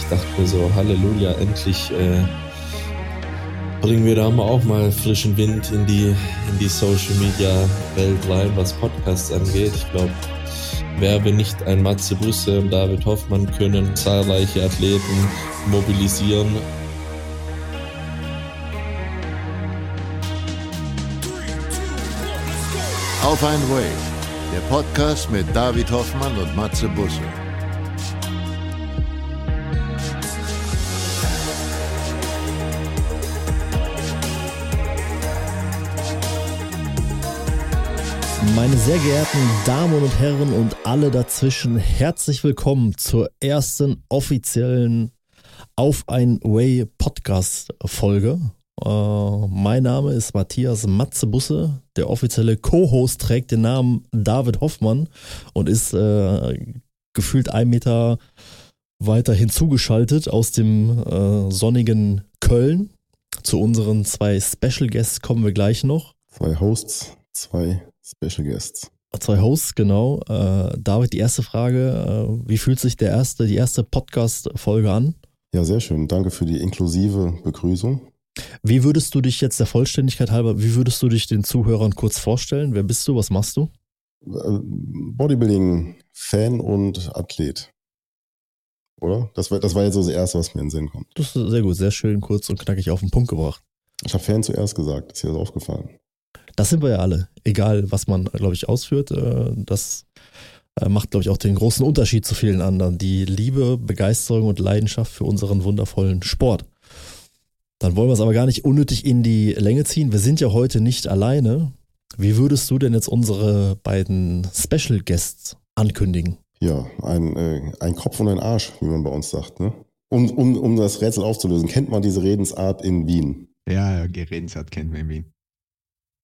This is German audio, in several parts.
ich dachte mir so, Halleluja, endlich äh, bringen wir da mal auch mal frischen Wind in die, in die Social Media Welt rein, was Podcasts angeht. Ich glaube, wer wenn nicht ein Matze Busse und David Hoffmann können zahlreiche Athleten mobilisieren. Auf ein Wave, der Podcast mit David Hoffmann und Matze Busse. Meine sehr geehrten Damen und Herren und alle dazwischen, herzlich willkommen zur ersten offiziellen Auf ein Way Podcast Folge. Äh, mein Name ist Matthias Matze Busse. Der offizielle Co-Host trägt den Namen David Hoffmann und ist äh, gefühlt ein Meter weiter hinzugeschaltet aus dem äh, sonnigen Köln. Zu unseren zwei Special Guests kommen wir gleich noch. Zwei Hosts, zwei Special Guests. Zwei Hosts, genau. Äh, David, die erste Frage: äh, Wie fühlt sich der erste, die erste Podcast-Folge an? Ja, sehr schön. Danke für die inklusive Begrüßung. Wie würdest du dich jetzt der Vollständigkeit halber, wie würdest du dich den Zuhörern kurz vorstellen? Wer bist du? Was machst du? Äh, Bodybuilding-Fan und Athlet. Oder? Das war, das war jetzt so das Erste, was mir in den Sinn kommt. Das ist sehr gut, sehr schön, kurz und knackig auf den Punkt gebracht. Ich habe Fan zuerst gesagt, ist dir das aufgefallen? Das sind wir ja alle. Egal, was man, glaube ich, ausführt. Äh, das äh, macht, glaube ich, auch den großen Unterschied zu vielen anderen. Die Liebe, Begeisterung und Leidenschaft für unseren wundervollen Sport. Dann wollen wir es aber gar nicht unnötig in die Länge ziehen. Wir sind ja heute nicht alleine. Wie würdest du denn jetzt unsere beiden Special Guests ankündigen? Ja, ein, äh, ein Kopf und ein Arsch, wie man bei uns sagt. Ne? Um, um, um das Rätsel aufzulösen, kennt man diese Redensart in Wien? Ja, ja, Redensart kennt man in Wien.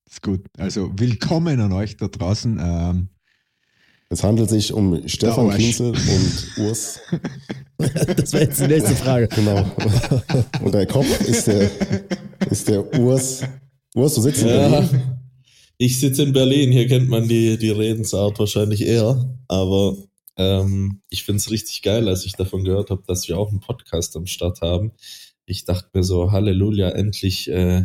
Ist gut. Also willkommen an euch da draußen. Ähm, es handelt sich um Stefan Kinzel und Urs. Das wäre jetzt die nächste Frage. Genau. Und der Kopf ist der, ist der Urs. Urs, du sitzt in Ja, Berlin. ich sitze in Berlin, hier kennt man die, die Redensart wahrscheinlich eher, aber ähm, ich finde es richtig geil, als ich davon gehört habe, dass wir auch einen Podcast am Start haben. Ich dachte mir so, Halleluja, endlich äh,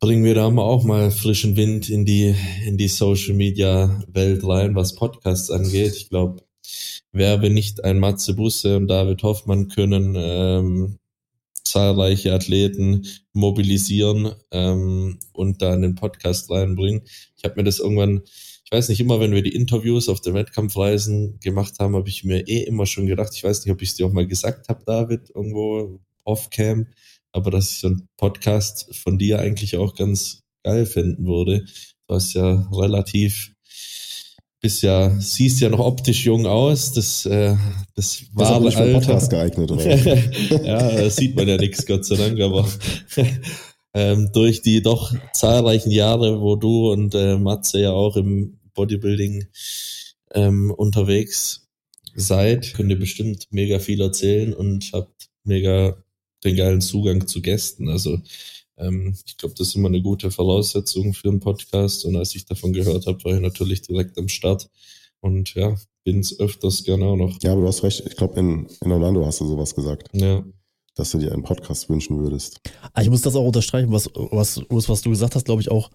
bringen wir da mal auch mal frischen Wind in die, in die Social Media Welt rein, was Podcasts angeht. Ich glaube, wer wenn nicht ein Matze Busse und David Hoffmann können ähm, zahlreiche Athleten mobilisieren ähm, und da in den Podcast reinbringen. Ich habe mir das irgendwann, ich weiß nicht, immer wenn wir die Interviews auf den Wettkampfreisen gemacht haben, habe ich mir eh immer schon gedacht, ich weiß nicht, ob ich es dir auch mal gesagt habe, David, irgendwo off-cam, aber dass ich so einen Podcast von dir eigentlich auch ganz geil finden würde. Du hast ja relativ, bist ja, siehst ja noch optisch jung aus. Das, äh, das Das war für einen Podcast geeignet, oder? ja, da sieht man ja nichts, Gott sei Dank, aber ähm, durch die doch zahlreichen Jahre, wo du und äh, Matze ja auch im Bodybuilding ähm, unterwegs seid, könnt ihr bestimmt mega viel erzählen und habt mega den geilen Zugang zu Gästen. Also ähm, ich glaube, das ist immer eine gute Voraussetzung für einen Podcast. Und als ich davon gehört habe, war ich natürlich direkt am Start. Und ja, bin es öfters gerne auch noch. Ja, aber du hast recht. Ich glaube, in, in Orlando hast du sowas gesagt, Ja. dass du dir einen Podcast wünschen würdest. Ah, Ich muss das auch unterstreichen, was, was, was du gesagt hast, glaube ich auch.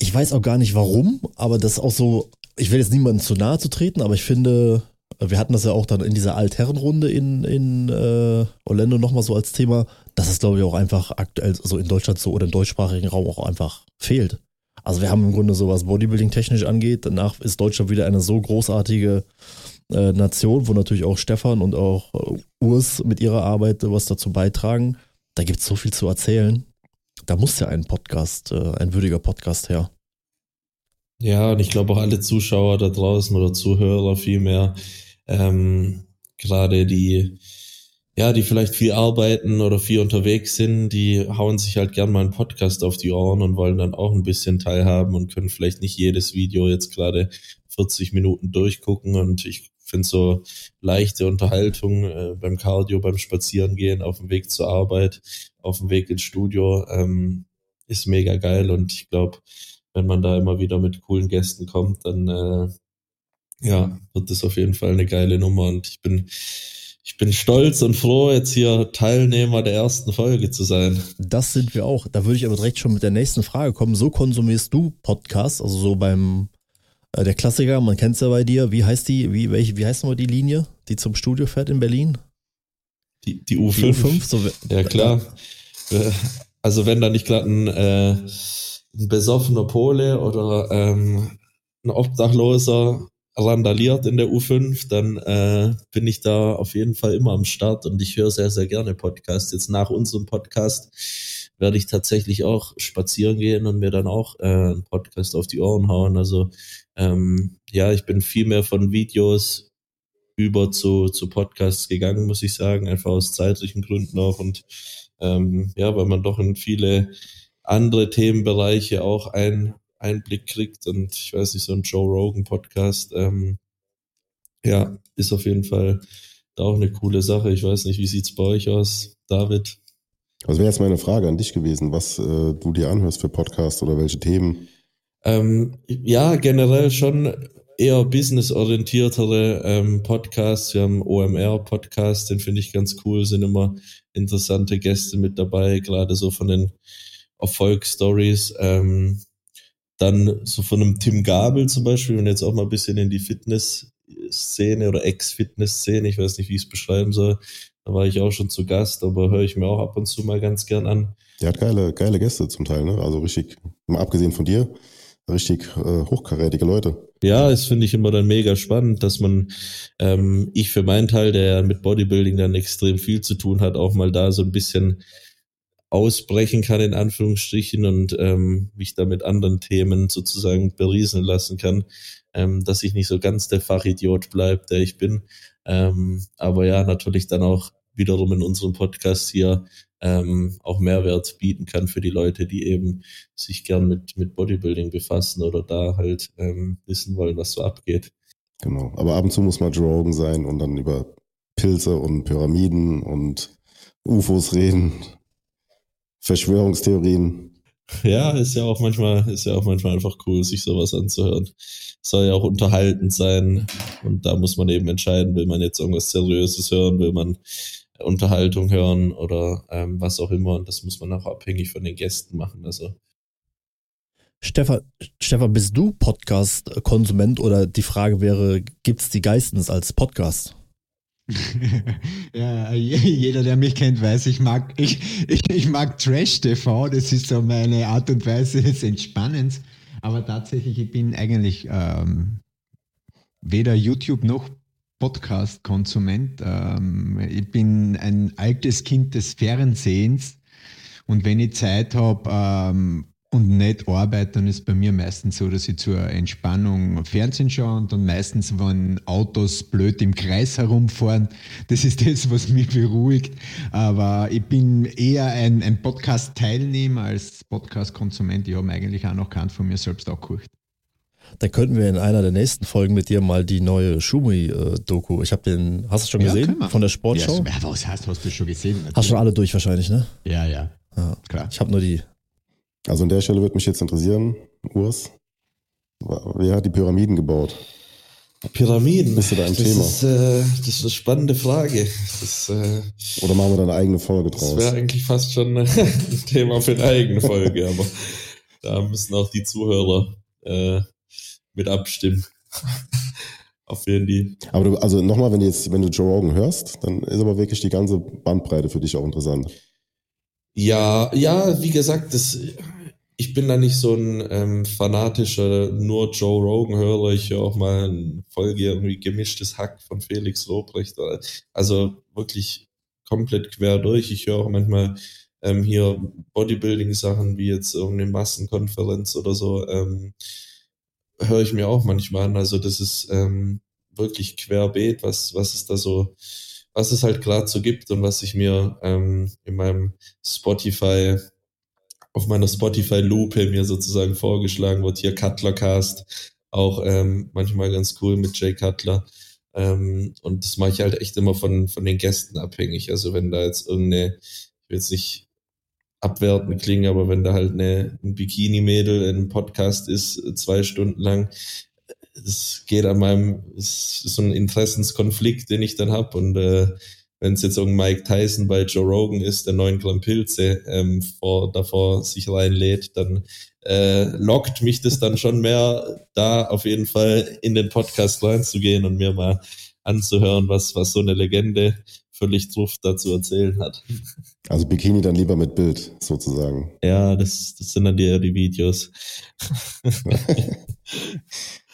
Ich weiß auch gar nicht warum, aber das ist auch so, ich will jetzt niemandem zu nahe zu treten, aber ich finde, wir hatten das ja auch dann in dieser Altherrenrunde in, in äh, Orlando nochmal so als Thema, dass es, glaube ich, auch einfach aktuell so in Deutschland so oder im deutschsprachigen Raum auch einfach fehlt. Also wir haben im Grunde so was Bodybuilding technisch angeht. Danach ist Deutschland wieder eine so großartige äh, Nation, wo natürlich auch Stefan und auch äh, Urs mit ihrer Arbeit was dazu beitragen. Da gibt es so viel zu erzählen. Da muss ja ein Podcast, äh, ein würdiger Podcast her. Ja, und ich glaube auch alle Zuschauer da draußen oder Zuhörer vielmehr, ähm, gerade die, ja, die vielleicht viel arbeiten oder viel unterwegs sind, die hauen sich halt gern mal einen Podcast auf die Ohren und wollen dann auch ein bisschen teilhaben und können vielleicht nicht jedes Video jetzt gerade 40 Minuten durchgucken. Und ich finde so leichte Unterhaltung äh, beim Cardio, beim Spazierengehen, auf dem Weg zur Arbeit, auf dem Weg ins Studio, ähm, ist mega geil. Und ich glaube, wenn man da immer wieder mit coolen Gästen kommt, dann äh, ja, wird das auf jeden Fall eine geile Nummer und ich bin ich bin stolz und froh, jetzt hier Teilnehmer der ersten Folge zu sein. Das sind wir auch. Da würde ich aber direkt schon mit der nächsten Frage kommen. So konsumierst du Podcasts, also so beim äh, der Klassiker, man kennt es ja bei dir. Wie heißt die, wie, welche, wie heißt nochmal die Linie, die zum Studio fährt in Berlin? Die, die U5. Die U5 so, ja, klar. Äh, also wenn da nicht gerade ein, äh, ein besoffener Pole oder ähm, ein Obdachloser randaliert in der U5, dann äh, bin ich da auf jeden Fall immer am Start und ich höre sehr, sehr gerne Podcasts. Jetzt nach unserem Podcast werde ich tatsächlich auch spazieren gehen und mir dann auch äh, einen Podcast auf die Ohren hauen. Also ähm, ja, ich bin viel mehr von Videos über zu, zu Podcasts gegangen, muss ich sagen, einfach aus zeitlichen Gründen auch und ähm, ja, weil man doch in viele andere Themenbereiche auch ein, Einblick kriegt und ich weiß nicht, so ein Joe Rogan Podcast, ähm, ja, ist auf jeden Fall da auch eine coole Sache. Ich weiß nicht, wie sieht's bei euch aus, David? Also wäre jetzt meine Frage an dich gewesen, was äh, du dir anhörst für Podcasts oder welche Themen? Ähm, ja, generell schon eher businessorientiertere ähm, Podcasts. Wir haben OMR-Podcast, den finde ich ganz cool, sind immer interessante Gäste mit dabei, gerade so von den Erfolgsstories. Ähm, dann so von einem Tim Gabel zum Beispiel, und jetzt auch mal ein bisschen in die Fitness-Szene oder Ex-Fitness-Szene, ich weiß nicht, wie ich es beschreiben soll. Da war ich auch schon zu Gast, aber höre ich mir auch ab und zu mal ganz gern an. Der hat geile, geile Gäste zum Teil, ne? Also richtig, mal abgesehen von dir, richtig äh, hochkarätige Leute. Ja, das finde ich immer dann mega spannend, dass man, ähm, ich für meinen Teil, der mit Bodybuilding dann extrem viel zu tun hat, auch mal da so ein bisschen ausbrechen kann, in Anführungsstrichen, und ähm, mich da mit anderen Themen sozusagen berieseln lassen kann, ähm, dass ich nicht so ganz der Fachidiot bleib, der ich bin. Ähm, aber ja, natürlich dann auch wiederum in unserem Podcast hier ähm, auch Mehrwert bieten kann für die Leute, die eben sich gern mit, mit Bodybuilding befassen oder da halt ähm, wissen wollen, was so abgeht. Genau, aber ab und zu muss mal Joe sein und dann über Pilze und Pyramiden und UFOs reden. Verschwörungstheorien. Ja, ist ja auch manchmal, ist ja auch manchmal einfach cool, sich sowas anzuhören. Soll ja auch unterhaltend sein. Und da muss man eben entscheiden, will man jetzt irgendwas Seriöses hören, will man Unterhaltung hören oder ähm, was auch immer. Und das muss man auch abhängig von den Gästen machen. Also. Stefan, Stefan, bist du Podcast-Konsument oder die Frage wäre, gibt es die Geistens als Podcast? Ja, jeder, der mich kennt, weiß, ich mag, ich, ich, ich mag Trash-TV, das ist so meine Art und Weise des Entspannens. Aber tatsächlich, ich bin eigentlich ähm, weder YouTube noch Podcast-Konsument. Ähm, ich bin ein altes Kind des Fernsehens und wenn ich Zeit habe, ähm, und nicht arbeite, dann ist bei mir meistens so, dass ich zur Entspannung Fernsehen schaue und dann meistens, wenn Autos blöd im Kreis herumfahren, das ist das, was mich beruhigt. Aber ich bin eher ein, ein Podcast-Teilnehmer als Podcast-Konsument. Ich habe eigentlich auch noch keinen von mir selbst auch geguckt. Da könnten wir in einer der nächsten Folgen mit dir mal die neue Schumi-Doku. Ich habe den, hast du schon ja, gesehen? Von der Sportshow? Ja, was hast, hast du schon gesehen? Natürlich. Hast schon alle durch wahrscheinlich, ne? Ja, ja. ja. Klar. Ich habe nur die also an der Stelle würde mich jetzt interessieren, Urs, wer hat die Pyramiden gebaut? Pyramiden. Bist du da ein das Thema? Ist, äh, das ist eine spannende Frage. Das, äh, Oder machen wir da eine eigene Folge draus? Das wäre eigentlich fast schon ein Thema für eine eigene Folge, aber da müssen auch die Zuhörer äh, mit abstimmen. Auf jeden Fall. Aber du, also nochmal, wenn du jetzt, wenn du Joe Rogan hörst, dann ist aber wirklich die ganze Bandbreite für dich auch interessant. Ja, ja, wie gesagt, das, ich bin da nicht so ein ähm, fanatischer nur Joe Rogan-Hörer. Ich höre auch mal eine Folge irgendwie gemischtes Hack von Felix Lobrecht. Also wirklich komplett quer durch. Ich höre auch manchmal ähm, hier Bodybuilding-Sachen wie jetzt irgendeine Massenkonferenz oder so. Ähm, höre ich mir auch manchmal an. Also das ist ähm, wirklich querbeet, was, was es da so was es halt gerade so gibt und was ich mir ähm, in meinem Spotify, auf meiner Spotify-Lupe mir sozusagen vorgeschlagen wird. Hier Cutler-Cast, auch ähm, manchmal ganz cool mit Jay Cutler. Ähm, und das mache ich halt echt immer von, von den Gästen abhängig. Also wenn da jetzt irgendeine, ich will jetzt nicht abwertend klingen, aber wenn da halt eine, ein Bikini-Mädel in einem Podcast ist, zwei Stunden lang, es geht an meinem, es ist so ein Interessenskonflikt, den ich dann hab und äh, wenn es jetzt irgendein Mike Tyson bei Joe Rogan ist, der neun Gramm Pilze ähm, vor, davor sich reinlädt, dann äh, lockt mich das dann schon mehr, da auf jeden Fall in den Podcast reinzugehen und mir mal anzuhören, was, was so eine Legende völlig drauf dazu erzählen hat. Also Bikini dann lieber mit Bild, sozusagen. Ja, das, das sind dann die, die Videos.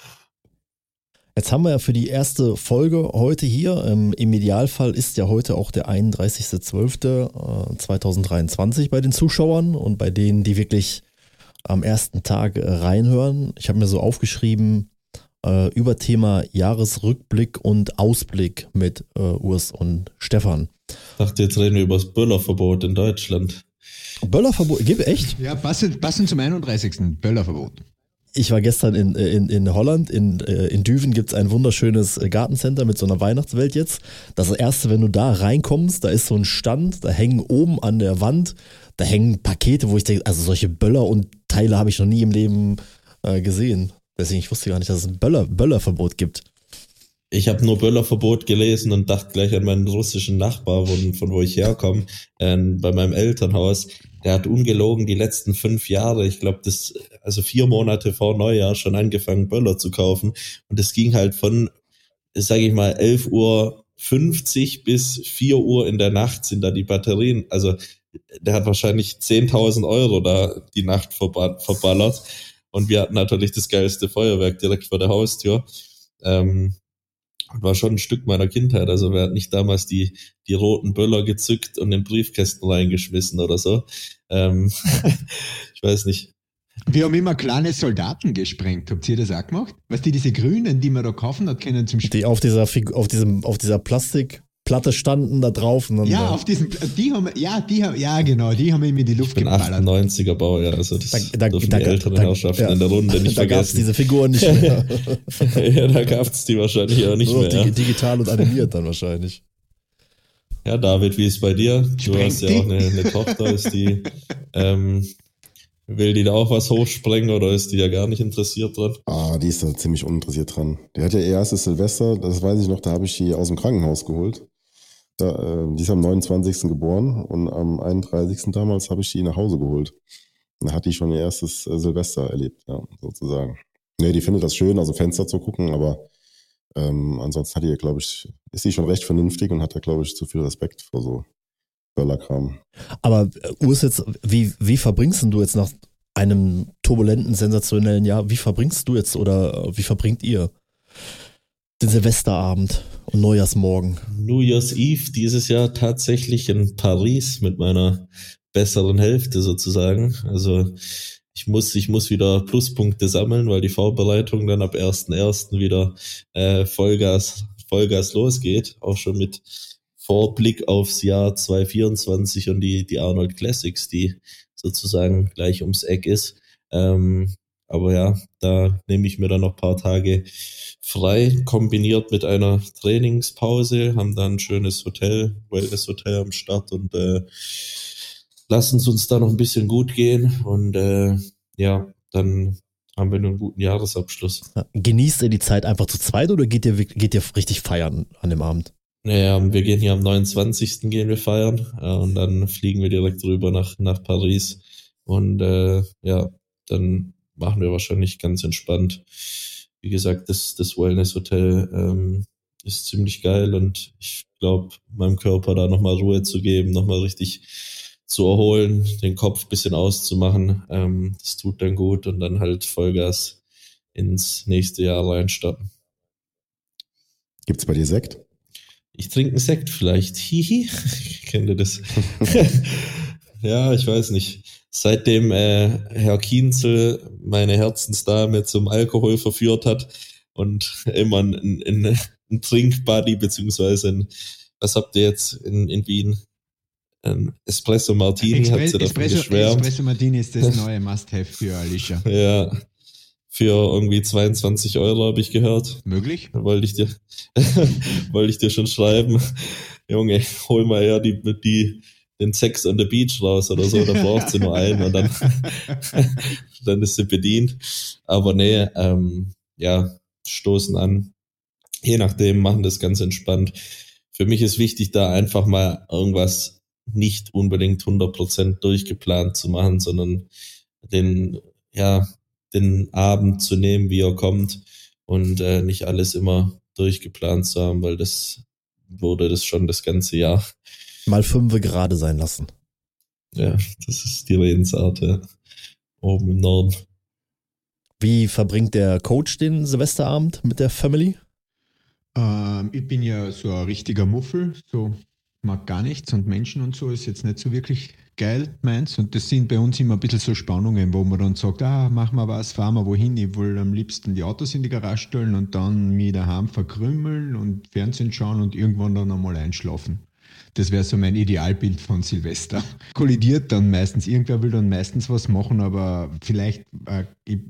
Jetzt haben wir ja für die erste Folge heute hier, ähm, im Idealfall ist ja heute auch der 31.12.2023 bei den Zuschauern und bei denen, die wirklich am ersten Tag äh, reinhören. Ich habe mir so aufgeschrieben, äh, über Thema Jahresrückblick und Ausblick mit äh, Urs und Stefan. Ich dachte, jetzt reden wir über das Böllerverbot in Deutschland. Böllerverbot, gib echt? Ja, passend, passend zum 31. Böllerverbot. Ich war gestern in, in, in Holland, in, äh, in Düven gibt's ein wunderschönes Gartencenter mit so einer Weihnachtswelt jetzt. Das erste, wenn du da reinkommst, da ist so ein Stand, da hängen oben an der Wand, da hängen Pakete, wo ich denke, also solche Böller und Teile habe ich noch nie im Leben äh, gesehen. Deswegen, ich wusste gar nicht, dass es ein Böller, Böllerverbot gibt. Ich habe nur Böllerverbot gelesen und dachte gleich an meinen russischen Nachbar, von, von wo ich herkomme, äh, bei meinem Elternhaus. Der hat ungelogen die letzten fünf Jahre, ich glaube, das, also vier Monate vor Neujahr schon angefangen, Böller zu kaufen. Und es ging halt von, sage ich mal, 11 Uhr 50 bis 4 Uhr in der Nacht sind da die Batterien. Also der hat wahrscheinlich 10.000 Euro da die Nacht verballert. Und wir hatten natürlich das geilste Feuerwerk direkt vor der Haustür. Ähm, war schon ein Stück meiner Kindheit. Also wer hat nicht damals die, die roten Böller gezückt und den Briefkästen reingeschmissen oder so. Ähm, ich weiß nicht. Wir haben immer kleine Soldaten gesprengt. Habt ihr das auch gemacht? Weißt du, diese grünen, die man da kaufen hat, können zum Die auf dieser, auf diesem, auf dieser Plastik, Platte standen da drauf. Und dann ja, da, auf diesem, die haben, ja, die haben, ja, genau, die haben in die Luft Ich bin geballert. 98er Baujahr, also das Da- da- dürfen da- die älteren da- Herrschaften ja. in der Runde nicht da gab's vergessen. diese Figuren nicht mehr. ja, da gab's die wahrscheinlich auch nicht Nur mehr. digi- digital und animiert dann wahrscheinlich. Ja, David, wie ist bei dir? Du Sprengt hast ja die? auch eine, eine Tochter, ist die, ähm, will die da auch was hochsprengen oder ist die ja gar nicht interessiert dran? Ah, die ist da ziemlich uninteressiert dran. Der hat ja ihr erstes Silvester, das weiß ich noch, da habe ich die aus dem Krankenhaus geholt. Da, äh, die ist am 29. geboren und am 31. damals habe ich die nach Hause geholt. Da hat die schon ihr erstes äh, Silvester erlebt, ja, sozusagen. Nee, die findet das schön, dem Fenster zu gucken, aber ähm, ansonsten hat die, glaube ich, ist sie schon recht vernünftig und hat da, glaube ich, zu viel Respekt vor so Böllerkram. Aber äh, Urs, jetzt, wie, wie verbringst du jetzt nach einem turbulenten, sensationellen Jahr, wie verbringst du jetzt oder äh, wie verbringt ihr den Silvesterabend und Neujahrsmorgen? New Year's Eve dieses Jahr tatsächlich in Paris mit meiner besseren Hälfte sozusagen. Also ich muss, ich muss wieder Pluspunkte sammeln, weil die Vorbereitung dann ab 1.1. wieder äh, Vollgas, Vollgas losgeht. Auch schon mit Vorblick aufs Jahr 2024 und die, die Arnold Classics, die sozusagen gleich ums Eck ist. Ähm, aber ja, da nehme ich mir dann noch ein paar Tage frei, kombiniert mit einer Trainingspause, haben dann ein schönes Hotel, Wellness-Hotel am Start und äh, lassen es uns da noch ein bisschen gut gehen und äh, ja, dann haben wir einen guten Jahresabschluss. Ja, Genießt ihr die Zeit einfach zu zweit oder geht ihr, geht ihr richtig feiern an dem Abend? Naja, wir gehen hier am 29. gehen wir feiern äh, und dann fliegen wir direkt rüber nach, nach Paris und äh, ja, dann machen wir wahrscheinlich ganz entspannt. Wie gesagt, das, das Wellness-Hotel ähm, ist ziemlich geil und ich glaube, meinem Körper da nochmal Ruhe zu geben, nochmal richtig zu erholen, den Kopf bisschen auszumachen, ähm, das tut dann gut und dann halt Vollgas ins nächste Jahr reinstarten. Gibt's bei dir Sekt? Ich trinke einen Sekt vielleicht. Hihi. Kennt ihr das? ja, ich weiß nicht. Seitdem äh, Herr Kienzel meine Herzensdame zum Alkohol verführt hat und immer ein, ein, ein Trinkbuddy, beziehungsweise ein, was habt ihr jetzt in, in Wien? Ein Espresso Martini, hat sie davon Espresso, geschwärmt. Espresso Martini ist das neue Must-Have für Alicia. Ja, für irgendwie 22 Euro habe ich gehört. Möglich? Wollte ich dir, wollte ich dir schon schreiben. Junge, hol mal eher die, die, den Sex on the Beach raus oder so, da braucht sie nur einen und dann, dann ist sie bedient. Aber nee, ähm, ja, stoßen an. Je nachdem, machen das ganz entspannt. Für mich ist wichtig, da einfach mal irgendwas nicht unbedingt 100% durchgeplant zu machen, sondern den, ja, den Abend zu nehmen, wie er kommt und äh, nicht alles immer durchgeplant zu haben, weil das wurde das schon das ganze Jahr. Mal fünfe gerade sein lassen. Ja, das ist die Redensart, ja. Oben im Norden. Wie verbringt der Coach den Silvesterabend mit der Family? Ähm, ich bin ja so ein richtiger Muffel, so mag gar nichts und Menschen und so ist jetzt nicht so wirklich geil meins. Und das sind bei uns immer ein bisschen so Spannungen, wo man dann sagt, ah, machen wir was, fahren wir wohin. Ich will am liebsten die Autos in die Garage stellen und dann mich daheim verkrümmeln und Fernsehen schauen und irgendwann dann einmal einschlafen. Das wäre so mein Idealbild von Silvester. Kollidiert dann meistens, irgendwer will dann meistens was machen, aber vielleicht, äh, ich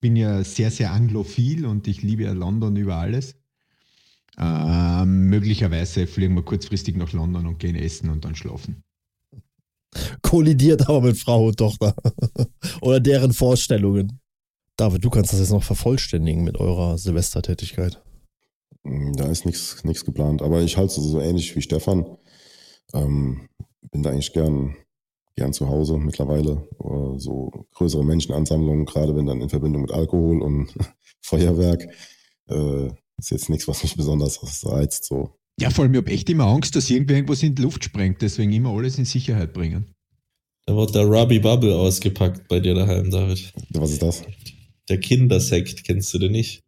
bin ja sehr, sehr anglophil und ich liebe ja London über alles. Äh, möglicherweise fliegen wir kurzfristig nach London und gehen essen und dann schlafen. Kollidiert aber mit Frau und Tochter. Oder deren Vorstellungen. David, du kannst das jetzt noch vervollständigen mit eurer Silvestertätigkeit. Mm, Da ist nichts nichts geplant. Aber ich halte es so ähnlich wie Stefan. Ähm, bin da eigentlich gern, gern zu Hause mittlerweile. Oder so größere Menschenansammlungen, gerade wenn dann in Verbindung mit Alkohol und Feuerwerk. Äh, ist jetzt nichts, was mich besonders reizt. So. Ja, vor allem, ich habe echt immer Angst, dass irgendwer irgendwas in die Luft sprengt. Deswegen immer alles in Sicherheit bringen. Da wird der Ruby Bubble ausgepackt bei dir daheim, David. Was ist das? Der Kindersekt, kennst du den nicht?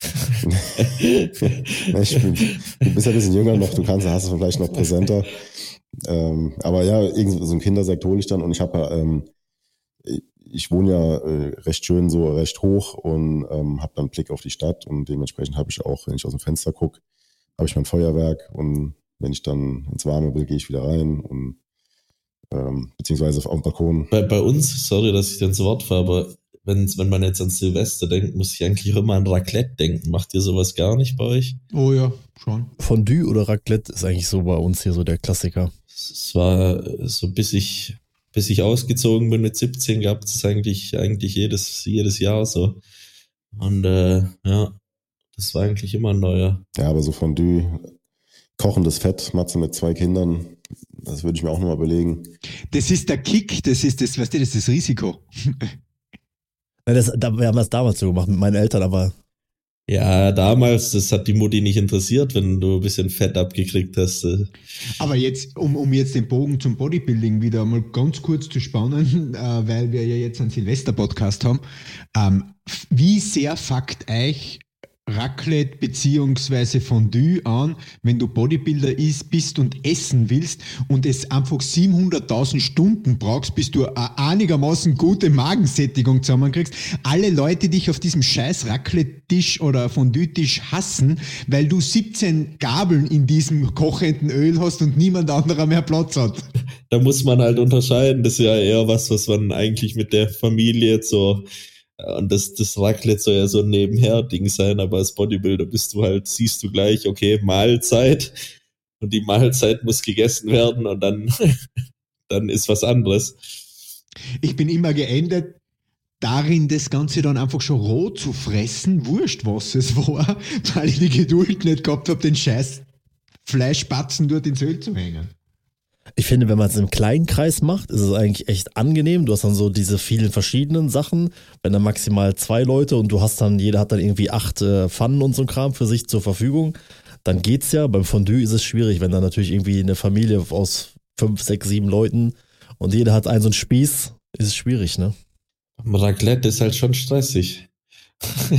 Ich bin, du bist ja ein bisschen jünger noch, du kannst, hast es vielleicht noch präsenter. Ähm, aber ja, irgend so ein Kindersekt hole ich dann und ich habe ja, ähm, ich wohne ja äh, recht schön so recht hoch und ähm, habe dann Blick auf die Stadt und dementsprechend habe ich auch, wenn ich aus dem Fenster gucke, habe ich mein Feuerwerk und wenn ich dann ins Warme will, gehe ich wieder rein und ähm, beziehungsweise auf dem Balkon. Bei, bei uns, sorry, dass ich dir ins Wort fahre, aber wenn, wenn man jetzt an Silvester denkt, muss ich eigentlich immer an Raclette denken. Macht ihr sowas gar nicht bei euch? Oh ja, schon. Fondue oder Raclette ist eigentlich so bei uns hier so der Klassiker. Es war so, bis ich, bis ich ausgezogen bin mit 17, gab es eigentlich, eigentlich jedes, jedes Jahr so. Und äh, ja, das war eigentlich immer ein neuer. Ja, aber so Fondue, kochendes Fett, Matze mit zwei Kindern, das würde ich mir auch nochmal überlegen. Das ist der Kick, das ist das, weißt du, das ist das Risiko. Das, da, wir haben das damals so gemacht mit meinen Eltern, aber Ja, damals, das hat die Mutti nicht interessiert, wenn du ein bisschen Fett abgekriegt hast. äh. Aber jetzt, um, um jetzt den Bogen zum Bodybuilding wieder mal ganz kurz zu spannen, äh, weil wir ja jetzt einen Silvester-Podcast haben. Ähm, wie sehr fuckt euch Raclette beziehungsweise Fondue an, wenn du Bodybuilder ist, bist und essen willst und es einfach 700.000 Stunden brauchst, bis du einigermaßen gute Magensättigung zusammenkriegst. Alle Leute dich auf diesem scheiß Raclette-Tisch oder Fondue-Tisch hassen, weil du 17 Gabeln in diesem kochenden Öl hast und niemand anderer mehr Platz hat. Da muss man halt unterscheiden. Das ist ja eher was, was man eigentlich mit der Familie so und das, das Raclette soll ja so ein Nebenher-Ding sein, aber als Bodybuilder bist du halt, siehst du gleich, okay, Mahlzeit und die Mahlzeit muss gegessen werden und dann, dann ist was anderes. Ich bin immer geendet darin, das Ganze dann einfach schon roh zu fressen, wurscht was es war, weil ich die Geduld nicht gehabt habe, den scheiß Fleischbatzen dort ins Öl zu hängen. Ich finde, wenn man es im kleinen Kreis macht, ist es eigentlich echt angenehm. Du hast dann so diese vielen verschiedenen Sachen, wenn dann maximal zwei Leute und du hast dann, jeder hat dann irgendwie acht äh, Pfannen und so ein Kram für sich zur Verfügung, dann geht's ja. Beim Fondue ist es schwierig, wenn dann natürlich irgendwie eine Familie aus fünf, sechs, sieben Leuten und jeder hat einen so einen Spieß, ist es schwierig, ne? Raclette ist halt schon stressig.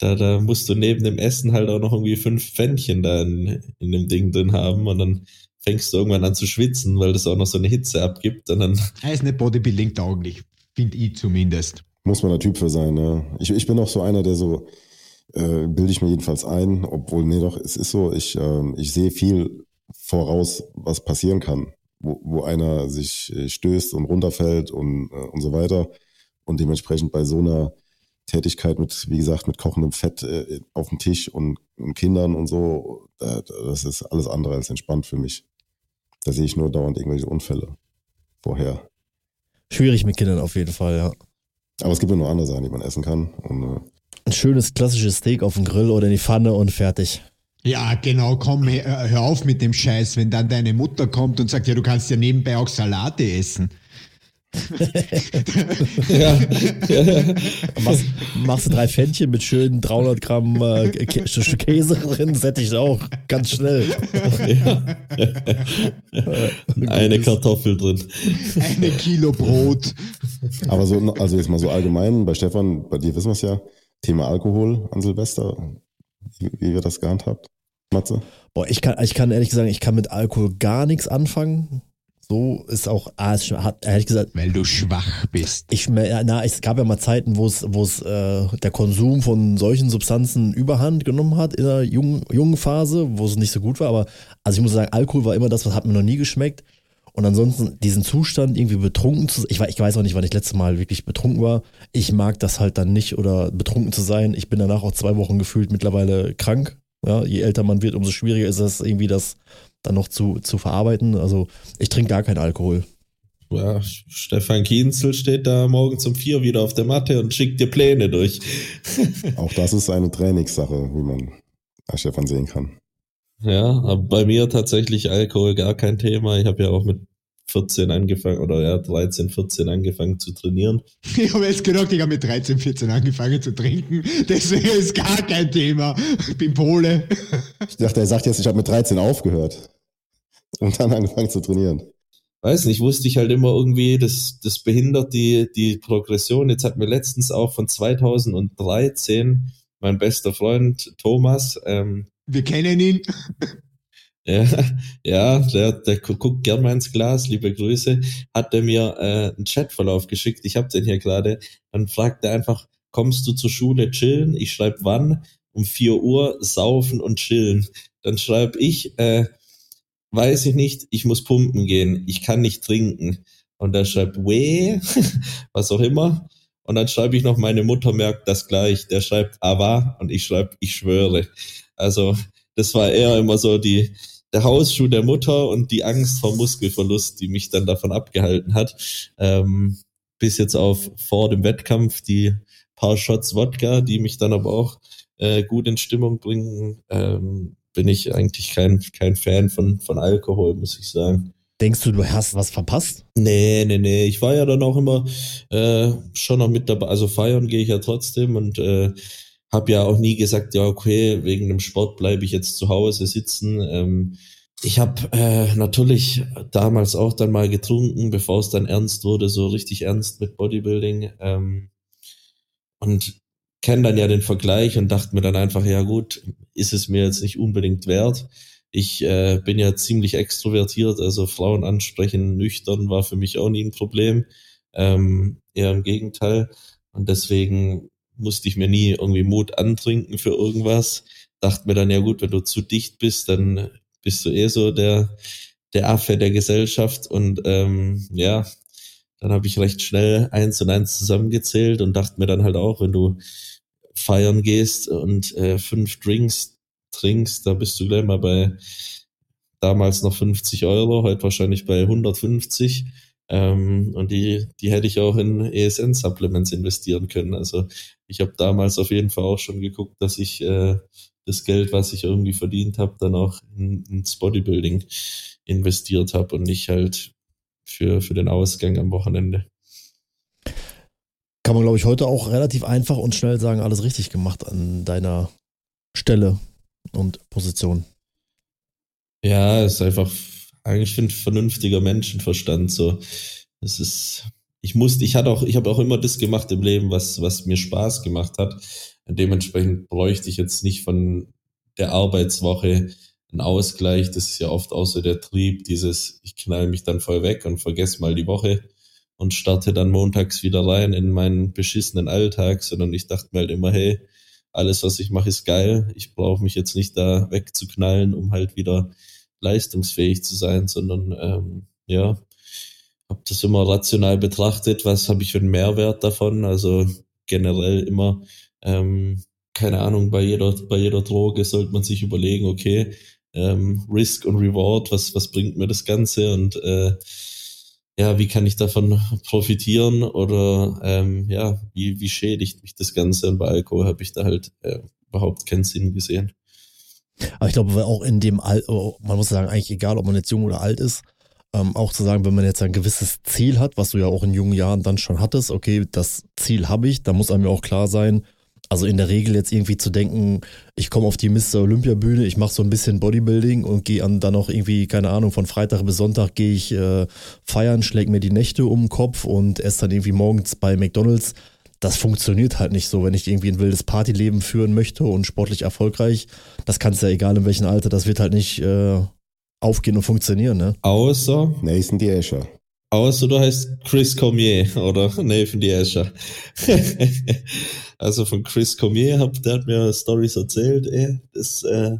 da, da musst du neben dem Essen halt auch noch irgendwie fünf Pfännchen da in, in dem Ding drin haben und dann fängst du irgendwann an zu schwitzen, weil das auch noch so eine Hitze abgibt und dann Er ist nicht Bodybuilding tauglich, finde ich zumindest. Muss man der Typ für sein, ne? Ich, ich bin auch so einer, der so, äh, bilde ich mir jedenfalls ein, obwohl, nee doch, es ist so, ich, ähm, ich sehe viel voraus, was passieren kann, wo, wo einer sich äh, stößt und runterfällt und, äh, und so weiter. Und dementsprechend bei so einer Tätigkeit mit, wie gesagt, mit kochendem Fett äh, auf dem Tisch und, und Kindern und so, äh, das ist alles andere als entspannt für mich. Da sehe ich nur dauernd irgendwelche Unfälle vorher. Schwierig mit Kindern auf jeden Fall, ja. Aber es gibt ja noch andere Sachen, die man essen kann. Und äh, Ein schönes klassisches Steak auf dem Grill oder in die Pfanne und fertig. Ja, genau, komm, hör hör auf mit dem Scheiß, wenn dann deine Mutter kommt und sagt, ja, du kannst ja nebenbei auch Salate essen. Ja, ja, ja. Machst, machst du drei Pfännchen mit schönen 300 Gramm äh, Kä Käse drin, sättigt auch ganz schnell. Eine Kartoffel drin. Eine Kilo Brot. Aber so, also jetzt mal so allgemein, bei Stefan, bei dir wissen wir es ja, Thema Alkohol an Silvester, wie, wie wird das gehandhabt? Matze? Boah, ich kann, ich kann ehrlich sagen, ich kann mit Alkohol gar nichts anfangen. So ist auch, ah, es hat ehrlich gesagt, Weil du schwach bist. ich, na, es gab ja mal Zeiten, wo es, wo es äh, der Konsum von solchen Substanzen Überhand genommen hat in der jungen, jungen Phase, wo es nicht so gut war. Aber also ich muss sagen, Alkohol war immer das, was hat mir noch nie geschmeckt. Und ansonsten diesen Zustand irgendwie betrunken zu ich, ich weiß auch nicht, wann ich letztes Mal wirklich betrunken war. Ich mag das halt dann nicht oder betrunken zu sein. Ich bin danach auch zwei Wochen gefühlt mittlerweile krank. Ja, je älter man wird, umso schwieriger ist es irgendwie das dann noch zu, zu verarbeiten. Also ich trinke gar keinen Alkohol. Ja, Stefan Kienzel steht da morgens um vier wieder auf der Matte und schickt dir Pläne durch. Auch das ist eine Trainingssache, wie man bei Stefan sehen kann. Ja, aber bei mir tatsächlich Alkohol gar kein Thema. Ich habe ja auch mit 14 angefangen oder ja 13, 14 angefangen zu trainieren. Ich habe jetzt gedacht, ich habe mit 13, 14 angefangen zu trinken. Deswegen ist gar kein Thema. Ich bin Pole. Ich dachte, er sagt jetzt, ich habe mit 13 aufgehört und dann angefangen zu trainieren. Weiß nicht, wusste ich halt immer irgendwie, das, das behindert die, die Progression. Jetzt hat mir letztens auch von 2013 mein bester Freund Thomas, ähm, Wir kennen ihn. Ja, ja der, der gu- guckt gern mal ins Glas, liebe Grüße, hat er mir äh, einen Chatverlauf geschickt, ich habe den hier gerade, dann fragt er einfach, kommst du zur Schule chillen? Ich schreibe wann? Um 4 Uhr saufen und chillen. Dann schreibe ich, äh, weiß ich nicht, ich muss pumpen gehen, ich kann nicht trinken. Und er schreibt, weh, was auch immer. Und dann schreibe ich noch, meine Mutter merkt das gleich. Der schreibt, aber, und ich schreibe, ich schwöre. Also, das war eher immer so die, der Hausschuh der Mutter und die Angst vor Muskelverlust, die mich dann davon abgehalten hat. Ähm, bis jetzt auf vor dem Wettkampf die paar Shots Wodka, die mich dann aber auch äh, gut in Stimmung bringen, ähm, bin ich eigentlich kein, kein Fan von, von Alkohol, muss ich sagen. Denkst du, du hast was verpasst? Nee, nee, nee. Ich war ja dann auch immer äh, schon noch mit dabei. Also feiern gehe ich ja trotzdem und äh, habe ja auch nie gesagt, ja, okay, wegen dem Sport bleibe ich jetzt zu Hause sitzen. Ähm, ich habe äh, natürlich damals auch dann mal getrunken, bevor es dann ernst wurde, so richtig ernst mit Bodybuilding. Ähm, und kenne dann ja den Vergleich und dachte mir dann einfach, ja gut, ist es mir jetzt nicht unbedingt wert. Ich äh, bin ja ziemlich extrovertiert, also Frauen ansprechen, nüchtern war für mich auch nie ein Problem. Ähm, eher im Gegenteil. Und deswegen musste ich mir nie irgendwie Mut antrinken für irgendwas. Dachte mir dann, ja gut, wenn du zu dicht bist, dann bist du eh so der, der Affe der Gesellschaft. Und ähm, ja, dann habe ich recht schnell eins und eins zusammengezählt und dachte mir dann halt auch, wenn du feiern gehst und äh, fünf Drinks trinkst, da bist du gleich mal bei damals noch 50 Euro, heute wahrscheinlich bei 150. Ähm, und die, die hätte ich auch in ESN-Supplements investieren können. Also ich habe damals auf jeden Fall auch schon geguckt, dass ich äh, das Geld, was ich irgendwie verdient habe, dann auch in, ins Bodybuilding investiert habe und nicht halt für, für den Ausgang am Wochenende. Kann man, glaube ich, heute auch relativ einfach und schnell sagen, alles richtig gemacht an deiner Stelle und Position. Ja, ist einfach, eigentlich finde vernünftiger Menschenverstand so. Es ist, ich musste, ich hatte auch, ich habe auch immer das gemacht im Leben, was, was mir Spaß gemacht hat. Dementsprechend bräuchte ich jetzt nicht von der Arbeitswoche einen Ausgleich. Das ist ja oft auch so der Trieb, dieses, ich knall mich dann voll weg und vergesse mal die Woche und starte dann montags wieder rein in meinen beschissenen Alltag, sondern ich dachte mir halt immer, hey, alles, was ich mache, ist geil. Ich brauche mich jetzt nicht da wegzuknallen, um halt wieder leistungsfähig zu sein, sondern ähm, ja, habe das immer rational betrachtet, was habe ich für einen Mehrwert davon. Also generell immer, ähm, keine Ahnung, bei jeder, bei jeder Droge sollte man sich überlegen, okay, ähm, Risk und Reward, was, was bringt mir das Ganze? Und äh, ja, wie kann ich davon profitieren oder ähm, ja, wie, wie schädigt mich das Ganze? Und bei Alkohol habe ich da halt äh, überhaupt keinen Sinn gesehen. Aber ich glaube, auch in dem Al oh, man muss sagen, eigentlich egal, ob man jetzt jung oder alt ist, ähm, auch zu sagen, wenn man jetzt ein gewisses Ziel hat, was du ja auch in jungen Jahren dann schon hattest, okay, das Ziel habe ich, da muss einem ja auch klar sein, also in der Regel jetzt irgendwie zu denken, ich komme auf die Mr. Olympia Bühne, ich mache so ein bisschen Bodybuilding und gehe dann auch irgendwie, keine Ahnung, von Freitag bis Sonntag gehe ich äh, feiern, schläg mir die Nächte um den Kopf und esse dann irgendwie morgens bei McDonalds. Das funktioniert halt nicht so, wenn ich irgendwie ein wildes Partyleben führen möchte und sportlich erfolgreich. Das kannst ja egal in welchem Alter, das wird halt nicht äh, aufgehen und funktionieren, ne? Außer, Nathan die Escher. außer du heißt Chris Cormier oder Nathan die Escher. also von Chris Cormier, hab, der hat mir Stories erzählt, ey, das äh,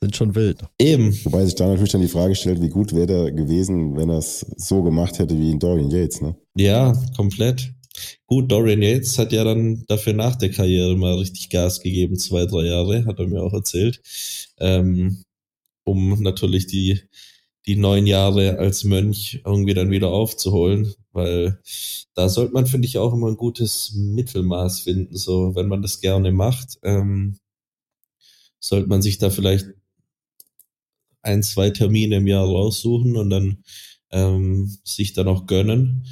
Sind schon wild. eben. Wobei sich da natürlich dann die Frage stellt, wie gut wäre der gewesen, wenn er es so gemacht hätte wie in Dorian Yates, ne? Ja, komplett. Gut, Dorian Yates hat ja dann dafür nach der Karriere mal richtig Gas gegeben, zwei, drei Jahre, hat er mir auch erzählt, ähm, um natürlich die, die neun Jahre als Mönch irgendwie dann wieder aufzuholen, weil da sollte man, finde ich, auch immer ein gutes Mittelmaß finden, so, wenn man das gerne macht, ähm, sollte man sich da vielleicht ein, zwei Termine im Jahr raussuchen und dann ähm, sich dann auch gönnen.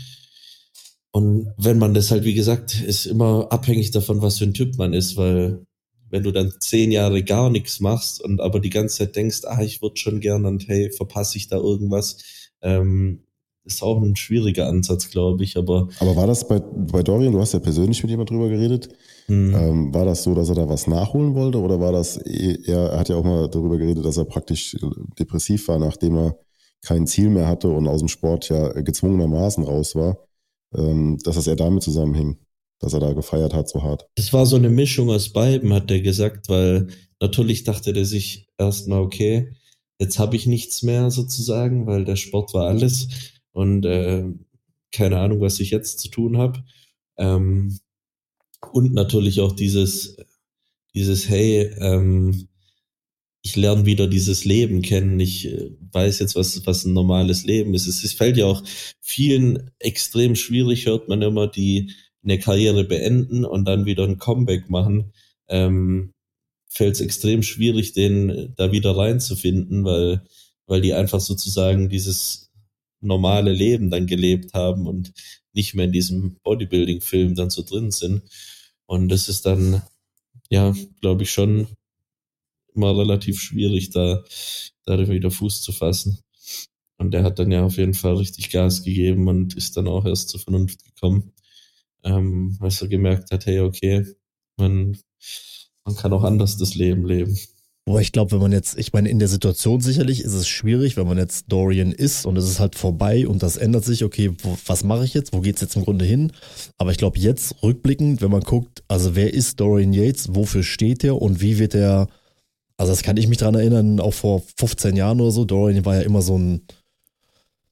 Und wenn man das halt, wie gesagt, ist immer abhängig davon, was für ein Typ man ist, weil wenn du dann zehn Jahre gar nichts machst und aber die ganze Zeit denkst, ah, ich würde schon gern und hey, verpasse ich da irgendwas, ähm, ist auch ein schwieriger Ansatz, glaube ich, aber Aber war das bei, bei Dorian, du hast ja persönlich mit jemand drüber geredet, hm, ähm, war das so, dass er da was nachholen wollte oder war das eher, er hat ja auch mal darüber geredet, dass er praktisch depressiv war, nachdem er kein Ziel mehr hatte und aus dem Sport ja gezwungenermaßen raus war, ähm, dass das eher damit zusammenhing, dass er da gefeiert hat so hart. Es war so eine Mischung aus beiden, hat er gesagt, weil natürlich dachte er sich erstmal, okay, jetzt habe ich nichts mehr sozusagen, weil der Sport war alles und äh, keine Ahnung, was ich jetzt zu tun habe. Ähm, und natürlich auch dieses, dieses, hey, ähm, ich lerne wieder dieses Leben kennen. Ich äh, weiß jetzt, was, was ein normales Leben ist. Es, es fällt ja auch vielen extrem schwierig, hört man immer, die eine Karriere beenden und dann wieder ein Comeback machen. Ähm, fällt es extrem schwierig, den da wieder reinzufinden, weil, weil die einfach sozusagen dieses normale Leben dann gelebt haben und nicht mehr in diesem Bodybuilding-Film dann so drin sind. Und das ist dann, ja, glaube ich, schon immer relativ schwierig, da, da wieder Fuß zu fassen. Und der hat dann ja auf jeden Fall richtig Gas gegeben und ist dann auch erst zur Vernunft gekommen, ähm, als er gemerkt hat, hey, okay, man, man kann auch anders das Leben leben. Aber ich glaube, wenn man jetzt, ich meine, in der Situation sicherlich ist es schwierig, wenn man jetzt Dorian ist und es ist halt vorbei und das ändert sich, okay, wo, was mache ich jetzt? Wo geht's jetzt im Grunde hin? Aber ich glaube, jetzt rückblickend, wenn man guckt, also wer ist Dorian Yates, wofür steht er und wie wird er, also das kann ich mich dran erinnern, auch vor 15 Jahren oder so, Dorian war ja immer so ein,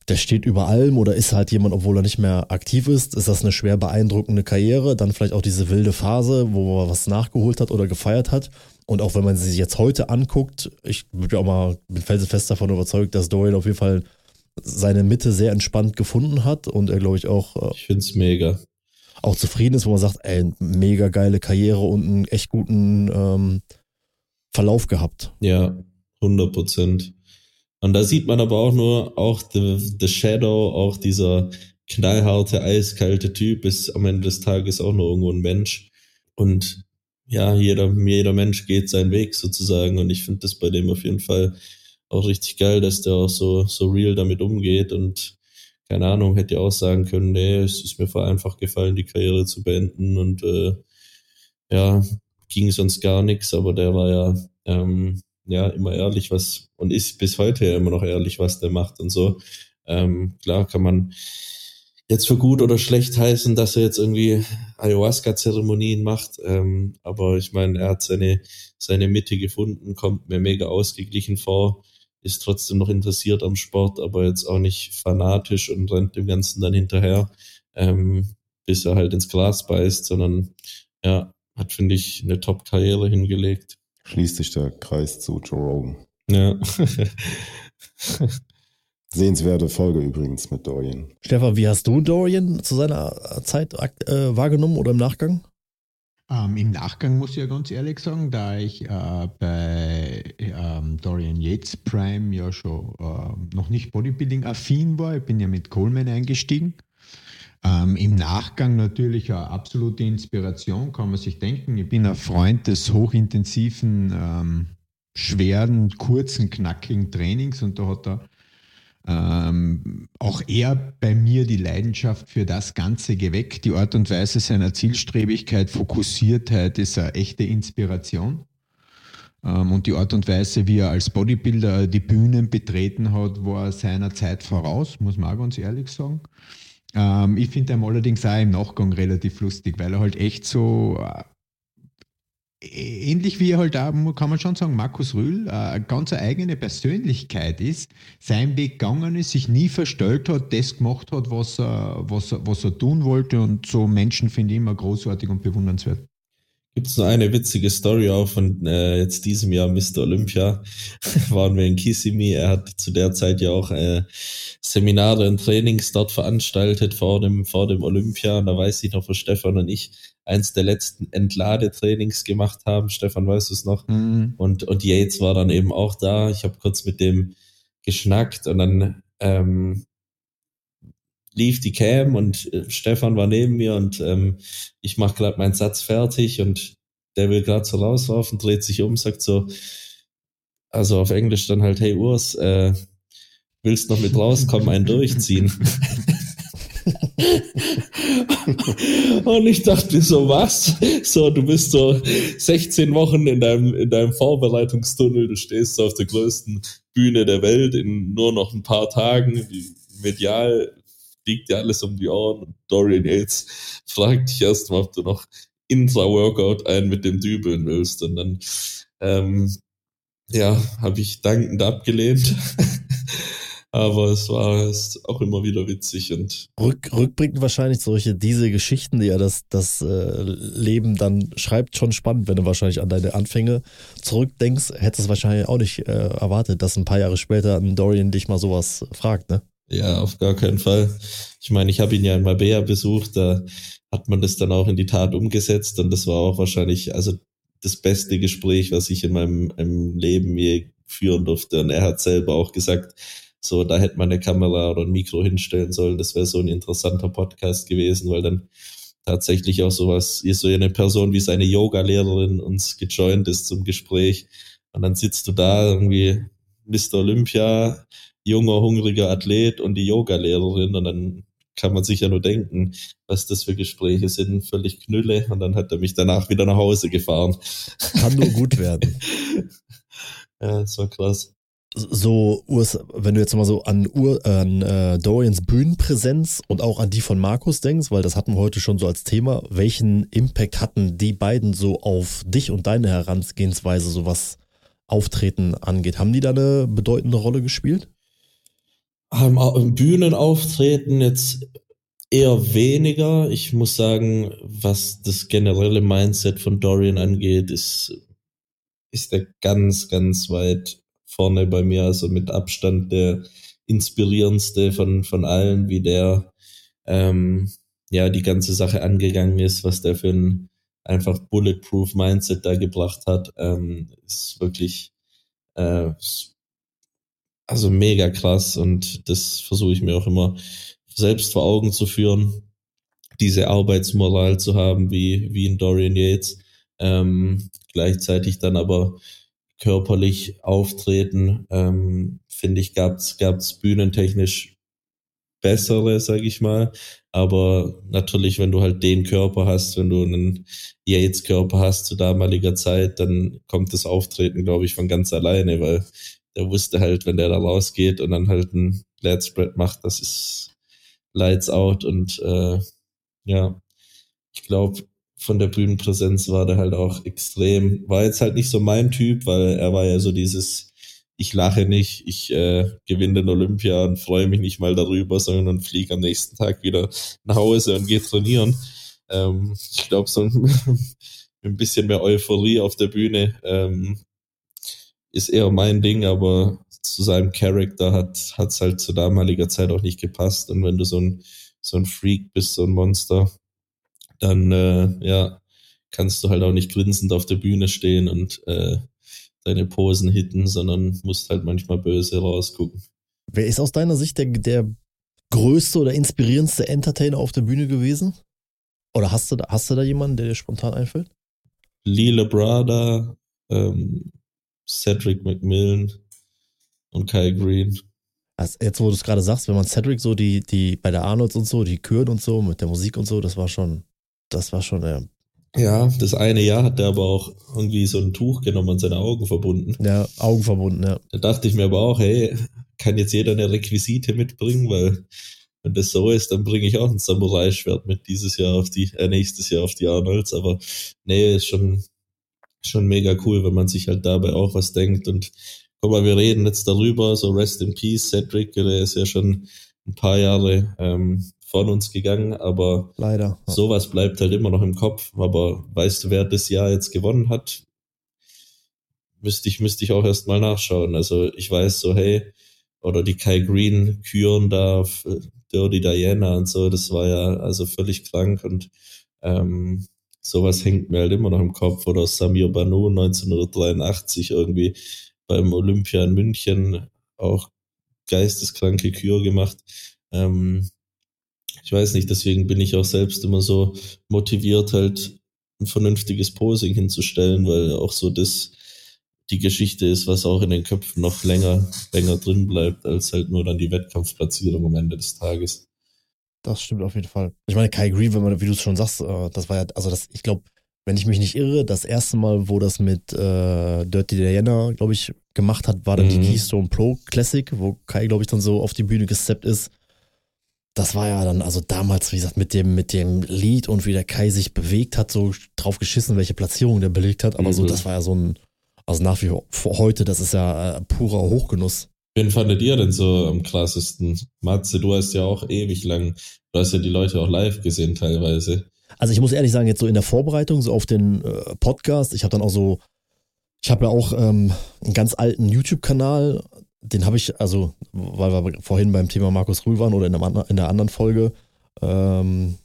der steht über allem oder ist halt jemand, obwohl er nicht mehr aktiv ist, ist das eine schwer beeindruckende Karriere, dann vielleicht auch diese wilde Phase, wo er was nachgeholt hat oder gefeiert hat. Und auch wenn man sie sich jetzt heute anguckt, ich bin ja auch mal, bin felsenfest davon überzeugt, dass Dorian auf jeden Fall seine Mitte sehr entspannt gefunden hat und er, glaube ich, auch, äh, Ich find's mega. auch zufrieden ist, wo man sagt, ey, mega geile Karriere und einen echt guten ähm, Verlauf gehabt. Ja, 100 Prozent. Und da sieht man aber auch nur, auch the, the Shadow, auch dieser knallharte, eiskalte Typ ist am Ende des Tages auch nur irgendwo ein Mensch. Und ja, jeder, jeder Mensch geht seinen Weg sozusagen. Und ich finde das bei dem auf jeden Fall auch richtig geil, dass der auch so, so real damit umgeht und keine Ahnung, hätte ja auch sagen können, nee, es ist mir voll einfach gefallen, die Karriere zu beenden und äh, ja, ging sonst gar nichts, aber der war ja ähm, ja immer ehrlich, was und ist bis heute ja immer noch ehrlich, was der macht und so. Ähm, klar kann man jetzt für gut oder schlecht heißen, dass er jetzt irgendwie Ayahuasca-Zeremonien macht, ähm, aber ich meine, er hat seine seine Mitte gefunden, kommt mir mega ausgeglichen vor, ist trotzdem noch interessiert am Sport, aber jetzt auch nicht fanatisch und rennt dem Ganzen dann hinterher, ähm, bis er halt ins Glas beißt, sondern ja, hat, finde ich, eine Top-Karriere hingelegt. Schließt sich der Kreis zu Joe Rogan. Ja. Sehenswerte Folge übrigens mit Dorian. Stefan, wie hast du Dorian zu seiner Zeit äh, wahrgenommen oder im Nachgang? Ähm, Im Nachgang muss ich ja ganz ehrlich sagen, da ich äh, bei ähm, Dorian Yates Prime ja schon äh, noch nicht Bodybuilding-affin war, ich bin ja mit Coleman eingestiegen. Ähm, Im Nachgang natürlich eine absolute Inspiration, kann man sich denken. Ich bin ein Freund des hochintensiven, ähm, schweren, kurzen, knackigen Trainings und da hat er ähm, auch er bei mir die Leidenschaft für das Ganze geweckt. Die Art und Weise seiner Zielstrebigkeit, Fokussiertheit ist eine echte Inspiration. Ähm, und die Art und Weise, wie er als Bodybuilder die Bühnen betreten hat, war seiner Zeit voraus, muss man auch ganz ehrlich sagen. Ähm, ich finde ihn allerdings auch im Nachgang relativ lustig, weil er halt echt so äh, ähnlich wie halt auch, kann man schon sagen, Markus Rühl äh, eine ganz eigene Persönlichkeit ist, seinen Weg gegangen ist, sich nie verstellt hat, das gemacht hat, was er, was was er tun wollte und so Menschen finde ich immer großartig und bewundernswert. Gibt es noch eine witzige Story auch von äh, jetzt diesem Jahr Mr. Olympia. Waren wir in Kissimmee. Er hat zu der Zeit ja auch äh, Seminare und Trainings dort veranstaltet vor dem, vor dem Olympia. Und da weiß ich noch, wo Stefan und ich eins der letzten Entladetrainings gemacht haben. Stefan, weißt du es noch? Mhm. Und, und Yates war dann eben auch da. Ich habe kurz mit dem geschnackt und dann ähm, lief die Cam und äh, Stefan war neben mir und ähm, ich mache gerade meinen Satz fertig und der will gerade so rauslaufen, dreht sich um, sagt so, also auf Englisch dann halt, hey Urs, äh, willst noch mit rauskommen, einen durchziehen? und ich dachte so, was? So, du bist so 16 Wochen in deinem, in deinem Vorbereitungstunnel, du stehst auf der größten Bühne der Welt in nur noch ein paar Tagen, medial fliegt dir alles um die Ohren und Dorian Yates fragt dich erstmal, ob du noch Intra-Workout ein mit dem Dübeln willst und dann ähm, ja, habe ich dankend abgelehnt. Aber es war es auch immer wieder witzig und. Rück, rückblickend wahrscheinlich solche, diese Geschichten, die ja das, das äh, Leben dann schreibt, schon spannend, wenn du wahrscheinlich an deine Anfänge zurückdenkst, hättest du wahrscheinlich auch nicht äh, erwartet, dass ein paar Jahre später ein Dorian dich mal sowas fragt, ne? Ja, auf gar keinen Fall. Ich meine, ich habe ihn ja in Marbella besucht, da hat man das dann auch in die Tat umgesetzt und das war auch wahrscheinlich also das beste Gespräch, was ich in meinem, meinem Leben je führen durfte. Und er hat selber auch gesagt, so, da hätte man eine Kamera oder ein Mikro hinstellen sollen. Das wäre so ein interessanter Podcast gewesen, weil dann tatsächlich auch sowas, so eine Person wie seine Yoga-Lehrerin uns gejoint ist zum Gespräch. Und dann sitzt du da irgendwie Mr. Olympia, junger, hungriger Athlet und die Yoga-Lehrerin und dann kann man sich ja nur denken, was das für Gespräche sind, völlig Knülle und dann hat er mich danach wieder nach Hause gefahren. Kann nur gut werden. ja, das war krass so, wenn du jetzt mal so an, Ur, an äh, Dorians Bühnenpräsenz und auch an die von Markus denkst, weil das hatten wir heute schon so als Thema, welchen Impact hatten die beiden so auf dich und deine Herangehensweise, so was Auftreten angeht? Haben die da eine bedeutende Rolle gespielt? Im Bühnenauftreten jetzt eher weniger. Ich muss sagen, was das generelle Mindset von Dorian angeht, ist, ist er ganz, ganz weit vorne bei mir, also mit Abstand der inspirierendste von, von allen, wie der ähm, ja die ganze Sache angegangen ist, was der für ein einfach bulletproof Mindset da gebracht hat, ähm, ist wirklich äh, also mega krass und das versuche ich mir auch immer selbst vor Augen zu führen, diese Arbeitsmoral zu haben wie wie in Dorian Yates, ähm, gleichzeitig dann aber körperlich auftreten, ähm, finde ich, gab's gab's bühnentechnisch bessere, sag ich mal. Aber natürlich, wenn du halt den Körper hast, wenn du einen Yates-Körper hast zu damaliger Zeit, dann kommt das Auftreten, glaube ich, von ganz alleine, weil der wusste halt, wenn der da rausgeht und dann halt ein Glad Spread macht, das ist Lights out und äh, ja, ich glaube, von der Bühnenpräsenz war der halt auch extrem. War jetzt halt nicht so mein Typ, weil er war ja so dieses, ich lache nicht, ich äh, gewinne den Olympia und freue mich nicht mal darüber, sondern fliege am nächsten Tag wieder nach Hause und gehe trainieren. Ähm, ich glaube, so ein, ein bisschen mehr Euphorie auf der Bühne ähm, ist eher mein Ding, aber zu seinem Charakter hat es halt zu damaliger Zeit auch nicht gepasst. Und wenn du so ein, so ein Freak bist, so ein Monster, dann äh, ja, kannst du halt auch nicht grinsend auf der Bühne stehen und äh, deine Posen hitten, sondern musst halt manchmal böse rausgucken. Wer ist aus deiner Sicht der, der größte oder inspirierendste Entertainer auf der Bühne gewesen? Oder hast du, da, hast du da jemanden, der dir spontan einfällt? Lila Brada, ähm, Cedric McMillan und Kai Green. Also jetzt, wo du es gerade sagst, wenn man Cedric so, die, die bei der Arnolds und so, die Küren und so, mit der Musik und so, das war schon, das war schon, ja. Ja, das eine Jahr hat er aber auch irgendwie so ein Tuch genommen und seine Augen verbunden. Ja, Augen verbunden, ja. Da dachte ich mir aber auch, hey, kann jetzt jeder eine Requisite mitbringen, weil wenn das so ist, dann bringe ich auch ein Samurai-Schwert mit dieses Jahr auf die, äh, nächstes Jahr auf die Arnolds. Aber nee, ist schon, schon mega cool, wenn man sich halt dabei auch was denkt. Und guck mal, wir reden jetzt darüber, so Rest in Peace, Cedric, der ist ja schon ein paar Jahre ähm, von uns gegangen, aber leider. Ja. Sowas bleibt halt immer noch im Kopf. Aber weißt du, wer das Jahr jetzt gewonnen hat? Müsste ich, müsste ich auch erst mal nachschauen. Also ich weiß so, hey, oder die Kai Green Küren da, Dirty Diana und so, das war ja also völlig krank und ähm, sowas hängt mir halt immer noch im Kopf. Oder Samir Banu 1983 irgendwie beim Olympia in München auch geisteskranke Kür gemacht. Ähm, ich weiß nicht, deswegen bin ich auch selbst immer so motiviert, halt ein vernünftiges Posing hinzustellen, weil auch so das die Geschichte ist, was auch in den Köpfen noch länger, länger drin bleibt, als halt nur dann die Wettkampfplatzierung am Ende des Tages. Das stimmt auf jeden Fall. Ich meine, Kai Green, wenn man, wie du es schon sagst, äh, das war ja, also das, ich glaube, wenn ich mich nicht irre, das erste Mal, wo das mit äh, Dirty Diana, glaube ich, gemacht hat, war dann mhm. die Keystone Pro Classic, wo Kai, glaube ich, dann so auf die Bühne gesteppt ist. Das war ja dann, also damals, wie gesagt, mit dem, mit dem Lied und wie der Kai sich bewegt hat, so drauf geschissen, welche Platzierung der belegt hat. Aber mhm. so, das war ja so ein, also nach wie vor heute, das ist ja äh, purer Hochgenuss. Wen fandet ihr denn so am krassesten? Matze, du hast ja auch ewig lang, du hast ja die Leute auch live gesehen teilweise. Also ich muss ehrlich sagen, jetzt so in der Vorbereitung, so auf den äh, Podcast, ich habe dann auch so, ich habe ja auch ähm, einen ganz alten YouTube-Kanal, den habe ich, also, weil wir vorhin beim Thema Markus Rühl waren oder in, einem, in der anderen Folge, ähm,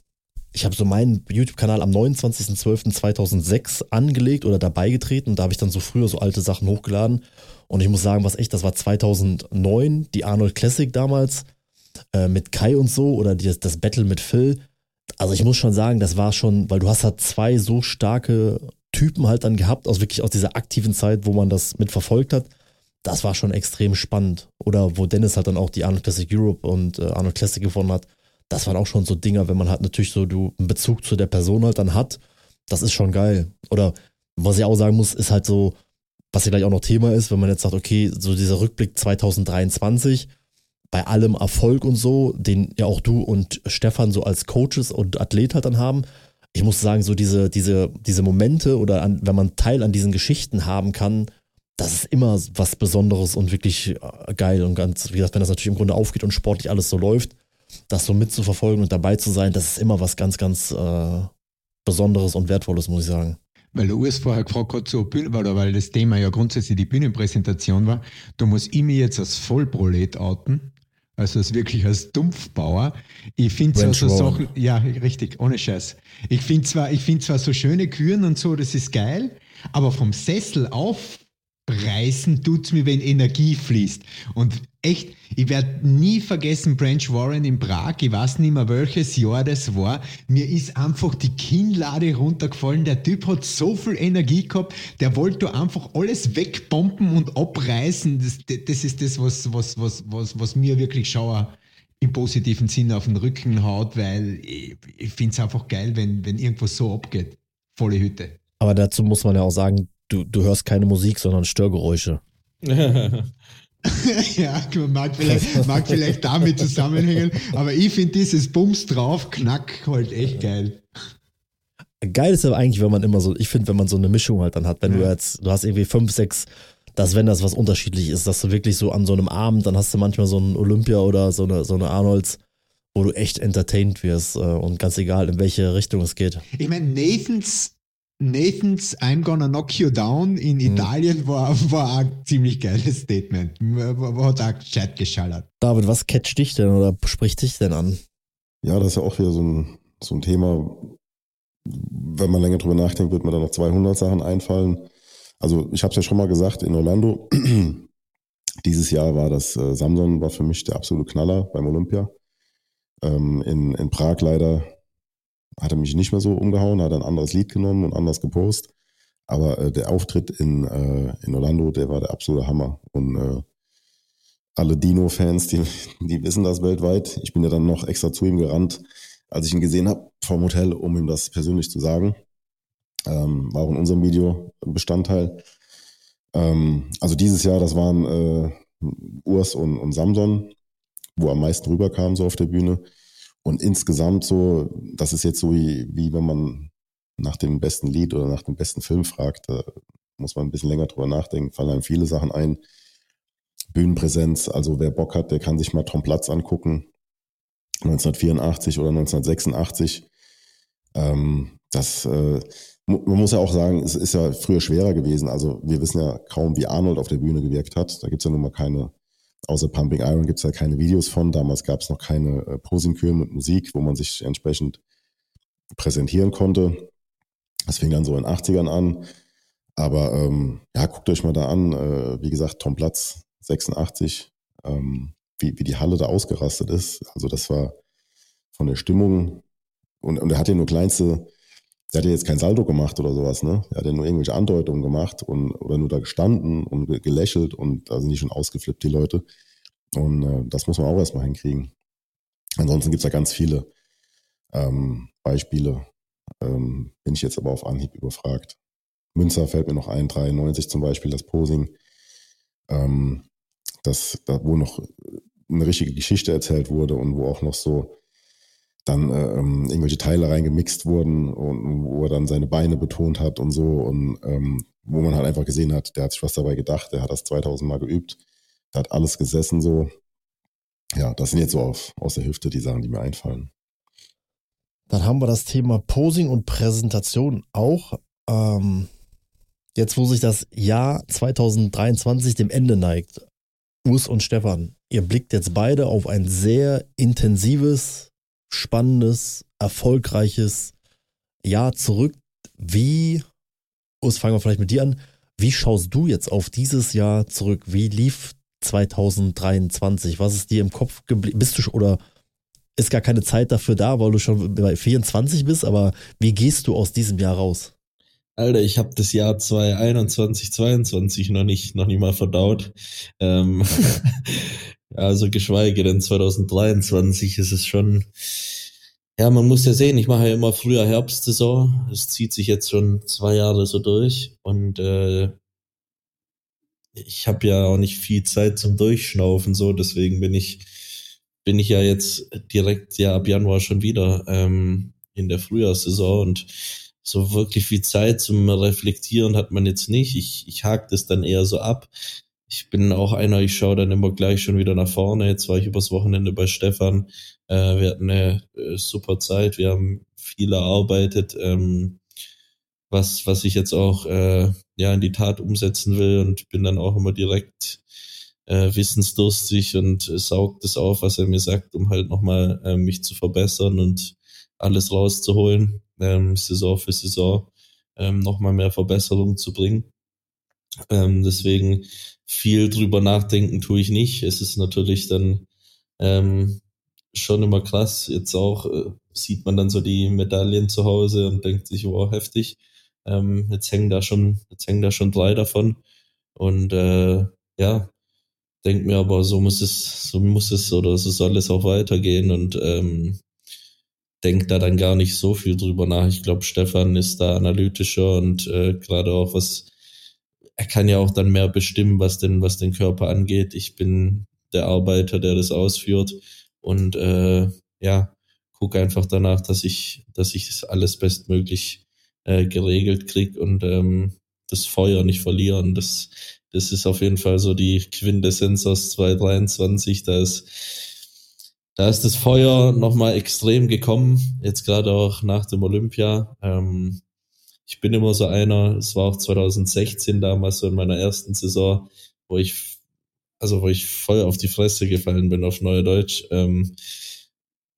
ich habe so meinen YouTube-Kanal am 29.12.2006 angelegt oder dabei getreten und da habe ich dann so früher so alte Sachen hochgeladen. Und ich muss sagen, was echt, das war 2009, die Arnold Classic damals äh, mit Kai und so oder die, das Battle mit Phil. Also ich muss schon sagen, das war schon, weil du hast halt zwei so starke Typen halt dann gehabt, aus wirklich aus dieser aktiven Zeit, wo man das mitverfolgt hat. Das war schon extrem spannend. Oder wo Dennis halt dann auch die Arnold Classic Europe und äh, Arnold Classic gewonnen hat das waren auch schon so Dinger, wenn man halt natürlich so du einen Bezug zu der Person halt dann hat, das ist schon geil. Oder was ich auch sagen muss, ist halt so, was ja gleich auch noch Thema ist, wenn man jetzt sagt, okay, so dieser Rückblick 2023, bei allem Erfolg und so, den ja auch du und Stefan so als Coaches und Athlet halt dann haben, ich muss sagen, so diese, diese, diese Momente oder an, wenn man Teil an diesen Geschichten haben kann, das ist immer was Besonderes und wirklich äh, geil und ganz, wie gesagt, wenn das natürlich im Grunde aufgeht und sportlich alles so läuft, das so mitzuverfolgen und dabei zu sein, das ist immer was ganz, ganz äh, Besonderes und Wertvolles, muss ich sagen. Weil der Urs vorher gefragt hat, so Bühne, oder weil das Thema ja grundsätzlich die Bühnenpräsentation war, da muss ich mich jetzt als Vollprolet outen, also als wirklich als Dumpfbauer. Ich finde zwar so Sachen, ja, richtig, ohne Scheiß. Ich finde zwar, ich finde zwar so schöne Küren und so, das ist geil, aber vom Sessel auf reißen tut's mir, wenn Energie fließt. Und echt, ich werde nie vergessen, Branch Warren in Prag, ich weiß nicht mehr welches Jahr das war, mir ist einfach die Kinnlade runtergefallen, der Typ hat so viel Energie gehabt, der wollte einfach alles wegbomben und abreißen, das, das ist das, was, was, was, was, was mir wirklich Schauer im positiven Sinne auf den Rücken haut, weil ich, ich finde es einfach geil, wenn, wenn irgendwas so abgeht. Volle Hütte. Aber dazu muss man ja auch sagen, du, du hörst keine Musik, sondern Störgeräusche. ja, mag vielleicht, mag vielleicht damit zusammenhängen, aber ich finde dieses Bums drauf, Knack halt echt geil. Geil ist ja eigentlich, wenn man immer so, ich finde, wenn man so eine Mischung halt dann hat, wenn ja. du jetzt, du hast irgendwie fünf, sechs, dass wenn das was unterschiedlich ist, dass du wirklich so an so einem Abend, dann hast du manchmal so einen Olympia oder so eine, so eine Arnolds, wo du echt entertained wirst äh, und ganz egal, in welche Richtung es geht. Ich meine, Nathans Nathans I'm Gonna Knock You Down in Mhm. Italien war, war ein ziemlich geiles Statement. Hat auch gescheit geschallert. David, was catcht dich denn oder spricht dich denn an? Ja, das ist ja auch wieder so ein, so ein Thema. Wenn man länger drüber nachdenkt, wird mir da noch 200 Sachen einfallen. Also ich habe es ja schon mal gesagt, in Orlando, dieses Jahr war das äh, Samson, war für mich der absolute Knaller beim Olympia. Ähm, in, in Prag leider hat er mich nicht mehr so umgehauen, hat ein anderes Lied genommen und anders gepostet. Aber äh, der Auftritt in, äh, in Orlando, der war der absolute Hammer. Und äh, alle Dino-Fans, die, die wissen das weltweit. Ich bin ja dann noch extra zu ihm gerannt, als ich ihn gesehen habe vom Hotel, um ihm das persönlich zu sagen. Ähm, war auch in unserem Video Bestandteil. Ähm, also dieses Jahr, das waren äh, Urs und, und Samson, wo am meisten rüberkam so auf der Bühne. Und insgesamt so, das ist jetzt so wie, wie wenn man nach dem besten Lied oder nach dem besten Film fragt, da muss man ein bisschen länger drüber nachdenken, fallen einem viele Sachen ein. Bühnenpräsenz, also wer Bock hat, der kann sich mal Tom Platz angucken. 1984 oder 1986. Ähm, das, äh, man muss ja auch sagen, es ist ja früher schwerer gewesen. Also wir wissen ja kaum, wie Arnold auf der Bühne gewirkt hat. Da gibt's ja nun mal keine, außer Pumping Iron gibt's ja keine Videos von. Damals gab's noch keine äh, Posingkühe mit Musik, wo man sich entsprechend präsentieren konnte. Das fing dann so in den 80ern an. Aber ähm, ja, guckt euch mal da an. Äh, wie gesagt, Tom Platz 86, ähm, wie, wie die Halle da ausgerastet ist. Also das war von der Stimmung und, und er hat ja nur kleinste, der hat ja jetzt kein Saldo gemacht oder sowas, ne? Er hat ja nur irgendwelche Andeutungen gemacht und oder nur da gestanden und ge- gelächelt und da sind die schon ausgeflippt, die Leute. Und äh, das muss man auch erstmal hinkriegen. Ansonsten gibt's ja ganz viele ähm, Beispiele. Ähm, bin ich jetzt aber auf Anhieb überfragt. Münzer fällt mir noch ein, 93 zum Beispiel, das Posing. Ähm, das, da, wo noch eine richtige Geschichte erzählt wurde und wo auch noch so dann äh, ähm, irgendwelche Teile reingemixt wurden und wo er dann seine Beine betont hat und so und ähm, wo man halt einfach gesehen hat, der hat sich was dabei gedacht, der hat das 2000 Mal geübt, der hat alles gesessen so. Ja, das sind jetzt so auf, aus der Hüfte die Sachen, die mir einfallen. Dann haben wir das Thema Posing und Präsentation auch. Ähm, jetzt, wo sich das Jahr 2023 dem Ende neigt, Urs und Stefan, ihr blickt jetzt beide auf ein sehr intensives, spannendes, erfolgreiches Jahr zurück. Wie, Urs, fangen wir vielleicht mit dir an. Wie schaust du jetzt auf dieses Jahr zurück? Wie lief 2023? Was ist dir im Kopf geblieben? Bist du schon, oder ist gar keine Zeit dafür da, weil du schon bei 24 bist, aber wie gehst du aus diesem Jahr raus? Alter, ich habe das Jahr 2021, 22 noch nicht, noch nicht mal verdaut. Ähm, also geschweige denn 2023 ist es schon. Ja, man muss ja sehen, ich mache ja immer früher Herbstsaison. Es zieht sich jetzt schon zwei Jahre so durch und äh, ich habe ja auch nicht viel Zeit zum Durchschnaufen, so deswegen bin ich bin ich ja jetzt direkt ja ab Januar schon wieder ähm, in der Frühjahrssaison und so wirklich viel Zeit zum Reflektieren hat man jetzt nicht. Ich, ich hake das dann eher so ab. Ich bin auch einer, ich schaue dann immer gleich schon wieder nach vorne. Jetzt war ich übers Wochenende bei Stefan. Äh, wir hatten eine äh, super Zeit. Wir haben viel erarbeitet, ähm, was, was ich jetzt auch äh, ja in die Tat umsetzen will und bin dann auch immer direkt äh, wissensdurstig und äh, saugt es auf, was er mir sagt, um halt nochmal äh, mich zu verbessern und alles rauszuholen, ähm, Saison für Saison, ähm, nochmal mehr Verbesserung zu bringen. Ähm, deswegen viel drüber nachdenken tue ich nicht. Es ist natürlich dann ähm, schon immer krass. Jetzt auch äh, sieht man dann so die Medaillen zu Hause und denkt sich, wow, heftig. Ähm, jetzt hängen da schon, jetzt hängen da schon drei davon. Und äh, ja, denke mir aber, so muss es, so muss es oder so soll es auch weitergehen und ähm, denkt da dann gar nicht so viel drüber nach. Ich glaube, Stefan ist da analytischer und äh, gerade auch was, er kann ja auch dann mehr bestimmen, was den, was den Körper angeht. Ich bin der Arbeiter, der das ausführt und äh, ja, gucke einfach danach, dass ich, dass ich das alles bestmöglich äh, geregelt krieg und ähm, das Feuer nicht verlieren. Das, das ist auf jeden Fall so die Quintessenz aus 2023. Da ist, da ist das Feuer nochmal extrem gekommen, jetzt gerade auch nach dem Olympia. Ähm, ich bin immer so einer, es war auch 2016 damals so in meiner ersten Saison, wo ich, also wo ich voll auf die Fresse gefallen bin auf Neue Deutsch. Ähm,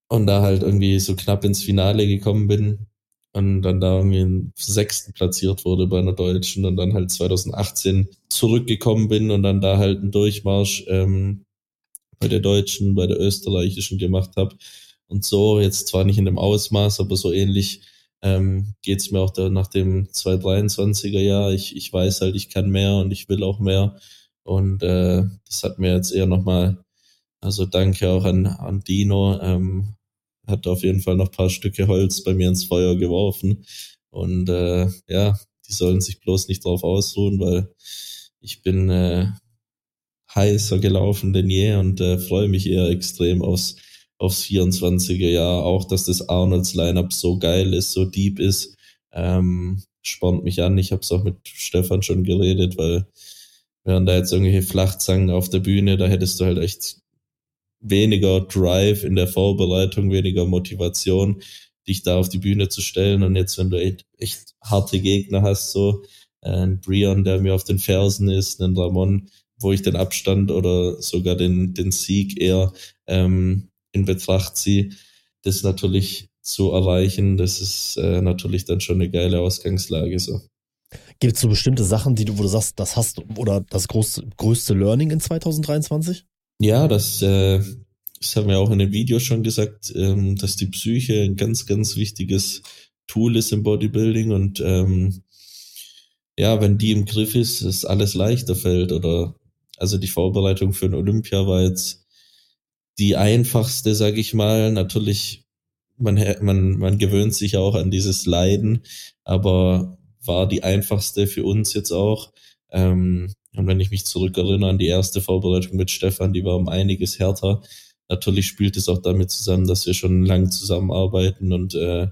und da halt irgendwie so knapp ins Finale gekommen bin und dann da irgendwie im sechsten platziert wurde bei einer Deutschen und dann halt 2018 zurückgekommen bin und dann da halt einen Durchmarsch ähm, bei der Deutschen, bei der Österreichischen gemacht habe. Und so, jetzt zwar nicht in dem Ausmaß, aber so ähnlich ähm, geht mir auch da nach dem 223er Jahr. Ich, ich weiß halt, ich kann mehr und ich will auch mehr. Und äh, das hat mir jetzt eher nochmal, also danke auch an, an Dino, ähm, hat auf jeden Fall noch paar Stücke Holz bei mir ins Feuer geworfen. Und äh, ja, die sollen sich bloß nicht drauf ausruhen, weil ich bin äh, heißer gelaufen denn je und äh, freue mich eher extrem aufs, aufs 24er Jahr. Auch, dass das Arnolds Lineup so geil ist, so deep ist, ähm, spornt mich an. Ich habe es auch mit Stefan schon geredet, weil während da jetzt irgendwelche Flachzangen auf der Bühne, da hättest du halt echt weniger Drive in der Vorbereitung, weniger Motivation, dich da auf die Bühne zu stellen. Und jetzt, wenn du echt, echt harte Gegner hast, so äh, ein Brian, der mir auf den Fersen ist, ein Ramon, wo ich den Abstand oder sogar den, den Sieg eher ähm, in Betracht ziehe, das natürlich zu erreichen, das ist äh, natürlich dann schon eine geile Ausgangslage so. Gibt es so bestimmte Sachen, die du, wo du sagst, das hast du, oder das große, größte Learning in 2023? Ja, das, äh, das haben wir auch in dem Video schon gesagt, ähm, dass die Psyche ein ganz, ganz wichtiges Tool ist im Bodybuilding und ähm, ja, wenn die im Griff ist, ist alles leichter fällt oder also die Vorbereitung für ein Olympia war jetzt die einfachste, sag ich mal. Natürlich, man, man, man gewöhnt sich auch an dieses Leiden, aber war die einfachste für uns jetzt auch. Ähm, und wenn ich mich zurückerinnere an die erste Vorbereitung mit Stefan, die war um einiges härter. Natürlich spielt es auch damit zusammen, dass wir schon lang zusammenarbeiten und äh,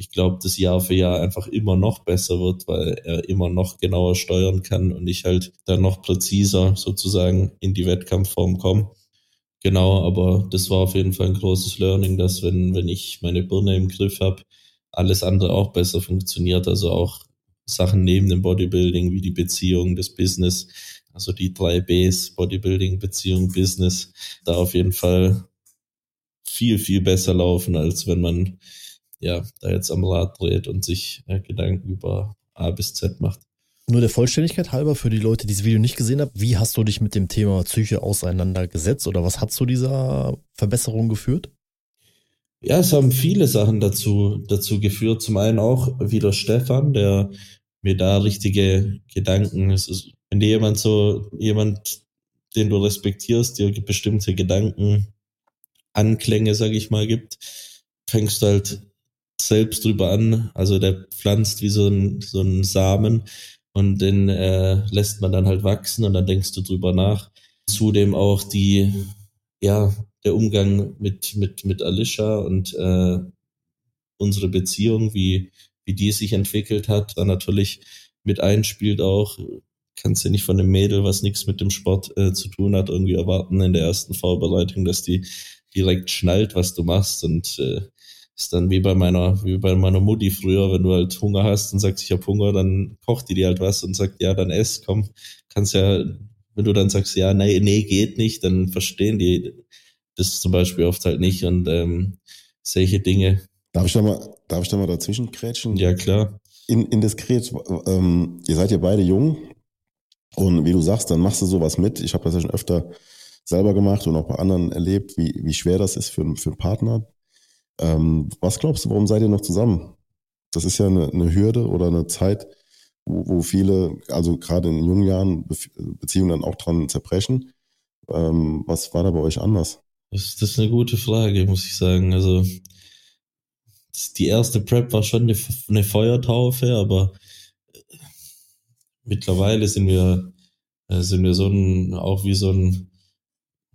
ich glaube, das Jahr für Jahr einfach immer noch besser wird, weil er immer noch genauer steuern kann und ich halt dann noch präziser sozusagen in die Wettkampfform komme. Genau, aber das war auf jeden Fall ein großes Learning, dass wenn, wenn ich meine Birne im Griff habe, alles andere auch besser funktioniert. Also auch Sachen neben dem Bodybuilding wie die Beziehung, das Business, also die drei Bs, Bodybuilding, Beziehung, Business, da auf jeden Fall viel, viel besser laufen, als wenn man ja da jetzt am Rad dreht und sich äh, Gedanken über A bis Z macht. Nur der Vollständigkeit halber für die Leute, die das Video nicht gesehen haben, wie hast du dich mit dem Thema Psyche auseinandergesetzt oder was hat zu dieser Verbesserung geführt? Ja, es haben viele Sachen dazu, dazu geführt. Zum einen auch wieder Stefan, der mir da richtige Gedanken, es ist, wenn dir jemand so, jemand, den du respektierst, dir bestimmte Gedanken, Anklänge, sag ich mal, gibt, fängst du halt selbst drüber an. Also der pflanzt wie so ein, so ein Samen und den äh, lässt man dann halt wachsen und dann denkst du drüber nach. Zudem auch die, ja, der Umgang mit, mit, mit Alicia und äh, unsere Beziehung, wie, wie die sich entwickelt hat, dann natürlich mit einspielt auch, kannst du nicht von einem Mädel, was nichts mit dem Sport äh, zu tun hat, irgendwie erwarten in der ersten Vorbereitung, dass die direkt schnallt, was du machst und äh, ist dann wie bei meiner, wie bei meiner Mutti früher, wenn du halt Hunger hast und sagst, ich habe Hunger, dann kocht die dir halt was und sagt, ja, dann ess, komm, kannst ja, wenn du dann sagst, ja, nee, nee, geht nicht, dann verstehen die das zum Beispiel oft halt nicht und ähm, solche Dinge. Darf ich da mal, darf ich da mal dazwischen krätschen? Ja, klar. In, in diskret, ähm, ihr seid ja beide jung und wie du sagst, dann machst du sowas mit. Ich habe das ja schon öfter selber gemacht und auch bei anderen erlebt, wie, wie schwer das ist für, für einen Partner, ähm, was glaubst du, warum seid ihr noch zusammen? Das ist ja eine, eine Hürde oder eine Zeit, wo, wo, viele, also gerade in jungen Jahren, Beziehungen dann auch dran zerbrechen. Ähm, was war da bei euch anders? Das, das ist eine gute Frage, muss ich sagen. Also die erste Prep war schon eine, eine Feuertaufe, aber mittlerweile sind wir, äh, sind wir so ein, auch wie so ein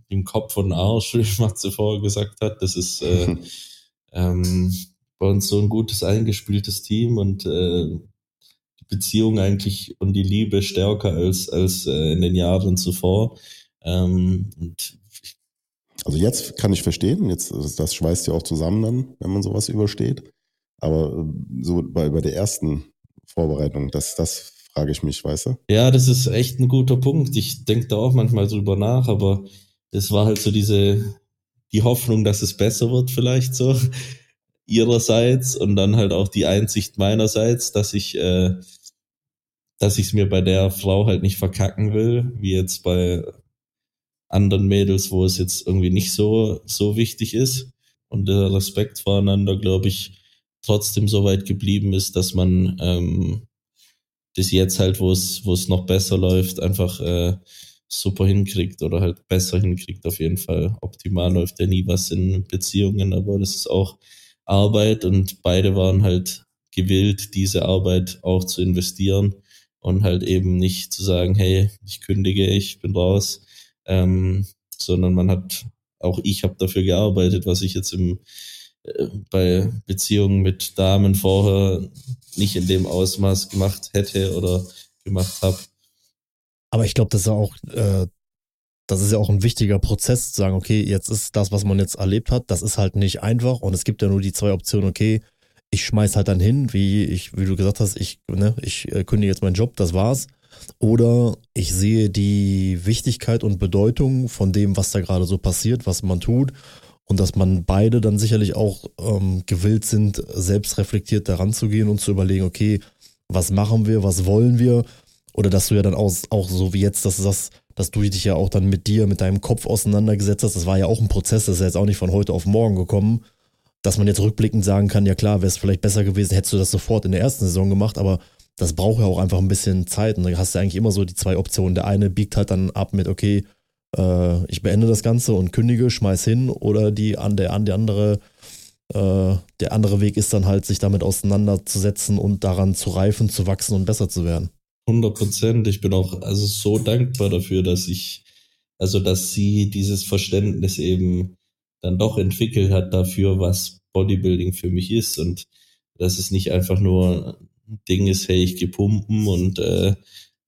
im Kopf und Arsch, wie Matze vorher gesagt hat. Das ist äh, ähm, bei uns so ein gutes eingespieltes Team und äh, die Beziehung eigentlich und die Liebe stärker als, als äh, in den Jahren zuvor. Ähm, also jetzt kann ich verstehen, jetzt das schweißt ja auch zusammen dann, wenn man sowas übersteht. Aber äh, so bei, bei der ersten Vorbereitung? Das, das frage ich mich, weißt du? Ja, das ist echt ein guter Punkt. Ich denke da auch manchmal drüber nach, aber es war halt so diese, die Hoffnung, dass es besser wird vielleicht so ihrerseits und dann halt auch die Einsicht meinerseits, dass ich, äh, dass ich es mir bei der Frau halt nicht verkacken will, wie jetzt bei anderen Mädels, wo es jetzt irgendwie nicht so, so wichtig ist. Und der Respekt voreinander, glaube ich, trotzdem so weit geblieben ist, dass man ähm, das jetzt halt, wo es, wo es noch besser läuft, einfach äh, super hinkriegt oder halt besser hinkriegt auf jeden Fall. Optimal läuft ja nie was in Beziehungen, aber das ist auch Arbeit und beide waren halt gewillt, diese Arbeit auch zu investieren und halt eben nicht zu sagen, hey, ich kündige, ich bin raus, ähm, sondern man hat, auch ich habe dafür gearbeitet, was ich jetzt im äh, bei Beziehungen mit Damen vorher nicht in dem Ausmaß gemacht hätte oder gemacht habe. Aber ich glaube, das ist ja auch, äh, das ist ja auch ein wichtiger Prozess, zu sagen, okay, jetzt ist das, was man jetzt erlebt hat, das ist halt nicht einfach und es gibt ja nur die zwei Optionen, okay, ich schmeiß halt dann hin, wie ich, wie du gesagt hast, ich, ne, ich äh, kündige jetzt meinen Job, das war's. Oder ich sehe die Wichtigkeit und Bedeutung von dem, was da gerade so passiert, was man tut. Und dass man beide dann sicherlich auch ähm, gewillt sind, selbst reflektiert daran zu gehen und zu überlegen, okay, was machen wir, was wollen wir? Oder dass du ja dann auch, auch so wie jetzt, dass das, dass du dich ja auch dann mit dir, mit deinem Kopf auseinandergesetzt hast. Das war ja auch ein Prozess, das ist ja jetzt auch nicht von heute auf morgen gekommen. Dass man jetzt rückblickend sagen kann, ja klar, wäre es vielleicht besser gewesen, hättest du das sofort in der ersten Saison gemacht, aber das braucht ja auch einfach ein bisschen Zeit. Und da hast du eigentlich immer so die zwei Optionen. Der eine biegt halt dann ab mit, okay, äh, ich beende das Ganze und kündige, schmeiß hin, oder die an der, an der andere, äh, der andere Weg ist dann halt, sich damit auseinanderzusetzen und daran zu reifen, zu wachsen und besser zu werden. 100 Prozent. Ich bin auch also so dankbar dafür, dass ich, also dass sie dieses Verständnis eben dann doch entwickelt hat dafür, was Bodybuilding für mich ist und dass es nicht einfach nur Ding ist, hey, ich gehe pumpen und äh,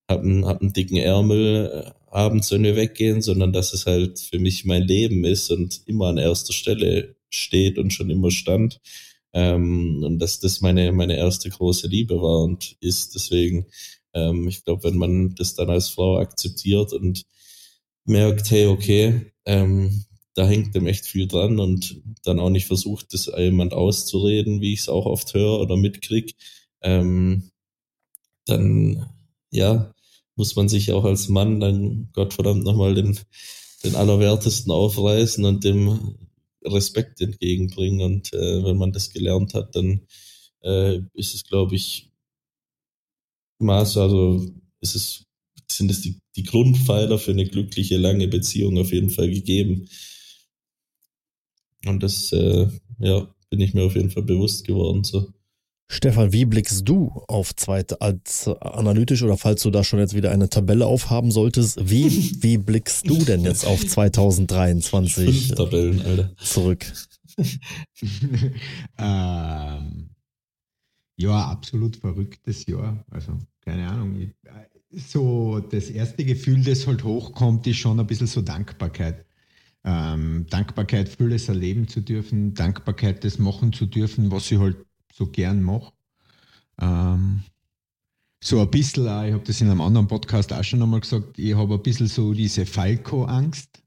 hab einen, hab einen dicken Ärmel, äh, abends, wenn wir weggehen, sondern dass es halt für mich mein Leben ist und immer an erster Stelle steht und schon immer stand. Ähm, und dass das meine, meine erste große Liebe war und ist. Deswegen, ähm, ich glaube, wenn man das dann als Frau akzeptiert und merkt, hey, okay, ähm, da hängt dem echt viel dran und dann auch nicht versucht, das jemand auszureden, wie ich es auch oft höre oder mitkrieg, ähm, dann ja, muss man sich auch als Mann dann Gottverdammt nochmal den, den Allerwertesten aufreißen und dem Respekt entgegenbringen. Und äh, wenn man das gelernt hat, dann äh, ist es, glaube ich, Maß, also ist es, sind es die, die Grundpfeiler für eine glückliche, lange Beziehung auf jeden Fall gegeben. Und das, äh, ja, bin ich mir auf jeden Fall bewusst geworden. So. Stefan, wie blickst du auf zweite als analytisch oder falls du da schon jetzt wieder eine Tabelle aufhaben solltest, wie, wie blickst du denn jetzt auf 2023 Fünf Tabellen, Alter. zurück? ähm, ja, absolut verrücktes Jahr. Also, keine Ahnung. So, das erste Gefühl, das halt hochkommt, ist schon ein bisschen so Dankbarkeit. Ähm, Dankbarkeit, vieles erleben zu dürfen, Dankbarkeit, das machen zu dürfen, was ich halt so gern mache. Ähm, so ein bisschen, ich habe das in einem anderen Podcast auch schon einmal gesagt, ich habe ein bisschen so diese Falco-Angst.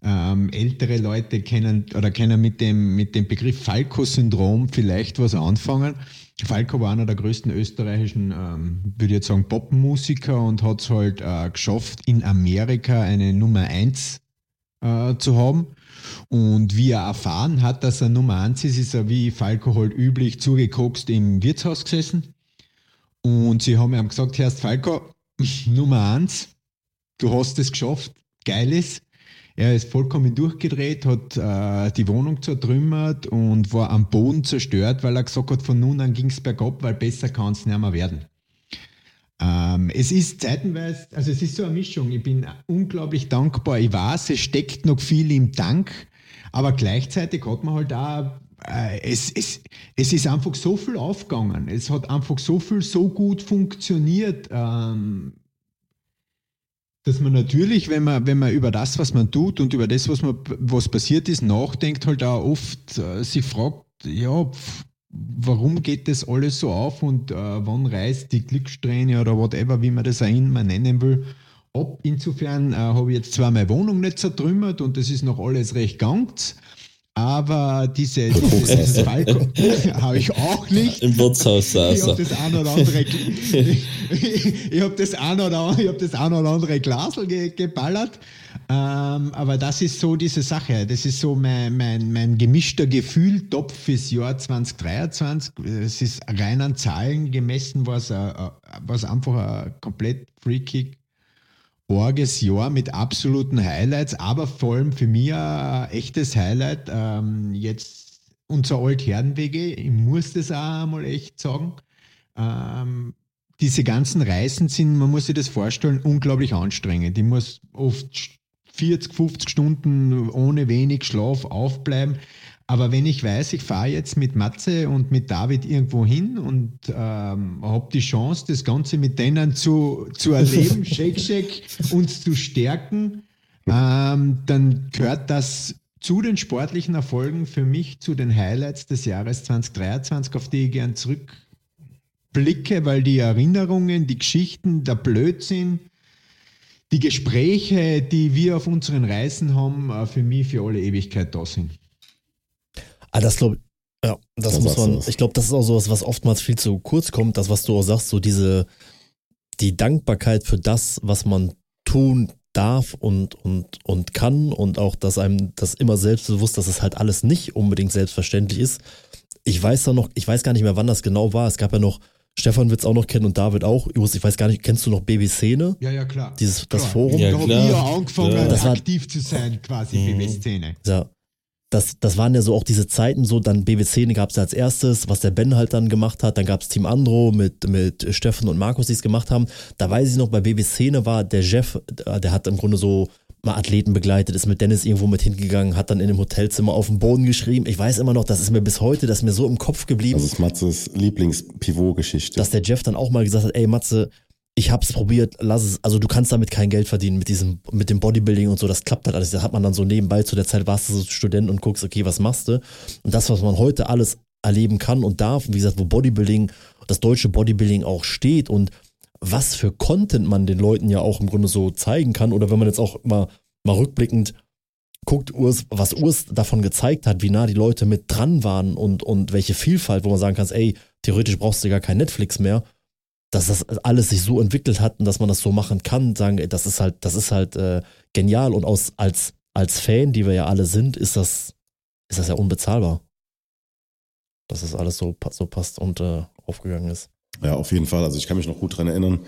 Ähm, ältere Leute kennen oder können mit dem, mit dem Begriff Falco-Syndrom vielleicht was anfangen. Falco war einer der größten österreichischen, ähm, würde ich jetzt sagen, Popmusiker und hat es halt äh, geschafft, in Amerika eine Nummer 1 äh, zu haben. Und wie er erfahren hat, dass er Nummer 1 ist, ist er wie Falco halt üblich zugekokst im Wirtshaus gesessen. Und sie haben ihm gesagt, Herr Falco, Nummer 1, du hast es geschafft, geil ist. Er ist vollkommen durchgedreht, hat äh, die Wohnung zertrümmert und war am Boden zerstört, weil er gesagt hat, von nun an ging es bergab, weil besser kann es nicht mehr werden. Ähm, es ist zeitenweise, also es ist so eine Mischung. Ich bin unglaublich dankbar. Ich weiß, es steckt noch viel im Dank, aber gleichzeitig hat man halt auch, äh, es, es, es ist einfach so viel aufgegangen. Es hat einfach so viel so gut funktioniert. Ähm, dass man natürlich, wenn man, wenn man über das, was man tut und über das, was, man, was passiert ist, nachdenkt, halt auch oft äh, sich fragt, ja, warum geht das alles so auf und äh, wann reißt die Glückssträhne oder whatever, wie man das auch immer nennen will, ab. Insofern äh, habe ich jetzt zwar meine Wohnung nicht zertrümmert und das ist noch alles recht ganz, aber diese, dieses Balkon habe ich auch nicht. Im Wirtshaus Ich saß habe er. das ein oder andere, ich habe das ein oder, ich hab das ein oder andere Glasel ge, geballert. Ähm, aber das ist so diese Sache. Das ist so mein, mein, mein gemischter Gefühltopf fürs Jahr 2023. Es ist rein an Zahlen gemessen, was, was einfach ein komplett freakig orges Jahr mit absoluten Highlights, aber vor allem für mich ein echtes Highlight. Ähm, jetzt unser Altherrenwege, ich muss das auch mal echt sagen. Ähm, diese ganzen Reisen sind, man muss sich das vorstellen, unglaublich anstrengend. Ich muss oft 40, 50 Stunden ohne wenig Schlaf aufbleiben. Aber wenn ich weiß, ich fahre jetzt mit Matze und mit David irgendwo hin und ähm, habe die Chance, das Ganze mit denen zu, zu erleben, Shake Shake, uns zu stärken, ähm, dann gehört das zu den sportlichen Erfolgen für mich zu den Highlights des Jahres 2023, auf die ich gern zurückblicke, weil die Erinnerungen, die Geschichten, der Blödsinn, die Gespräche, die wir auf unseren Reisen haben, äh, für mich für alle Ewigkeit da sind. Ah, das glaube ja, das Da muss man, ich glaube, das ist auch sowas, was oftmals viel zu kurz kommt, das, was du auch sagst, so diese, die Dankbarkeit für das, was man tun darf und, und, und kann und auch, dass einem das immer selbstbewusst, dass es halt alles nicht unbedingt selbstverständlich ist. Ich weiß da noch, ich weiß gar nicht mehr, wann das genau war. Es gab ja noch, Stefan wird es auch noch kennen und David auch. Jos, ich weiß gar nicht, kennst du noch Baby-Szene? Ja, ja, klar. Dieses, das Klar. Forum? Ja, da klar. ich ja angefangen, Ja. Das aktiv zu sein, quasi, Mhm. BW-Szene. Ja. Das, das waren ja so auch diese Zeiten, so dann BW10 gab es als erstes, was der Ben halt dann gemacht hat, dann gab es Team Andro mit, mit Steffen und Markus, die es gemacht haben. Da weiß ich noch, bei BW-Szene war der Jeff, der hat im Grunde so mal Athleten begleitet, ist mit Dennis irgendwo mit hingegangen, hat dann in dem Hotelzimmer auf dem Boden geschrieben. Ich weiß immer noch, das ist mir bis heute, das ist mir so im Kopf geblieben Das ist Matzes Lieblings-Pivot-Geschichte. dass der Jeff dann auch mal gesagt hat, ey Matze, ich hab's probiert, lass es, also du kannst damit kein Geld verdienen mit diesem, mit dem Bodybuilding und so, das klappt halt alles. Da hat man dann so nebenbei zu der Zeit warst du so Student und guckst, okay, was machst du? Und das, was man heute alles erleben kann und darf, wie gesagt, wo Bodybuilding, das deutsche Bodybuilding auch steht und was für Content man den Leuten ja auch im Grunde so zeigen kann, oder wenn man jetzt auch mal, mal rückblickend guckt, Urs, was Urs davon gezeigt hat, wie nah die Leute mit dran waren und, und welche Vielfalt, wo man sagen kann, ey, theoretisch brauchst du gar kein Netflix mehr, dass das alles sich so entwickelt hat und dass man das so machen kann, sagen, das ist halt, das ist halt äh, genial und aus, als, als Fan, die wir ja alle sind, ist das, ist das ja unbezahlbar. Dass das alles so, so passt und äh, aufgegangen ist. Ja, auf jeden Fall. Also ich kann mich noch gut dran erinnern,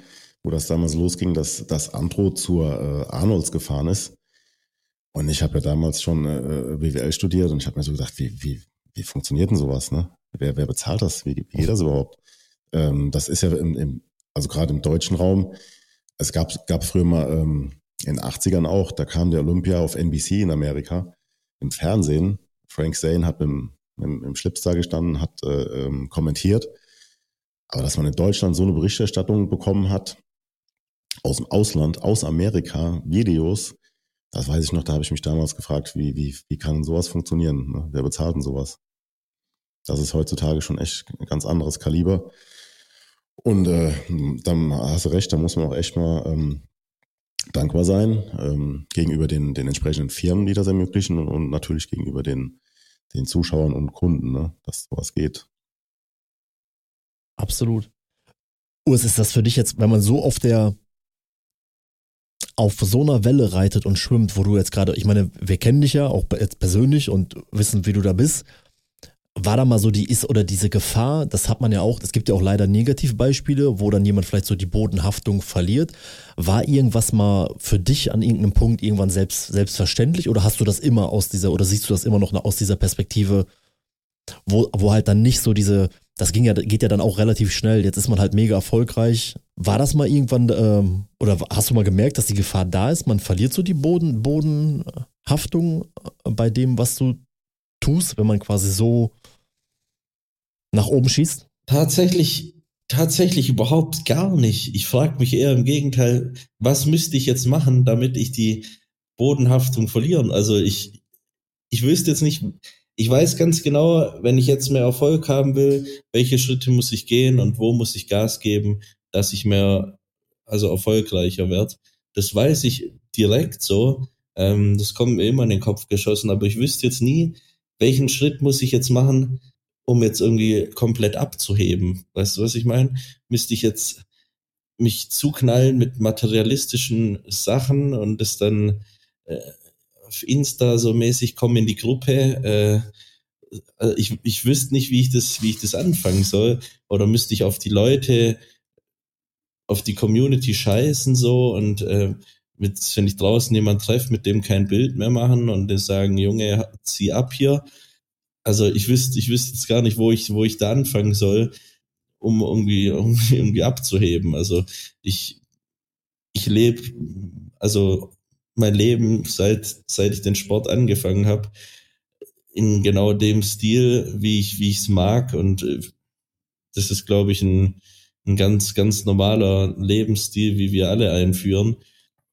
wo das damals losging, dass das Andro zur äh, Arnolds gefahren ist. Und ich habe ja damals schon äh, BWL studiert und ich habe mir so gedacht, wie, wie, wie funktioniert denn sowas? Ne? Wer, wer bezahlt das? Wie, wie geht das überhaupt? Ähm, das ist ja im, im also gerade im deutschen Raum, es gab, gab früher mal ähm, in den 80ern auch, da kam der Olympia auf NBC in Amerika im Fernsehen. Frank Zane hat im, im, im Schlips da gestanden, hat äh, ähm, kommentiert. Aber dass man in Deutschland so eine Berichterstattung bekommen hat, aus dem Ausland, aus Amerika, Videos, das weiß ich noch, da habe ich mich damals gefragt, wie, wie, wie kann sowas funktionieren? Ne? Wer bezahlt denn sowas? Das ist heutzutage schon echt ein ganz anderes Kaliber. Und äh, dann hast du recht, da muss man auch echt mal ähm, dankbar sein ähm, gegenüber den, den entsprechenden Firmen, die das ermöglichen und, und natürlich gegenüber den, den Zuschauern und Kunden, ne? dass sowas geht. Absolut. Urs, ist das für dich jetzt, wenn man so auf der auf so einer Welle reitet und schwimmt, wo du jetzt gerade, ich meine, wir kennen dich ja auch jetzt persönlich und wissen, wie du da bist. War da mal so die ist oder diese Gefahr, das hat man ja auch, es gibt ja auch leider Negativbeispiele, wo dann jemand vielleicht so die Bodenhaftung verliert. War irgendwas mal für dich an irgendeinem Punkt irgendwann selbst, selbstverständlich oder hast du das immer aus dieser, oder siehst du das immer noch aus dieser Perspektive, wo, wo halt dann nicht so diese, das ging ja, geht ja dann auch relativ schnell. Jetzt ist man halt mega erfolgreich. War das mal irgendwann, ähm, oder hast du mal gemerkt, dass die Gefahr da ist? Man verliert so die Boden, Bodenhaftung äh, bei dem, was du tust, wenn man quasi so nach oben schießt? Tatsächlich, tatsächlich überhaupt gar nicht. Ich frage mich eher im Gegenteil, was müsste ich jetzt machen, damit ich die Bodenhaftung verlieren? Also ich, ich wüsste jetzt nicht, ich weiß ganz genau, wenn ich jetzt mehr Erfolg haben will, welche Schritte muss ich gehen und wo muss ich Gas geben, dass ich mehr, also erfolgreicher werde. Das weiß ich direkt so. Ähm, das kommt mir immer in den Kopf geschossen, aber ich wüsste jetzt nie, welchen Schritt muss ich jetzt machen, um jetzt irgendwie komplett abzuheben. Weißt du, was ich meine? Müsste ich jetzt mich zuknallen mit materialistischen Sachen und das dann äh, auf Insta so mäßig kommen in die Gruppe. Äh, ich, ich wüsste nicht, wie ich das, wie ich das anfangen soll. Oder müsste ich auf die Leute, auf die Community scheißen so und äh, mit, wenn ich draußen jemand treffe, mit dem kein Bild mehr machen und sagen, Junge, zieh ab hier. Also ich wüsste, ich wüsste jetzt gar nicht, wo ich, wo ich da anfangen soll, um irgendwie, irgendwie, irgendwie abzuheben. Also ich, ich lebe, also mein Leben, seit, seit ich den Sport angefangen habe, in genau dem Stil, wie ich wie ich es mag. Und äh, das ist, glaube ich, ein, ein ganz, ganz normaler Lebensstil, wie wir alle einführen.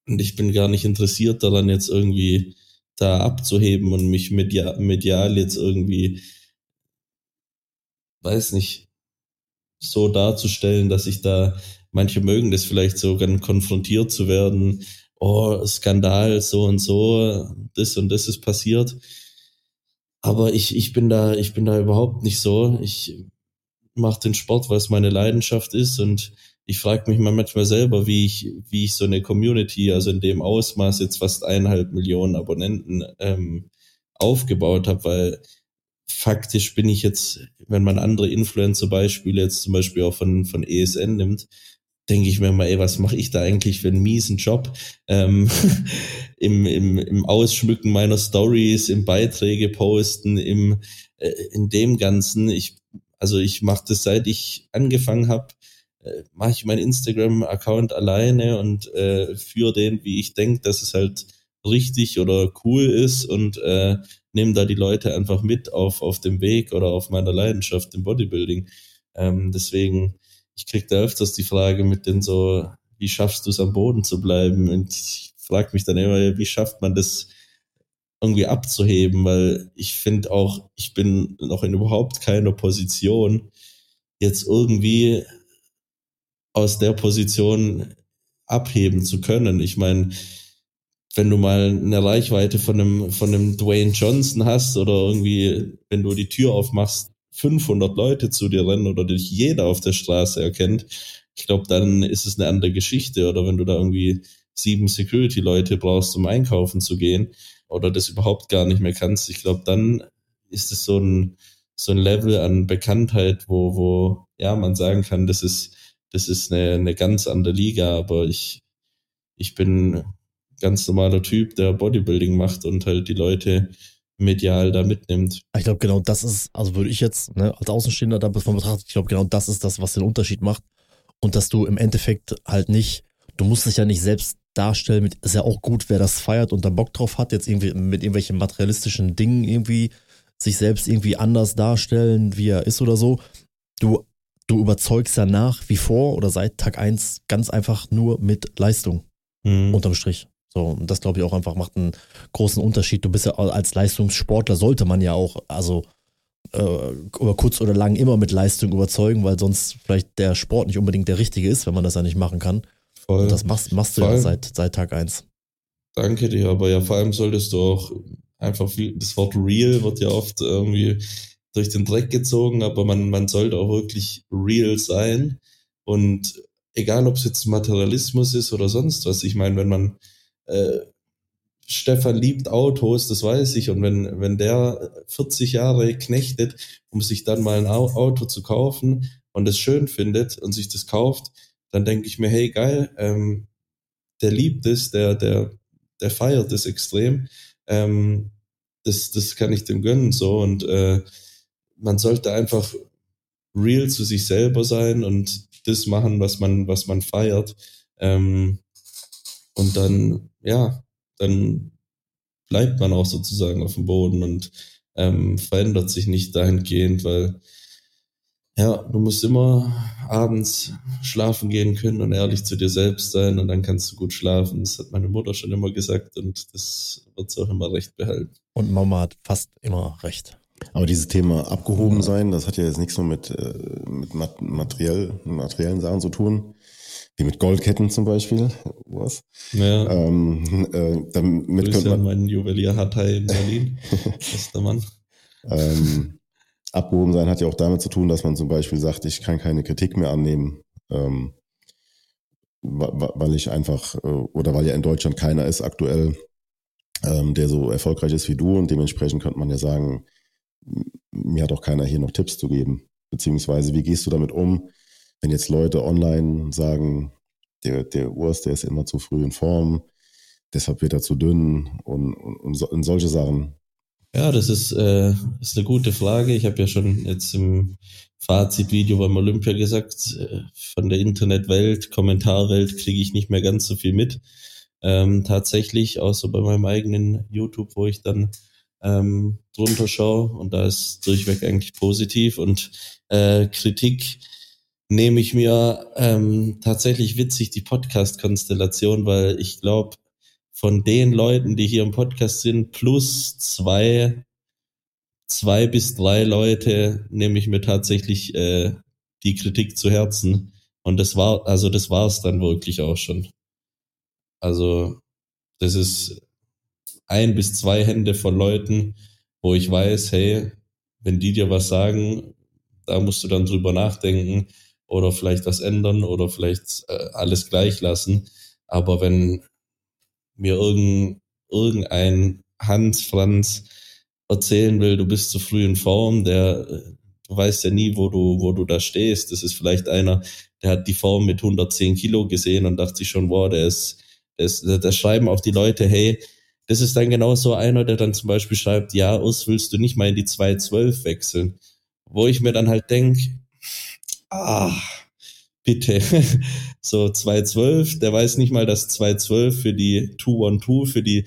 Und ich bin gar nicht interessiert daran, jetzt irgendwie da abzuheben und mich medial, medial jetzt irgendwie, weiß nicht, so darzustellen, dass ich da, manche mögen das vielleicht so, sogar konfrontiert zu werden oh, Skandal, so und so, das und das ist passiert. Aber ich, ich bin da, ich bin da überhaupt nicht so. Ich mache den Sport, weil es meine Leidenschaft ist und ich frage mich mal manchmal selber, wie ich, wie ich so eine Community, also in dem Ausmaß jetzt fast eineinhalb Millionen Abonnenten ähm, aufgebaut habe, weil faktisch bin ich jetzt, wenn man andere Influencer-Beispiele jetzt zum Beispiel auch von, von ESN nimmt, denke ich mir mal, ey, was mache ich da eigentlich für einen miesen Job? Ähm, im, im, Im Ausschmücken meiner Stories, im Beiträge posten, im äh, in dem Ganzen. Ich, also ich mache das seit ich angefangen habe, äh, mache ich meinen Instagram-Account alleine und äh, führe den, wie ich denke, dass es halt richtig oder cool ist und äh, nehme da die Leute einfach mit auf, auf dem Weg oder auf meiner Leidenschaft im Bodybuilding. Ähm, deswegen ich krieg da öfters die Frage mit den so, wie schaffst du es am Boden zu bleiben? Und ich frage mich dann immer, wie schafft man das irgendwie abzuheben? Weil ich finde auch, ich bin noch in überhaupt keiner Position, jetzt irgendwie aus der Position abheben zu können. Ich meine, wenn du mal eine Reichweite von einem, von einem Dwayne Johnson hast oder irgendwie, wenn du die Tür aufmachst, 500 Leute zu dir rennen oder dich jeder auf der Straße erkennt, ich glaube, dann ist es eine andere Geschichte. Oder wenn du da irgendwie sieben Security-Leute brauchst, um einkaufen zu gehen oder das überhaupt gar nicht mehr kannst, ich glaube, dann ist es so ein, so ein Level an Bekanntheit, wo, wo, ja, man sagen kann, das ist, das ist eine, eine ganz andere Liga, aber ich, ich bin ganz normaler Typ, der Bodybuilding macht und halt die Leute medial da mitnimmt. Ich glaube, genau das ist, also würde ich jetzt ne, als Außenstehender davon betrachten, ich glaube, genau das ist das, was den Unterschied macht. Und dass du im Endeffekt halt nicht, du musst dich ja nicht selbst darstellen, mit, ist ja auch gut, wer das feiert und da Bock drauf hat, jetzt irgendwie mit irgendwelchen materialistischen Dingen irgendwie sich selbst irgendwie anders darstellen, wie er ist oder so. Du, du überzeugst ja nach wie vor oder seit Tag eins ganz einfach nur mit Leistung. Mhm. Unterm Strich. So, und das glaube ich auch einfach macht einen großen Unterschied. Du bist ja als Leistungssportler, sollte man ja auch, also äh, über kurz oder lang immer mit Leistung überzeugen, weil sonst vielleicht der Sport nicht unbedingt der richtige ist, wenn man das ja nicht machen kann. Voll. Und das machst, machst du ja seit, seit Tag eins. Danke dir, aber ja, vor allem solltest du auch einfach viel, das Wort real wird ja oft irgendwie durch den Dreck gezogen, aber man, man sollte auch wirklich real sein. Und egal, ob es jetzt Materialismus ist oder sonst was, ich meine, wenn man äh, Stefan liebt Autos, das weiß ich. Und wenn, wenn der 40 Jahre knechtet, um sich dann mal ein Auto zu kaufen und es schön findet und sich das kauft, dann denke ich mir, hey geil, ähm, der liebt es, der, der, der feiert es extrem. Ähm, das, das kann ich dem gönnen so. Und äh, man sollte einfach real zu sich selber sein und das machen, was man, was man feiert. Ähm, und dann, ja, dann bleibt man auch sozusagen auf dem Boden und ähm, verändert sich nicht dahingehend, weil ja, du musst immer abends schlafen gehen können und ehrlich zu dir selbst sein und dann kannst du gut schlafen. Das hat meine Mutter schon immer gesagt und das wird sie auch immer recht behalten. Und Mama hat fast immer recht. Aber dieses Thema abgehoben sein, das hat ja jetzt nichts nur mit, äh, mit mat materiell, materiellen Sachen zu tun, wie mit Goldketten zum Beispiel. Was? Ja. Ähm, äh, damit Grüße könnte an man, meinen Juwelier Hatay in Berlin. das ist der Mann. ähm, abgehoben sein hat ja auch damit zu tun, dass man zum Beispiel sagt, ich kann keine Kritik mehr annehmen, ähm, weil ich einfach, äh, oder weil ja in Deutschland keiner ist aktuell, ähm, der so erfolgreich ist wie du und dementsprechend könnte man ja sagen, mir hat auch keiner hier noch Tipps zu geben. Beziehungsweise, wie gehst du damit um, wenn jetzt Leute online sagen, der, der Urs, der ist immer zu früh in Form, deshalb wird er zu dünn und, und, und, so, und solche Sachen. Ja, das ist, äh, ist eine gute Frage. Ich habe ja schon jetzt im Fazitvideo beim Olympia gesagt, äh, von der Internetwelt, Kommentarwelt kriege ich nicht mehr ganz so viel mit. Ähm, tatsächlich, außer bei meinem eigenen YouTube, wo ich dann ähm, drunter schaue und da ist durchweg eigentlich positiv und äh, Kritik nehme ich mir ähm, tatsächlich witzig die Podcast-Konstellation, weil ich glaube, von den Leuten, die hier im Podcast sind, plus zwei, zwei bis drei Leute nehme ich mir tatsächlich äh, die Kritik zu Herzen. Und das war, also das war es dann wirklich auch schon. Also das ist ein bis zwei Hände von Leuten, wo ich weiß, hey, wenn die dir was sagen, da musst du dann drüber nachdenken oder vielleicht was ändern oder vielleicht äh, alles gleich lassen. Aber wenn mir irgend, irgendein Hans Franz erzählen will, du bist zu früh in Form, der äh, du weißt ja nie, wo du, wo du da stehst. Das ist vielleicht einer, der hat die Form mit 110 Kilo gesehen und dachte sich schon, wow, der ist, der ist, da schreiben auch die Leute, hey, das ist dann genau so einer, der dann zum Beispiel schreibt, ja, Urs, willst du nicht mal in die 212 wechseln? Wo ich mir dann halt denk, ah, bitte. so 212, der weiß nicht mal, dass 212 für die 212, für die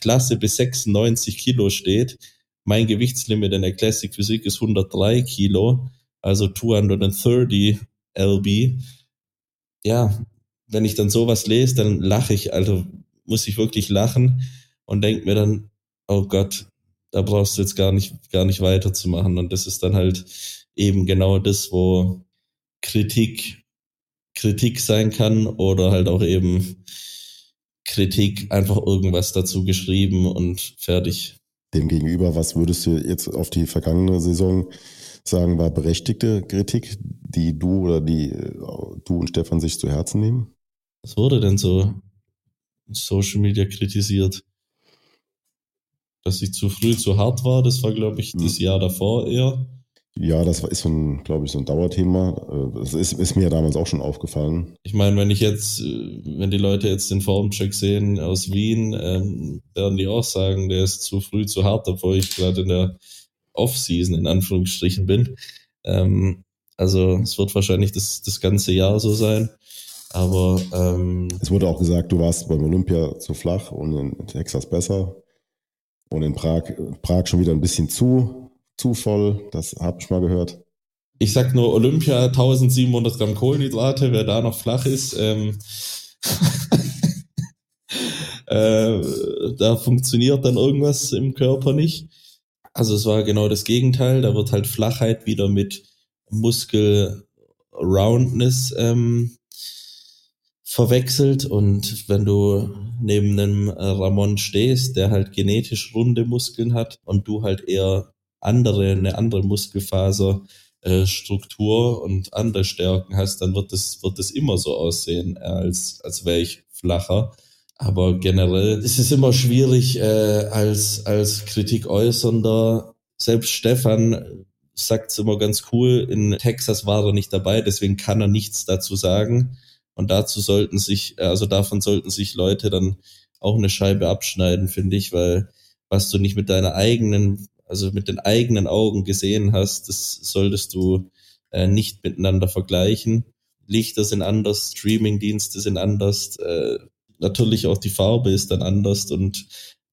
Klasse bis 96 Kilo steht. Mein Gewichtslimit in der Classic Physik ist 103 Kilo, also 230 LB. Ja, wenn ich dann sowas lese, dann lache ich, also muss ich wirklich lachen und denke mir dann, oh Gott, da brauchst du jetzt gar nicht, gar nicht weiterzumachen. Und das ist dann halt eben genau das, wo Kritik Kritik sein kann oder halt auch eben Kritik einfach irgendwas dazu geschrieben und fertig. Demgegenüber, was würdest du jetzt auf die vergangene Saison sagen, war berechtigte Kritik, die du oder die äh, du und Stefan sich zu Herzen nehmen? Was wurde denn so in Social Media kritisiert? Dass ich zu früh zu hart war, das war, glaube ich, das Jahr davor eher. Ja, das ist so ein, glaube ich, so ein Dauerthema. Äh, Das ist, ist mir damals auch schon aufgefallen. Ich meine, wenn ich jetzt, äh, wenn die Leute jetzt den Formcheck sehen aus Wien, ähm, werden die auch sagen, der ist zu früh zu hart, obwohl ich gerade in der Off-Season in Anführungsstrichen bin. Ähm, also es wird wahrscheinlich das, das ganze Jahr so sein. Aber ähm, Es wurde auch gesagt, du warst beim Olympia zu flach und in Texas besser. Und in Prag, Prag schon wieder ein bisschen zu, zu voll. Das habe ich mal gehört. ich sag nur Olympia 1700 Gramm Kohlenhydrate, wer da noch flach ist, ähm, äh, da funktioniert dann irgendwas im Körper nicht. Also es war genau das Gegenteil, da wird halt Flachheit wieder mit Muskel Roundness ähm, verwechselt und wenn du neben einem äh, Ramon stehst, der halt genetisch runde Muskeln hat und du halt eher andere, eine andere Muskelfaser äh, Struktur und andere Stärken hast, dann wird es wird es immer so aussehen, äh, als als wäre ich flacher. Aber generell ist es immer schwierig äh, als als Kritik äußernder. Selbst Stefan sagt es immer ganz cool. In Texas war er nicht dabei, deswegen kann er nichts dazu sagen. Und dazu sollten sich, also davon sollten sich Leute dann auch eine Scheibe abschneiden, finde ich, weil was du nicht mit deiner eigenen, also mit den eigenen Augen gesehen hast, das solltest du äh, nicht miteinander vergleichen. Lichter sind anders, Streamingdienste sind anders, äh, natürlich auch die Farbe ist dann anders und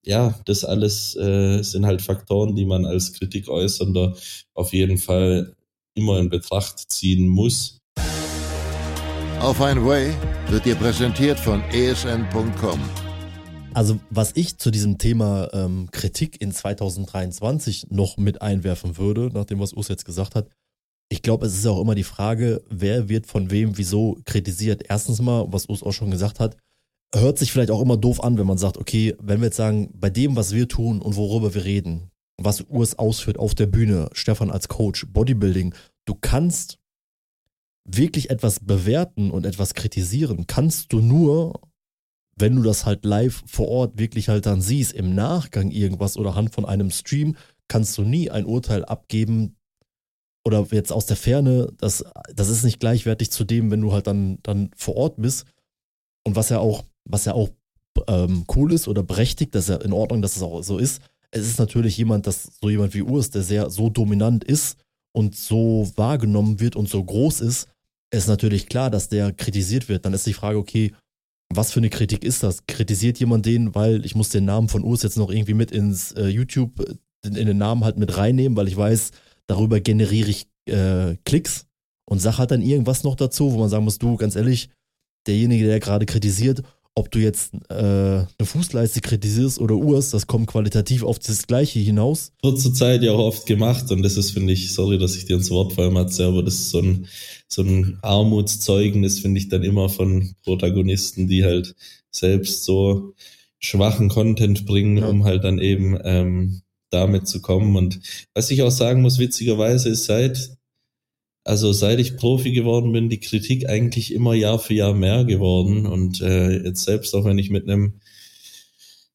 ja, das alles äh, sind halt Faktoren, die man als Kritik äußernder auf jeden Fall immer in Betracht ziehen muss. Auf ein Way wird dir präsentiert von esn.com. Also, was ich zu diesem Thema ähm, Kritik in 2023 noch mit einwerfen würde, nach dem, was Urs jetzt gesagt hat, ich glaube, es ist auch immer die Frage, wer wird von wem wieso kritisiert. Erstens mal, was Urs auch schon gesagt hat, hört sich vielleicht auch immer doof an, wenn man sagt, okay, wenn wir jetzt sagen, bei dem, was wir tun und worüber wir reden, was Urs ausführt auf der Bühne, Stefan als Coach, Bodybuilding, du kannst wirklich etwas bewerten und etwas kritisieren, kannst du nur, wenn du das halt live vor Ort wirklich halt dann siehst, im Nachgang irgendwas oder Hand von einem Stream, kannst du nie ein Urteil abgeben oder jetzt aus der Ferne, das, das ist nicht gleichwertig zu dem, wenn du halt dann, dann vor Ort bist. Und was ja auch, was ja auch ähm, cool ist oder berechtigt, das ist ja in Ordnung, dass es auch so ist. Es ist natürlich jemand, dass so jemand wie Urs, der sehr so dominant ist und so wahrgenommen wird und so groß ist, ist natürlich klar, dass der kritisiert wird. Dann ist die Frage, okay, was für eine Kritik ist das? Kritisiert jemand den, weil ich muss den Namen von Urs jetzt noch irgendwie mit ins äh, YouTube, in, in, den Namen halt mit reinnehmen, weil ich weiß, darüber generiere ich äh, Klicks und sag halt dann irgendwas noch dazu, wo man sagen muss, du, ganz ehrlich, derjenige, der gerade kritisiert, ob du jetzt äh, eine Fußleiste kritisierst oder Urs, das kommt qualitativ auf das Gleiche hinaus. Wird zur Zeit ja auch oft gemacht und das ist, finde ich, sorry, dass ich dir ins Wort fallen Matze, aber das ist so ein, so ein Armutszeugnis, finde ich dann immer von Protagonisten, die halt selbst so schwachen Content bringen, ja. um halt dann eben ähm, damit zu kommen. Und was ich auch sagen muss, witzigerweise ist seit also seit ich Profi geworden bin, die Kritik eigentlich immer Jahr für Jahr mehr geworden. Und äh, jetzt selbst auch wenn ich mit einem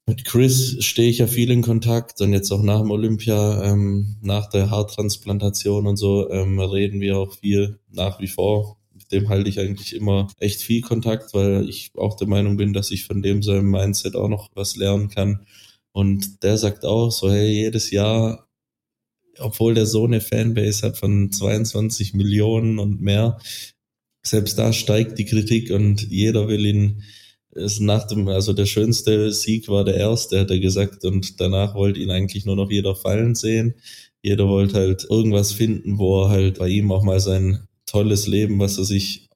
mit Chris stehe ich ja viel in Kontakt und jetzt auch nach dem Olympia, ähm, nach der Haartransplantation und so, ähm, reden wir auch viel nach wie vor. Mit dem halte ich eigentlich immer echt viel Kontakt, weil ich auch der Meinung bin, dass ich von dem seinem Mindset auch noch was lernen kann. Und der sagt auch so, hey, jedes Jahr obwohl der so eine Fanbase hat von 22 Millionen und mehr, selbst da steigt die Kritik und jeder will ihn ist nach dem, also der schönste Sieg war der erste, hat er gesagt, und danach wollte ihn eigentlich nur noch jeder fallen sehen. Jeder wollte halt irgendwas finden, wo er halt bei ihm auch mal sein tolles Leben, was er sich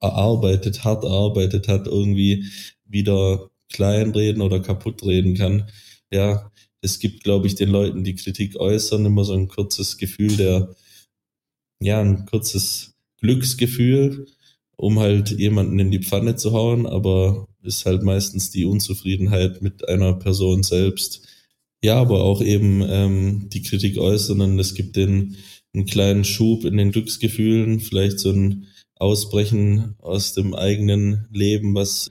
erarbeitet, hart erarbeitet hat, irgendwie wieder kleinreden oder kaputt reden kann. Ja, es gibt, glaube ich, den Leuten, die Kritik äußern, immer so ein kurzes Gefühl der, ja, ein kurzes Glücksgefühl, um halt jemanden in die Pfanne zu hauen, aber ist halt meistens die Unzufriedenheit mit einer Person selbst. Ja, aber auch eben ähm, die Kritik äußern und es gibt den einen kleinen Schub in den Glücksgefühlen, vielleicht so ein Ausbrechen aus dem eigenen Leben, was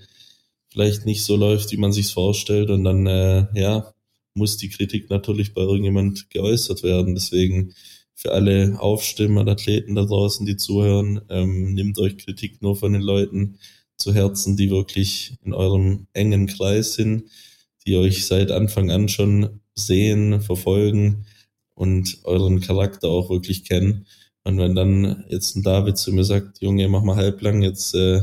vielleicht nicht so läuft, wie man sich vorstellt und dann äh, ja muss die Kritik natürlich bei irgendjemand geäußert werden. Deswegen für alle Aufstimmer und Athleten da draußen, die zuhören, ähm, nehmt euch Kritik nur von den Leuten zu Herzen, die wirklich in eurem engen Kreis sind, die euch seit Anfang an schon sehen, verfolgen und euren Charakter auch wirklich kennen. Und wenn dann jetzt ein David zu mir sagt, Junge, mach mal halblang, jetzt äh,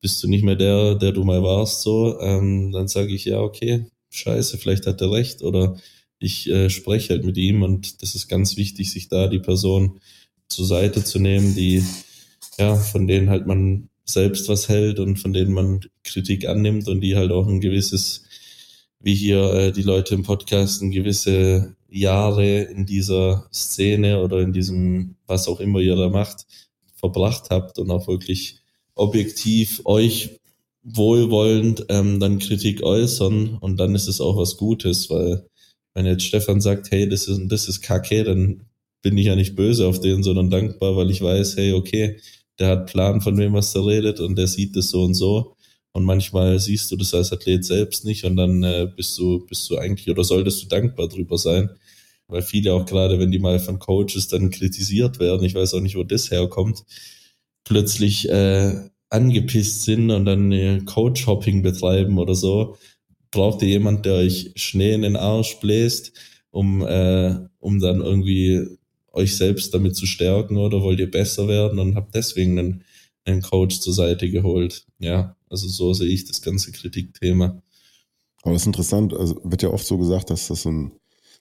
bist du nicht mehr der, der du mal warst, so, ähm, dann sage ich, ja, okay, scheiße, vielleicht hat er recht oder ich äh, spreche halt mit ihm und das ist ganz wichtig, sich da die Person zur Seite zu nehmen, die, ja, von denen halt man selbst was hält und von denen man Kritik annimmt und die halt auch ein gewisses, wie hier äh, die Leute im Podcast, ein gewisse Jahre in dieser Szene oder in diesem, was auch immer ihr da macht, verbracht habt und auch wirklich objektiv euch wohlwollend ähm, dann Kritik äußern und dann ist es auch was Gutes, weil wenn jetzt Stefan sagt, hey, das ist, das ist kacke, dann bin ich ja nicht böse auf den, sondern dankbar, weil ich weiß, hey, okay, der hat Plan, von wem was er redet und der sieht das so und so. Und manchmal siehst du das als Athlet selbst nicht und dann äh, bist du, bist du eigentlich oder solltest du dankbar drüber sein. Weil viele auch gerade, wenn die mal von Coaches dann kritisiert werden, ich weiß auch nicht, wo das herkommt, plötzlich äh, angepisst sind und dann Coach-Hopping betreiben oder so, braucht ihr jemand, der euch Schnee in den Arsch bläst, um, äh, um dann irgendwie euch selbst damit zu stärken oder wollt ihr besser werden und habt deswegen einen, einen Coach zur Seite geholt. Ja, also so sehe ich das ganze Kritikthema. Aber das ist interessant, also wird ja oft so gesagt, dass das ein,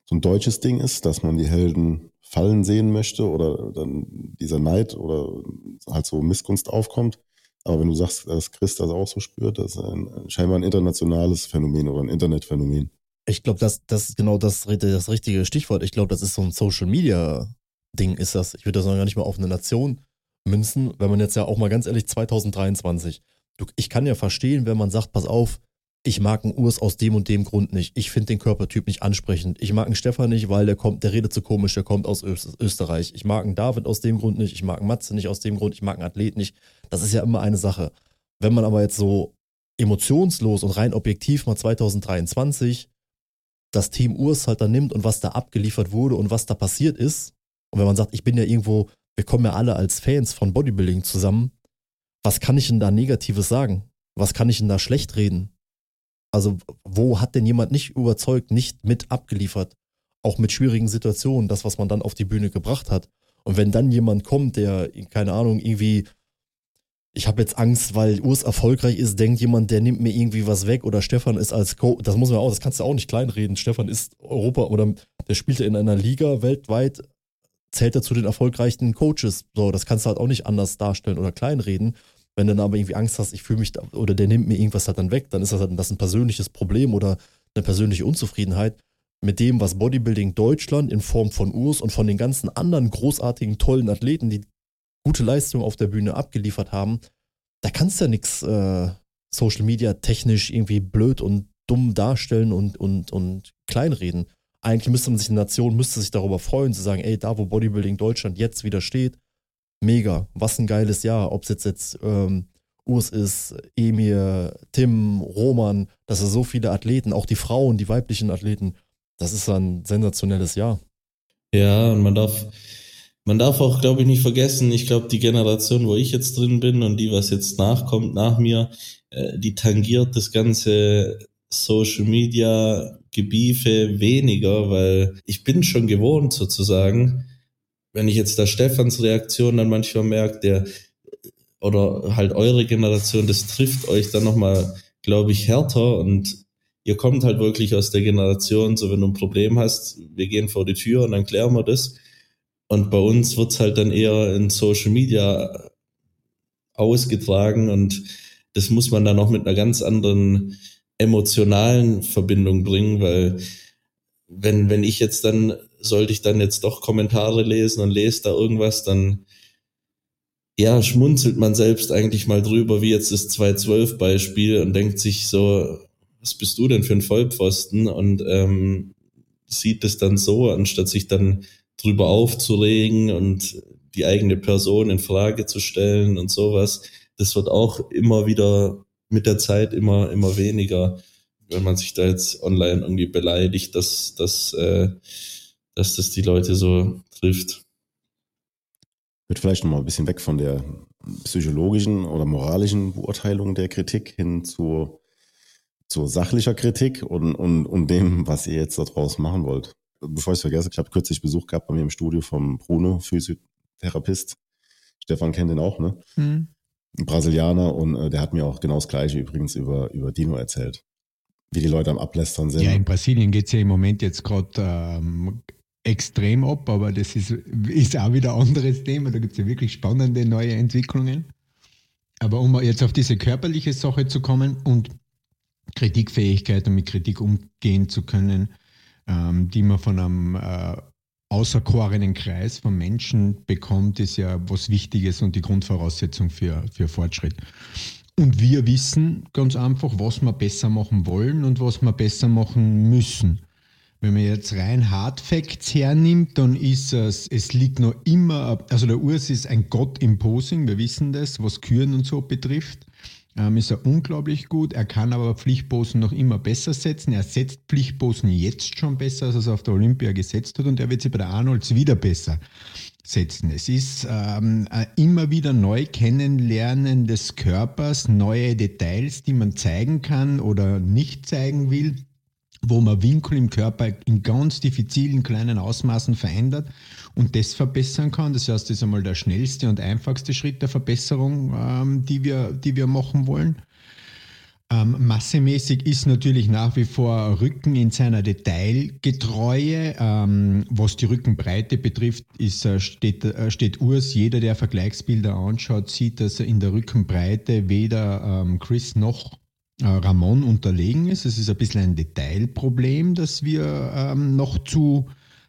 so ein deutsches Ding ist, dass man die Helden fallen sehen möchte oder dann dieser Neid oder halt so Missgunst aufkommt. Aber wenn du sagst, dass Chris das auch so spürt, das ist ein, scheinbar ein internationales Phänomen oder ein Internetphänomen. Ich glaube, das, das ist genau das, das richtige Stichwort. Ich glaube, das ist so ein Social Media Ding, ist das. Ich würde das noch gar nicht mal auf eine Nation münzen, wenn man jetzt ja auch mal ganz ehrlich 2023. Du, ich kann ja verstehen, wenn man sagt, pass auf, ich mag einen Urs aus dem und dem Grund nicht. Ich finde den Körpertyp nicht ansprechend. Ich mag einen Stefan nicht, weil der kommt, der redet zu komisch, der kommt aus Österreich. Ich mag einen David aus dem Grund nicht. Ich mag einen Matze nicht aus dem Grund. Ich mag einen Athlet nicht. Das ist ja immer eine Sache. Wenn man aber jetzt so emotionslos und rein objektiv mal 2023 das Team Urs halt dann nimmt und was da abgeliefert wurde und was da passiert ist. Und wenn man sagt, ich bin ja irgendwo, wir kommen ja alle als Fans von Bodybuilding zusammen, was kann ich denn da Negatives sagen? Was kann ich denn da schlecht reden? Also, wo hat denn jemand nicht überzeugt, nicht mit abgeliefert? Auch mit schwierigen Situationen, das, was man dann auf die Bühne gebracht hat. Und wenn dann jemand kommt, der, keine Ahnung, irgendwie, ich habe jetzt Angst, weil Urs erfolgreich ist, denkt jemand, der nimmt mir irgendwie was weg oder Stefan ist als Co. Das muss man auch, das kannst du auch nicht kleinreden. Stefan ist Europa oder der spielt in einer Liga weltweit, zählt er zu den erfolgreichen Coaches. So, das kannst du halt auch nicht anders darstellen oder kleinreden. Wenn du dann aber irgendwie Angst hast, ich fühle mich da, oder der nimmt mir irgendwas halt dann weg, dann ist das halt das ein persönliches Problem oder eine persönliche Unzufriedenheit mit dem, was Bodybuilding Deutschland in Form von Urs und von den ganzen anderen großartigen, tollen Athleten, die gute Leistung auf der Bühne abgeliefert haben, da kannst du ja nichts äh, Social Media technisch irgendwie blöd und dumm darstellen und, und, und kleinreden. Eigentlich müsste man sich, eine Nation müsste sich darüber freuen, zu sagen, ey, da wo Bodybuilding Deutschland jetzt wieder steht, mega, was ein geiles Jahr. Ob es jetzt, jetzt ähm, Urs ist, Emir, Tim, Roman, das sind so viele Athleten, auch die Frauen, die weiblichen Athleten. Das ist ein sensationelles Jahr. Ja, und man darf, man darf auch, glaube ich, nicht vergessen, ich glaube, die Generation, wo ich jetzt drin bin und die, was jetzt nachkommt nach mir, äh, die tangiert das ganze Social Media Gebiefe weniger, weil ich bin schon gewohnt sozusagen, wenn ich jetzt da Stefans Reaktion dann manchmal merke, der oder halt eure Generation, das trifft euch dann nochmal, glaube ich, härter und ihr kommt halt wirklich aus der Generation, so wenn du ein Problem hast, wir gehen vor die Tür und dann klären wir das. Und bei uns wird's halt dann eher in Social Media ausgetragen und das muss man dann auch mit einer ganz anderen emotionalen Verbindung bringen, weil wenn, wenn ich jetzt dann sollte ich dann jetzt doch Kommentare lesen und lese da irgendwas, dann ja, schmunzelt man selbst eigentlich mal drüber, wie jetzt das 212-Beispiel und denkt sich so, was bist du denn für ein Vollpfosten? Und ähm, sieht es dann so, anstatt sich dann drüber aufzuregen und die eigene Person in Frage zu stellen und sowas. Das wird auch immer wieder mit der Zeit immer, immer weniger, wenn man sich da jetzt online irgendwie beleidigt, dass, dass äh, dass das die Leute so trifft. Wird vielleicht noch mal ein bisschen weg von der psychologischen oder moralischen Beurteilung der Kritik hin zu, zu sachlicher Kritik und, und, und dem, was ihr jetzt daraus machen wollt. Bevor ich es vergesse, ich habe kürzlich Besuch gehabt bei mir im Studio vom Bruno, Physiotherapeut. Stefan kennt den auch, ne? Mhm. Ein Brasilianer und äh, der hat mir auch genau das Gleiche übrigens über, über Dino erzählt. Wie die Leute am Ablästern sind. Ja, in Brasilien geht es ja im Moment jetzt gerade ähm, extrem ab, aber das ist, ist auch wieder ein anderes Thema. Da gibt es ja wirklich spannende neue Entwicklungen. Aber um jetzt auf diese körperliche Sache zu kommen und Kritikfähigkeit und mit Kritik umgehen zu können, ähm, die man von einem äh, außerkorenen Kreis von Menschen bekommt, ist ja was Wichtiges und die Grundvoraussetzung für, für Fortschritt. Und wir wissen ganz einfach, was wir besser machen wollen und was wir besser machen müssen. Wenn man jetzt rein Hard Facts hernimmt, dann ist es, es liegt noch immer, also der Urs ist ein Gott im Posing, wir wissen das, was Küren und so betrifft. Ähm, ist er unglaublich gut. Er kann aber Pflichtposen noch immer besser setzen. Er setzt Pflichtposen jetzt schon besser, als er es auf der Olympia gesetzt hat und er wird sie bei der Arnolds wieder besser setzen. Es ist ähm, immer wieder neu kennenlernen des Körpers, neue Details, die man zeigen kann oder nicht zeigen will wo man Winkel im Körper in ganz diffizilen kleinen Ausmaßen verändert und das verbessern kann. Das heißt, das ist einmal der schnellste und einfachste Schritt der Verbesserung, ähm, die, wir, die wir machen wollen. Ähm, massemäßig ist natürlich nach wie vor Rücken in seiner Detailgetreue. Ähm, was die Rückenbreite betrifft, ist, äh, steht, äh, steht Urs. Jeder, der Vergleichsbilder anschaut, sieht, dass er in der Rückenbreite weder ähm, Chris noch Ramon unterlegen ist. Es ist ein bisschen ein Detailproblem, das wir ähm, noch zu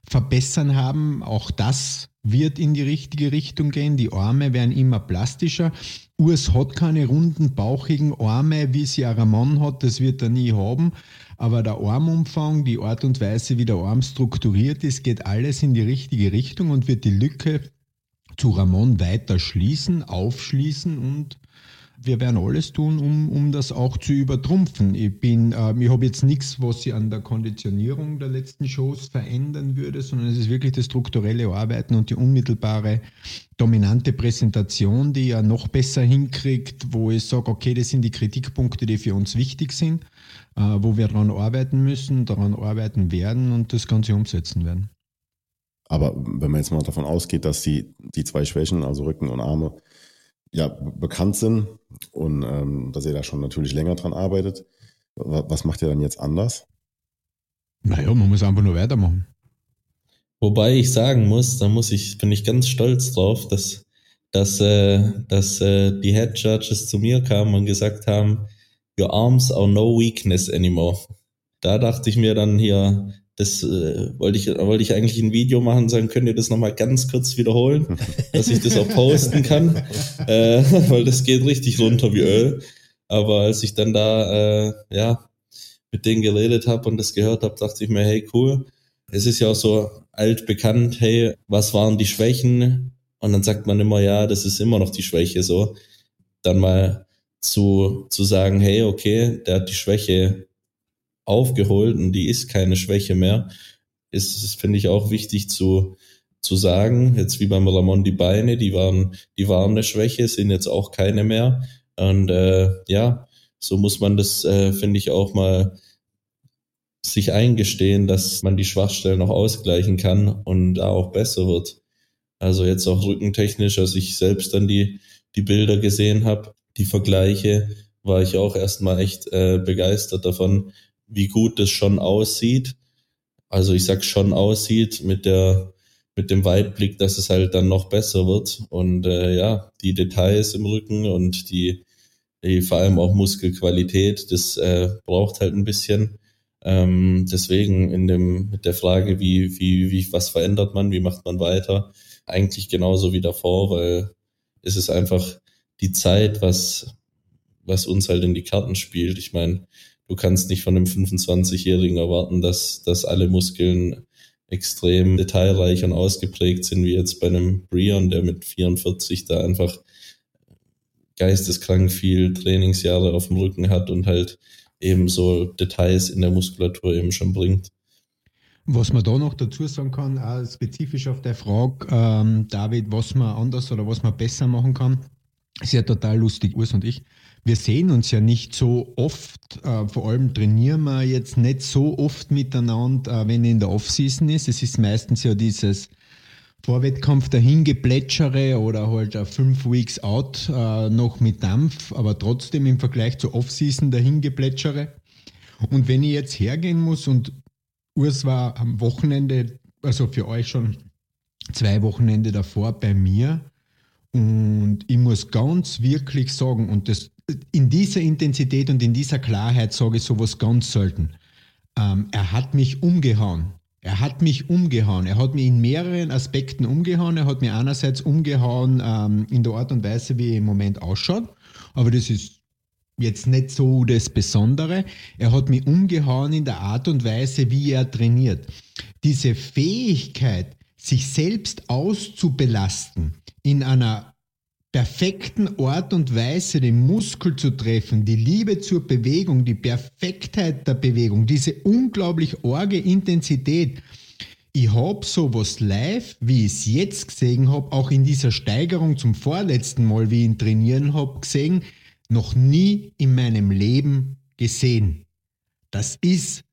verbessern haben. Auch das wird in die richtige Richtung gehen. Die Arme werden immer plastischer. Urs hat keine runden, bauchigen Arme, wie sie Ramon hat. Das wird er nie haben. Aber der Armumfang, die Art und Weise, wie der Arm strukturiert ist, geht alles in die richtige Richtung und wird die Lücke zu Ramon weiter schließen, aufschließen und wir werden alles tun, um, um das auch zu übertrumpfen. Ich äh, ich habe jetzt nichts, was ich an der Konditionierung der letzten Shows verändern würde, sondern es ist wirklich das strukturelle Arbeiten und die unmittelbare dominante Präsentation, die ja noch besser hinkriegt, wo ich sage, okay, das sind die Kritikpunkte, die für uns wichtig sind, äh, wo wir daran arbeiten müssen, daran arbeiten werden und das Ganze umsetzen werden. Aber wenn man jetzt mal davon ausgeht, dass die, die zwei Schwächen, also Rücken und Arme, ja, bekannt sind und ähm, dass ihr da schon natürlich länger dran arbeitet. Was macht ihr dann jetzt anders? Naja, man muss einfach nur weitermachen. Wobei ich sagen muss, da muss ich, bin ich ganz stolz drauf, dass, dass, äh, dass äh, die Head Judges zu mir kamen und gesagt haben, your arms are no weakness anymore. Da dachte ich mir dann hier, das äh, wollte ich, wollte ich eigentlich ein Video machen sagen, könnt ihr das nochmal ganz kurz wiederholen, dass ich das auch posten kann, äh, weil das geht richtig runter wie Öl. Aber als ich dann da, äh, ja, mit denen geredet habe und das gehört habe, dachte ich mir, hey, cool. Es ist ja auch so altbekannt, hey, was waren die Schwächen? Und dann sagt man immer, ja, das ist immer noch die Schwäche so. Dann mal zu, zu sagen, hey, okay, der hat die Schwäche aufgeholt und die ist keine Schwäche mehr. Ist, ist finde ich, auch wichtig zu, zu sagen. Jetzt wie beim Ramon die Beine, die waren, die waren eine Schwäche, sind jetzt auch keine mehr. Und äh, ja, so muss man das, äh, finde ich, auch mal sich eingestehen, dass man die Schwachstellen noch ausgleichen kann und da auch besser wird. Also jetzt auch rückentechnisch, als ich selbst dann die, die Bilder gesehen habe, die Vergleiche, war ich auch erstmal echt äh, begeistert davon, wie gut das schon aussieht. Also ich sag schon aussieht mit der mit dem Weitblick, dass es halt dann noch besser wird und äh, ja die Details im Rücken und die, die vor allem auch Muskelqualität, das äh, braucht halt ein bisschen. Ähm, deswegen in dem mit der Frage, wie wie wie was verändert man, wie macht man weiter, eigentlich genauso wie davor, weil es ist einfach die Zeit, was was uns halt in die Karten spielt. Ich meine, du kannst nicht von einem 25-Jährigen erwarten, dass, dass alle Muskeln extrem detailreich und ausgeprägt sind, wie jetzt bei einem Brian, der mit 44 da einfach geisteskrank viel Trainingsjahre auf dem Rücken hat und halt eben so Details in der Muskulatur eben schon bringt. Was man da noch dazu sagen kann, auch spezifisch auf der Frage, ähm, David, was man anders oder was man besser machen kann, ist ja total lustig, Urs und ich wir sehen uns ja nicht so oft, äh, vor allem trainieren wir jetzt nicht so oft miteinander, äh, wenn in der Offseason ist. Es ist meistens ja dieses Vorwettkampf dahingeplätschere oder halt fünf Weeks out äh, noch mit Dampf, aber trotzdem im Vergleich zur Offseason dahingeplätschere. Und wenn ich jetzt hergehen muss und Urs war am Wochenende, also für euch schon zwei Wochenende davor bei mir, und ich muss ganz wirklich sagen, und das in dieser Intensität und in dieser Klarheit sage ich sowas ganz selten. Ähm, er hat mich umgehauen. Er hat mich umgehauen. Er hat mich in mehreren Aspekten umgehauen. Er hat mich einerseits umgehauen ähm, in der Art und Weise, wie er im Moment ausschaut. Aber das ist jetzt nicht so das Besondere. Er hat mich umgehauen in der Art und Weise, wie er trainiert. Diese Fähigkeit, sich selbst auszubelasten in einer perfekten Art und Weise den Muskel zu treffen, die Liebe zur Bewegung, die Perfektheit der Bewegung, diese unglaublich orge Intensität. Ich habe sowas live, wie ich es jetzt gesehen habe, auch in dieser Steigerung zum vorletzten Mal, wie ich ihn trainieren habe, gesehen, noch nie in meinem Leben gesehen. Das ist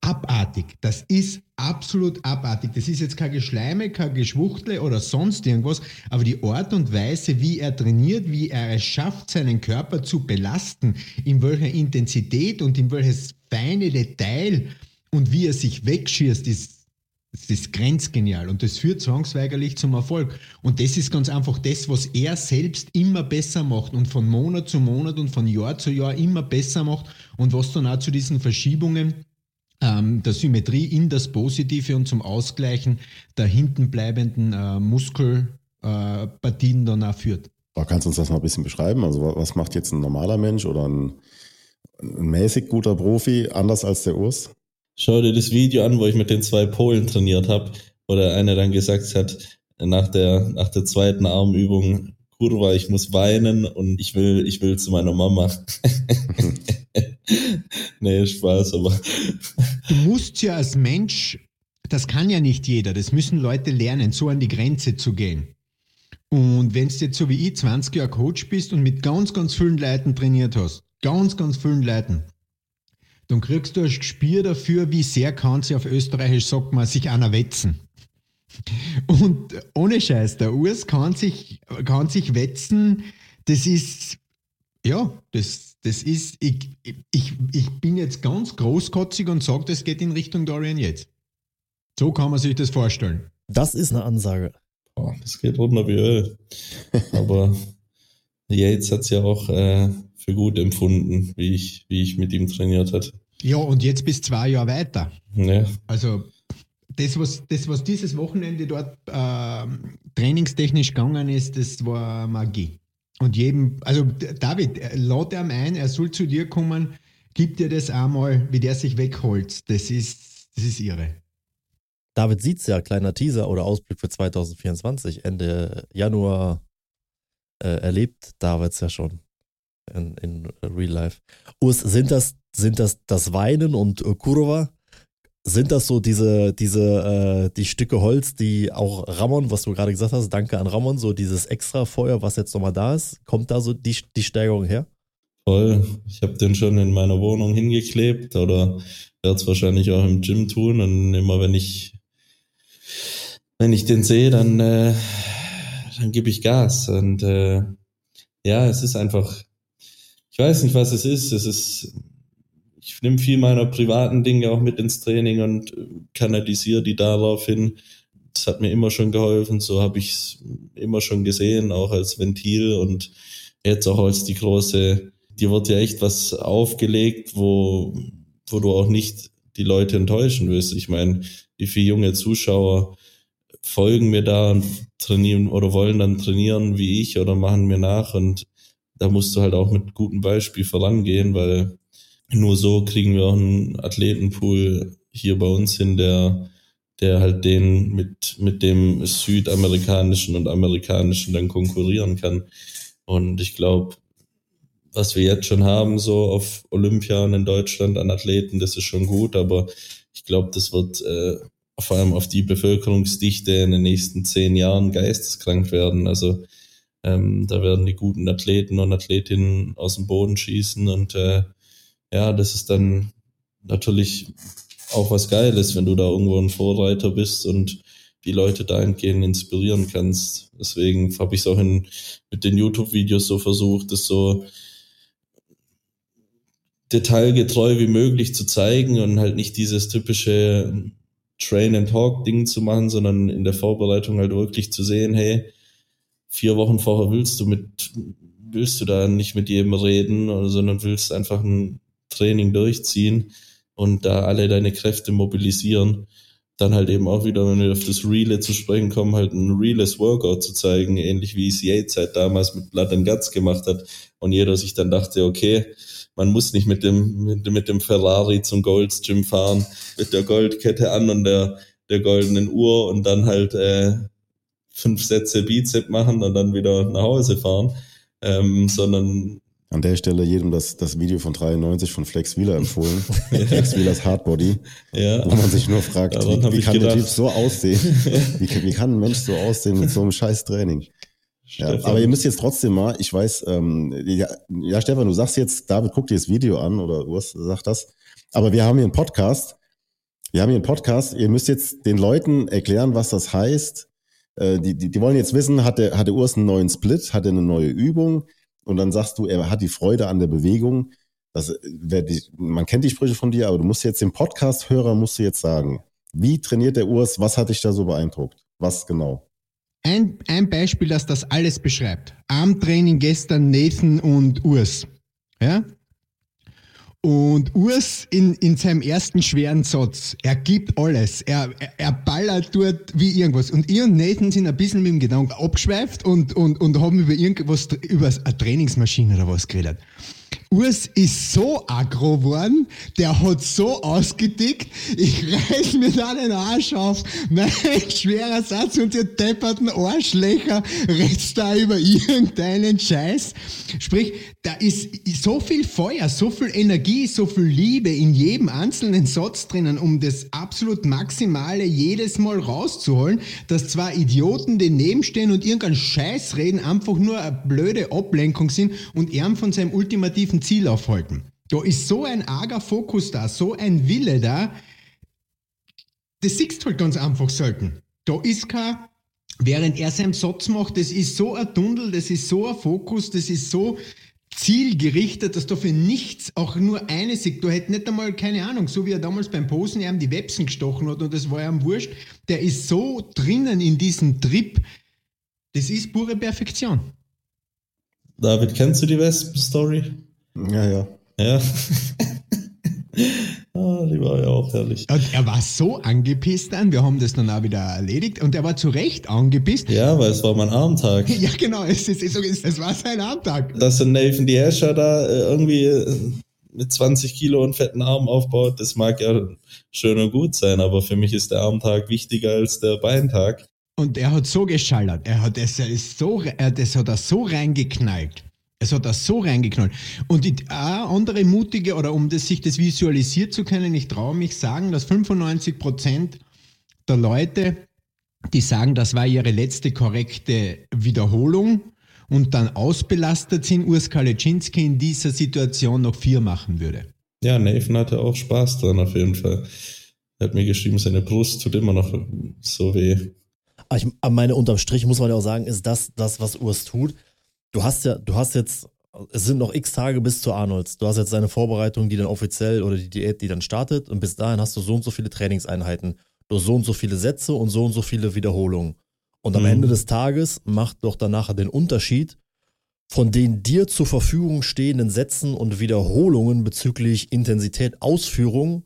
abartig, das ist absolut abartig. Das ist jetzt kein Geschleime, kein Geschwuchtle oder sonst irgendwas, aber die Art und Weise, wie er trainiert, wie er es schafft, seinen Körper zu belasten, in welcher Intensität und in welches feine Detail und wie er sich wegschießt, ist das ist grenzgenial und das führt zwangsweigerlich zum Erfolg. Und das ist ganz einfach das, was er selbst immer besser macht und von Monat zu Monat und von Jahr zu Jahr immer besser macht und was dann auch zu diesen Verschiebungen ähm, der Symmetrie in das Positive und zum Ausgleichen der hintenbleibenden äh, Muskelpartien äh, dann auch führt. Kannst du uns das mal ein bisschen beschreiben? Also was macht jetzt ein normaler Mensch oder ein, ein mäßig guter Profi anders als der Urs? Schau dir das Video an, wo ich mit den zwei Polen trainiert habe, wo der eine dann gesagt hat, nach der, nach der zweiten Armübung, Kurva, ich muss weinen und ich will, ich will zu meiner Mama. nee, Spaß, aber. Du musst ja als Mensch, das kann ja nicht jeder, das müssen Leute lernen, so an die Grenze zu gehen. Und wenn du jetzt so wie ich 20 Jahre Coach bist und mit ganz, ganz vielen Leuten trainiert hast, ganz, ganz vielen Leuten, dann kriegst du ein Gespür dafür, wie sehr kann sie auf Österreichisch, sagt man, sich einer wetzen. Und ohne Scheiß, der Urs kann sich, kann sich wetzen, das ist, ja, das, das ist, ich, ich, ich bin jetzt ganz großkotzig und sage, das geht in Richtung Dorian jetzt. So kann man sich das vorstellen. Das ist eine Ansage. Boah, das geht runter wie Öl. Aber Yates hat es ja auch äh, für gut empfunden, wie ich, wie ich mit ihm trainiert hatte. Ja, und jetzt bis zwei Jahre weiter. Ja. Also das, was, das, was dieses Wochenende dort äh, trainingstechnisch gegangen ist, das war Magie. Und jedem, also David, lad ihm ein, er soll zu dir kommen, gib dir das einmal, wie der sich wegholt. Das ist, das ist irre. David sieht's ja, kleiner Teaser oder Ausblick für 2024. Ende Januar äh, erlebt David's ja schon in, in Real Life. Urs, sind das, sind das das Weinen und äh, Kurva? Sind das so diese, diese, äh, die Stücke Holz, die auch Ramon, was du gerade gesagt hast, danke an Ramon, so dieses extra Feuer, was jetzt nochmal da ist, kommt da so die, die Steigerung her? Voll. Ich habe den schon in meiner Wohnung hingeklebt oder werde es wahrscheinlich auch im Gym tun und immer wenn ich wenn ich den sehe, dann äh, dann gebe ich Gas und äh, ja, es ist einfach ich weiß nicht, was es ist. Es ist, ich nehme viel meiner privaten Dinge auch mit ins Training und kanalisiere die darauf hin. Das hat mir immer schon geholfen. So habe ich es immer schon gesehen, auch als Ventil und jetzt auch als die große, dir wird ja echt was aufgelegt, wo, wo du auch nicht die Leute enttäuschen willst. Ich meine, wie viele junge Zuschauer folgen mir da und trainieren oder wollen dann trainieren wie ich oder machen mir nach und da musst du halt auch mit gutem Beispiel vorangehen, weil nur so kriegen wir auch einen Athletenpool hier bei uns hin, der, der halt den mit, mit dem südamerikanischen und amerikanischen dann konkurrieren kann. Und ich glaube, was wir jetzt schon haben, so auf Olympian in Deutschland an Athleten, das ist schon gut, aber ich glaube, das wird äh, vor allem auf die Bevölkerungsdichte in den nächsten zehn Jahren geisteskrank werden. Also ähm, da werden die guten Athleten und Athletinnen aus dem Boden schießen und äh, ja, das ist dann natürlich auch was Geiles, wenn du da irgendwo ein Vorreiter bist und die Leute dahingehend inspirieren kannst. Deswegen habe ich es auch in, mit den YouTube-Videos so versucht, das so detailgetreu wie möglich zu zeigen und halt nicht dieses typische Train-and-Talk-Ding zu machen, sondern in der Vorbereitung halt wirklich zu sehen, hey, vier Wochen vorher willst du mit, willst du da nicht mit jedem reden, sondern willst einfach ein Training durchziehen und da alle deine Kräfte mobilisieren. Dann halt eben auch wieder, wenn wir auf das Relay zu sprechen kommen, halt ein reales Workout zu zeigen, ähnlich wie es Yates halt damals mit Blood and Guts gemacht hat. Und jeder sich dann dachte, okay, man muss nicht mit dem, mit, mit dem Ferrari zum Golds Gym fahren, mit der Goldkette an und der, der goldenen Uhr und dann halt äh, fünf Sätze Bizep machen und dann wieder nach Hause fahren, ähm, sondern an der Stelle jedem das, das Video von 93 von Flex Wheeler empfohlen. Flex Wheelers Hardbody. Ja. Wo man sich nur fragt, wie, wie kann gedacht. der Typ so aussehen? Wie, wie kann ein Mensch so aussehen mit so einem scheiß Training? Ja, aber ihr müsst jetzt trotzdem mal, ich weiß, ähm, ja, ja, Stefan, du sagst jetzt, David, guck dir das Video an oder Urs sagt das. Aber wir haben hier einen Podcast Wir haben hier einen Podcast. Ihr müsst jetzt den Leuten erklären, was das heißt. Äh, die, die, die wollen jetzt wissen, hat der, hat der Urs einen neuen Split, hat er eine neue Übung? Und dann sagst du, er hat die Freude an der Bewegung. Das, wer die, man kennt die Sprüche von dir, aber du musst jetzt dem Podcast-Hörer musst du jetzt sagen, wie trainiert der Urs? Was hat dich da so beeindruckt? Was genau? Ein, ein Beispiel, das das alles beschreibt. Armtraining gestern Nathan und Urs. Ja? Und Urs in, in seinem ersten schweren Satz, er gibt alles. Er, er, er ballert dort wie irgendwas. Und ich und Nathan sind ein bisschen mit dem Gedanken abgeschweift und, und, und haben über irgendwas, über eine Trainingsmaschine oder was geredet. Urs ist so aggro geworden, der hat so ausgedickt, ich reiß mir da den Arsch auf, mein schwerer Satz und ihr depperten Arschlöcher redst da über irgendeinen Scheiß. Sprich, da ist so viel Feuer, so viel Energie, so viel Liebe in jedem einzelnen Satz drinnen, um das absolut Maximale jedes Mal rauszuholen, dass zwei Idioten daneben stehen und irgendeinen Scheiß reden, einfach nur eine blöde Ablenkung sind und er von seinem ultimativen Ziel aufhalten. Da ist so ein arger Fokus da, so ein Wille da, das siehst du halt ganz einfach selten. Da ist kein, während er seinen Satz macht, das ist so ein Tunnel, das ist so ein Fokus, das ist so zielgerichtet, dass da für nichts auch nur eine sieht. Du hättest nicht einmal, keine Ahnung, so wie er damals beim Posen ihm die Websen gestochen hat und das war ihm wurscht, der ist so drinnen in diesem Trip, das ist pure Perfektion. David, kennst du die Wespen-Story? Ja, ja. Ja. ah, die war ja auch herrlich. Und er war so angepisst dann, wir haben das dann auch wieder erledigt und er war zu Recht angepisst. Ja, weil es war mein Armtag. Ja, genau, es, ist, es, es war sein Armtag. Dass so Nathan die Escher da äh, irgendwie äh, mit 20 Kilo und fetten Arm aufbaut, das mag ja schön und gut sein, aber für mich ist der Armtag wichtiger als der Beintag. Und er hat so geschallert, er hat es ist so, er, das hat er so reingeknallt. Es hat das so reingeknallt. Und die auch andere mutige, oder um das, sich das visualisiert zu können, ich traue mich sagen, dass 95 Prozent der Leute, die sagen, das war ihre letzte korrekte Wiederholung und dann ausbelastet sind, Urs Kalecinski in dieser Situation noch vier machen würde. Ja, Nathan hatte auch Spaß dran auf jeden Fall. Er hat mir geschrieben, seine Brust tut immer noch so weh. Aber ich, aber meine unterm Strich muss man ja auch sagen, ist das, das, was Urs tut. Du hast ja, du hast jetzt, es sind noch x Tage bis zu Arnolds. Du hast jetzt deine Vorbereitung, die dann offiziell oder die Diät, die dann startet. Und bis dahin hast du so und so viele Trainingseinheiten. Du hast so und so viele Sätze und so und so viele Wiederholungen. Und am Mhm. Ende des Tages macht doch dann nachher den Unterschied von den dir zur Verfügung stehenden Sätzen und Wiederholungen bezüglich Intensität, Ausführung.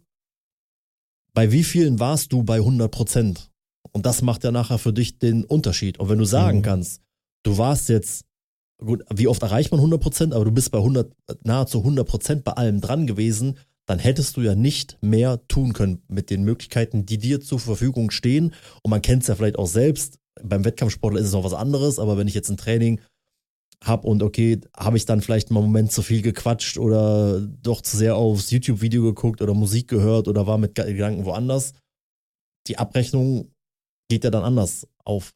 Bei wie vielen warst du bei 100 Prozent? Und das macht ja nachher für dich den Unterschied. Und wenn du sagen Mhm. kannst, du warst jetzt, gut, wie oft erreicht man 100 Prozent, aber du bist bei 100, nahezu 100 Prozent bei allem dran gewesen, dann hättest du ja nicht mehr tun können mit den Möglichkeiten, die dir zur Verfügung stehen. Und man kennt es ja vielleicht auch selbst. Beim Wettkampfsportler ist es noch was anderes, aber wenn ich jetzt ein Training habe und okay, habe ich dann vielleicht mal einen Moment zu viel gequatscht oder doch zu sehr aufs YouTube-Video geguckt oder Musik gehört oder war mit Gedanken woanders. Die Abrechnung geht ja dann anders auf.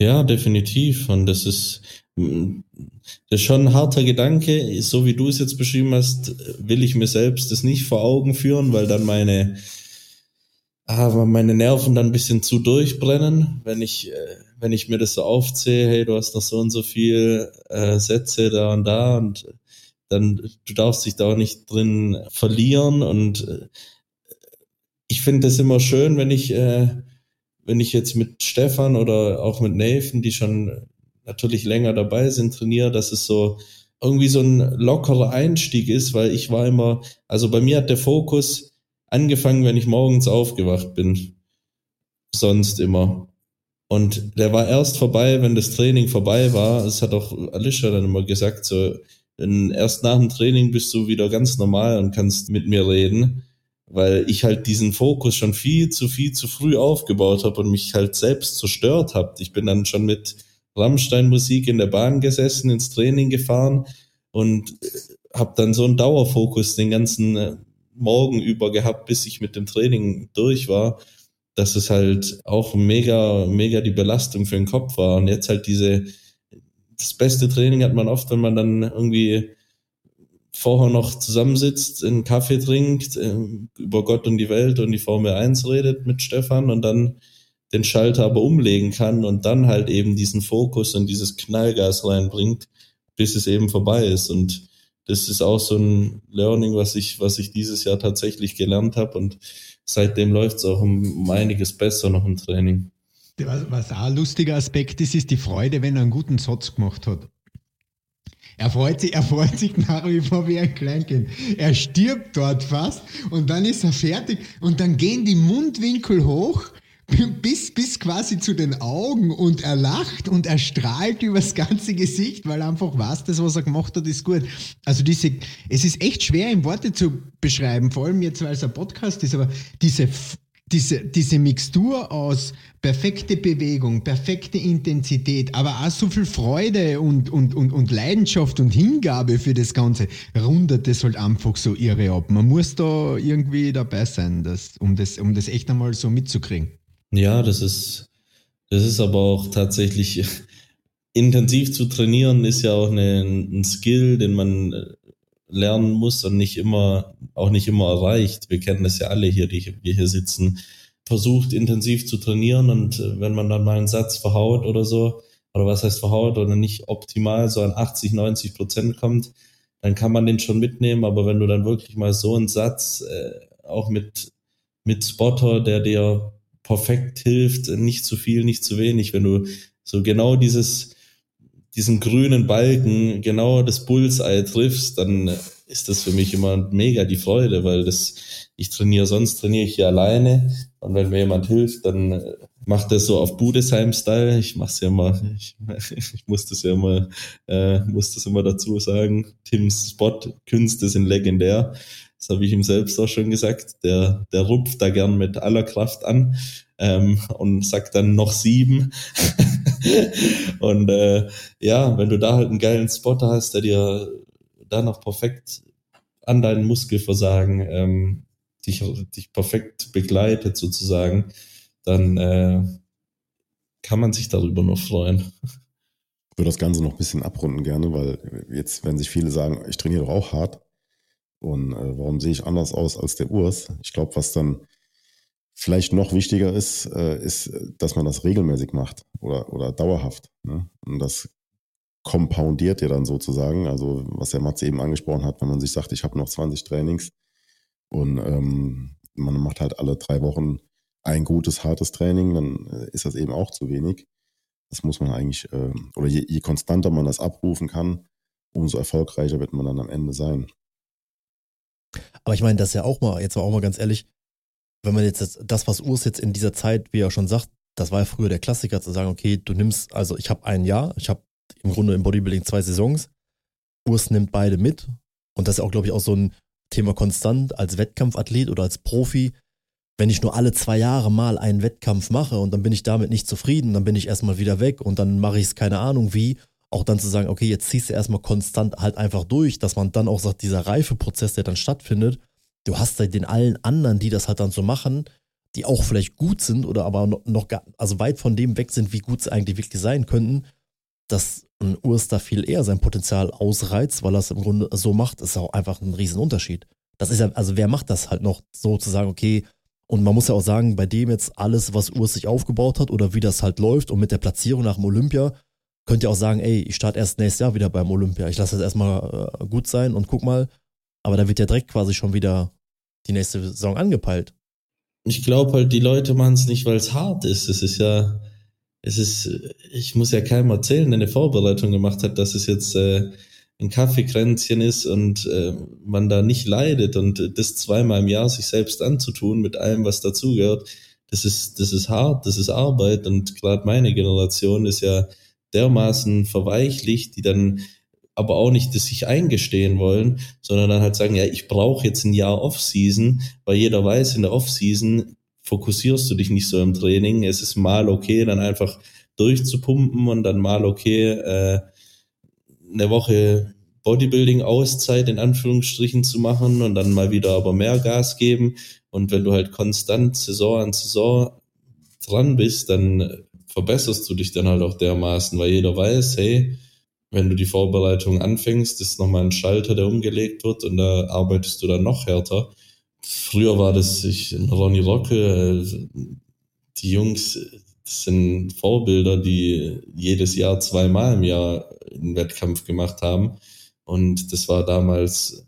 Ja, definitiv. Und das ist, das ist schon ein harter Gedanke. So wie du es jetzt beschrieben hast, will ich mir selbst das nicht vor Augen führen, weil dann meine, aber meine Nerven dann ein bisschen zu durchbrennen, wenn ich, äh, wenn ich mir das so aufzähle, hey, du hast noch so und so viel äh, Sätze da und da und dann, du darfst dich da auch nicht drin verlieren und äh, ich finde das immer schön, wenn ich, äh, wenn ich jetzt mit Stefan oder auch mit Nathan, die schon natürlich länger dabei sind, trainiere, dass es so irgendwie so ein lockerer Einstieg ist, weil ich war immer, also bei mir hat der Fokus angefangen, wenn ich morgens aufgewacht bin. Sonst immer. Und der war erst vorbei, wenn das Training vorbei war. Das hat auch Alicia dann immer gesagt, so, wenn erst nach dem Training bist du wieder ganz normal und kannst mit mir reden weil ich halt diesen Fokus schon viel zu viel zu früh aufgebaut habe und mich halt selbst zerstört habe. Ich bin dann schon mit Rammstein-Musik in der Bahn gesessen, ins Training gefahren und habe dann so einen Dauerfokus den ganzen äh, Morgen über gehabt, bis ich mit dem Training durch war, dass es halt auch mega, mega die Belastung für den Kopf war. Und jetzt halt diese, das beste Training hat man oft, wenn man dann irgendwie vorher noch zusammensitzt, einen Kaffee trinkt, äh, über Gott und die Welt und die Formel 1 redet mit Stefan und dann den Schalter aber umlegen kann und dann halt eben diesen Fokus und dieses Knallgas reinbringt, bis es eben vorbei ist. Und das ist auch so ein Learning, was ich, was ich dieses Jahr tatsächlich gelernt habe und seitdem läuft es auch um einiges besser noch im Training. Was, was auch ein lustiger Aspekt ist, ist die Freude, wenn er einen guten Satz gemacht hat. Er freut sich, er freut sich nach wie vor wie ein Kleinkind. Er stirbt dort fast und dann ist er fertig und dann gehen die Mundwinkel hoch bis, bis quasi zu den Augen und er lacht und er strahlt übers ganze Gesicht, weil er einfach weiß, das, was er gemacht hat, ist gut. Also diese, es ist echt schwer in Worte zu beschreiben, vor allem jetzt, weil es ein Podcast ist, aber diese diese, diese Mixtur aus perfekte Bewegung, perfekte Intensität, aber auch so viel Freude und, und, und, und Leidenschaft und Hingabe für das Ganze, rundet das halt einfach so irre ab. Man muss da irgendwie dabei sein, das, um, das, um das echt einmal so mitzukriegen. Ja, das ist, das ist aber auch tatsächlich intensiv zu trainieren, ist ja auch eine, ein Skill, den man lernen muss und nicht immer, auch nicht immer erreicht. Wir kennen das ja alle hier, die wir hier sitzen. Versucht intensiv zu trainieren und äh, wenn man dann mal einen Satz verhaut oder so, oder was heißt verhaut oder nicht optimal so an 80, 90 Prozent kommt, dann kann man den schon mitnehmen. Aber wenn du dann wirklich mal so einen Satz, äh, auch mit, mit Spotter, der dir perfekt hilft, nicht zu viel, nicht zu wenig, wenn du so genau dieses, diesen grünen Balken genau das Bullseye triffst, dann ist das für mich immer mega die Freude, weil das, ich trainiere, sonst trainiere ich hier alleine und wenn mir jemand hilft, dann äh, macht das so auf Budesheim-Style. Ich mach's ja immer, ich, ich muss das ja immer, äh, muss das immer dazu sagen. Tims Spot-Künste sind legendär. Das habe ich ihm selbst auch schon gesagt. Der, der rupft da gern mit aller Kraft an ähm, und sagt dann noch sieben. und äh, ja, wenn du da halt einen geilen Spotter hast, der dir da noch perfekt an deinen Muskelversagen ähm, dich, dich perfekt begleitet sozusagen, dann äh, kann man sich darüber noch freuen. Ich würde das Ganze noch ein bisschen abrunden gerne, weil jetzt, wenn sich viele sagen, ich trainiere doch auch hart und äh, warum sehe ich anders aus als der Urs? Ich glaube, was dann vielleicht noch wichtiger ist, äh, ist, dass man das regelmäßig macht oder, oder dauerhaft. Ne? Und das kompoundiert ja dann sozusagen, also was der Matze eben angesprochen hat, wenn man sich sagt, ich habe noch 20 Trainings und ähm, man macht halt alle drei Wochen ein gutes, hartes Training, dann äh, ist das eben auch zu wenig. Das muss man eigentlich, äh, oder je, je konstanter man das abrufen kann, umso erfolgreicher wird man dann am Ende sein. Aber ich meine, das ist ja auch mal, jetzt auch mal ganz ehrlich, wenn man jetzt das, was Urs jetzt in dieser Zeit, wie er schon sagt, das war ja früher der Klassiker, zu sagen, okay, du nimmst, also ich habe ein Jahr, ich habe im Grunde im Bodybuilding zwei Saisons, Urs nimmt beide mit. Und das ist auch, glaube ich, auch so ein Thema konstant als Wettkampfathlet oder als Profi. Wenn ich nur alle zwei Jahre mal einen Wettkampf mache und dann bin ich damit nicht zufrieden, dann bin ich erstmal wieder weg und dann mache ich es keine Ahnung wie, auch dann zu sagen, okay, jetzt ziehst du erstmal konstant halt einfach durch, dass man dann auch sagt, dieser Reifeprozess, der dann stattfindet, du hast halt den allen anderen, die das halt dann so machen, die auch vielleicht gut sind oder aber noch, gar, also weit von dem weg sind, wie gut sie eigentlich wirklich sein könnten, dass ein Urs da viel eher sein Potenzial ausreizt, weil er es im Grunde so macht, ist auch einfach ein Riesenunterschied. Das ist ja, also wer macht das halt noch so zu sagen, okay, und man muss ja auch sagen, bei dem jetzt alles, was Urs sich aufgebaut hat oder wie das halt läuft und mit der Platzierung nach dem Olympia, könnt ihr auch sagen, ey, ich starte erst nächstes Jahr wieder beim Olympia. Ich lasse das erstmal äh, gut sein und guck mal, aber da wird ja direkt quasi schon wieder die nächste Saison angepeilt. Ich glaube halt, die Leute machen es nicht, weil es hart ist. Es ist ja, es ist, ich muss ja keinem erzählen, der eine Vorbereitung gemacht hat, dass es jetzt äh, ein Kaffeekränzchen ist und äh, man da nicht leidet und das zweimal im Jahr sich selbst anzutun mit allem, was dazugehört, das ist, das ist hart, das ist Arbeit und gerade meine Generation ist ja dermaßen verweichlicht, die dann aber auch nicht das sich eingestehen wollen, sondern dann halt sagen, ja, ich brauche jetzt ein Jahr Off-Season, weil jeder weiß, in der Off-Season fokussierst du dich nicht so im Training. Es ist mal okay, dann einfach durchzupumpen und dann mal okay, äh, eine Woche Bodybuilding-Auszeit in Anführungsstrichen zu machen und dann mal wieder aber mehr Gas geben. Und wenn du halt konstant Saison an Saison dran bist, dann verbesserst du dich dann halt auch dermaßen, weil jeder weiß, hey, wenn du die Vorbereitung anfängst, ist nochmal ein Schalter, der umgelegt wird und da arbeitest du dann noch härter. Früher war das ich, Ronny Rocke, äh, die Jungs, sind Vorbilder, die jedes Jahr zweimal im Jahr einen Wettkampf gemacht haben. Und das war damals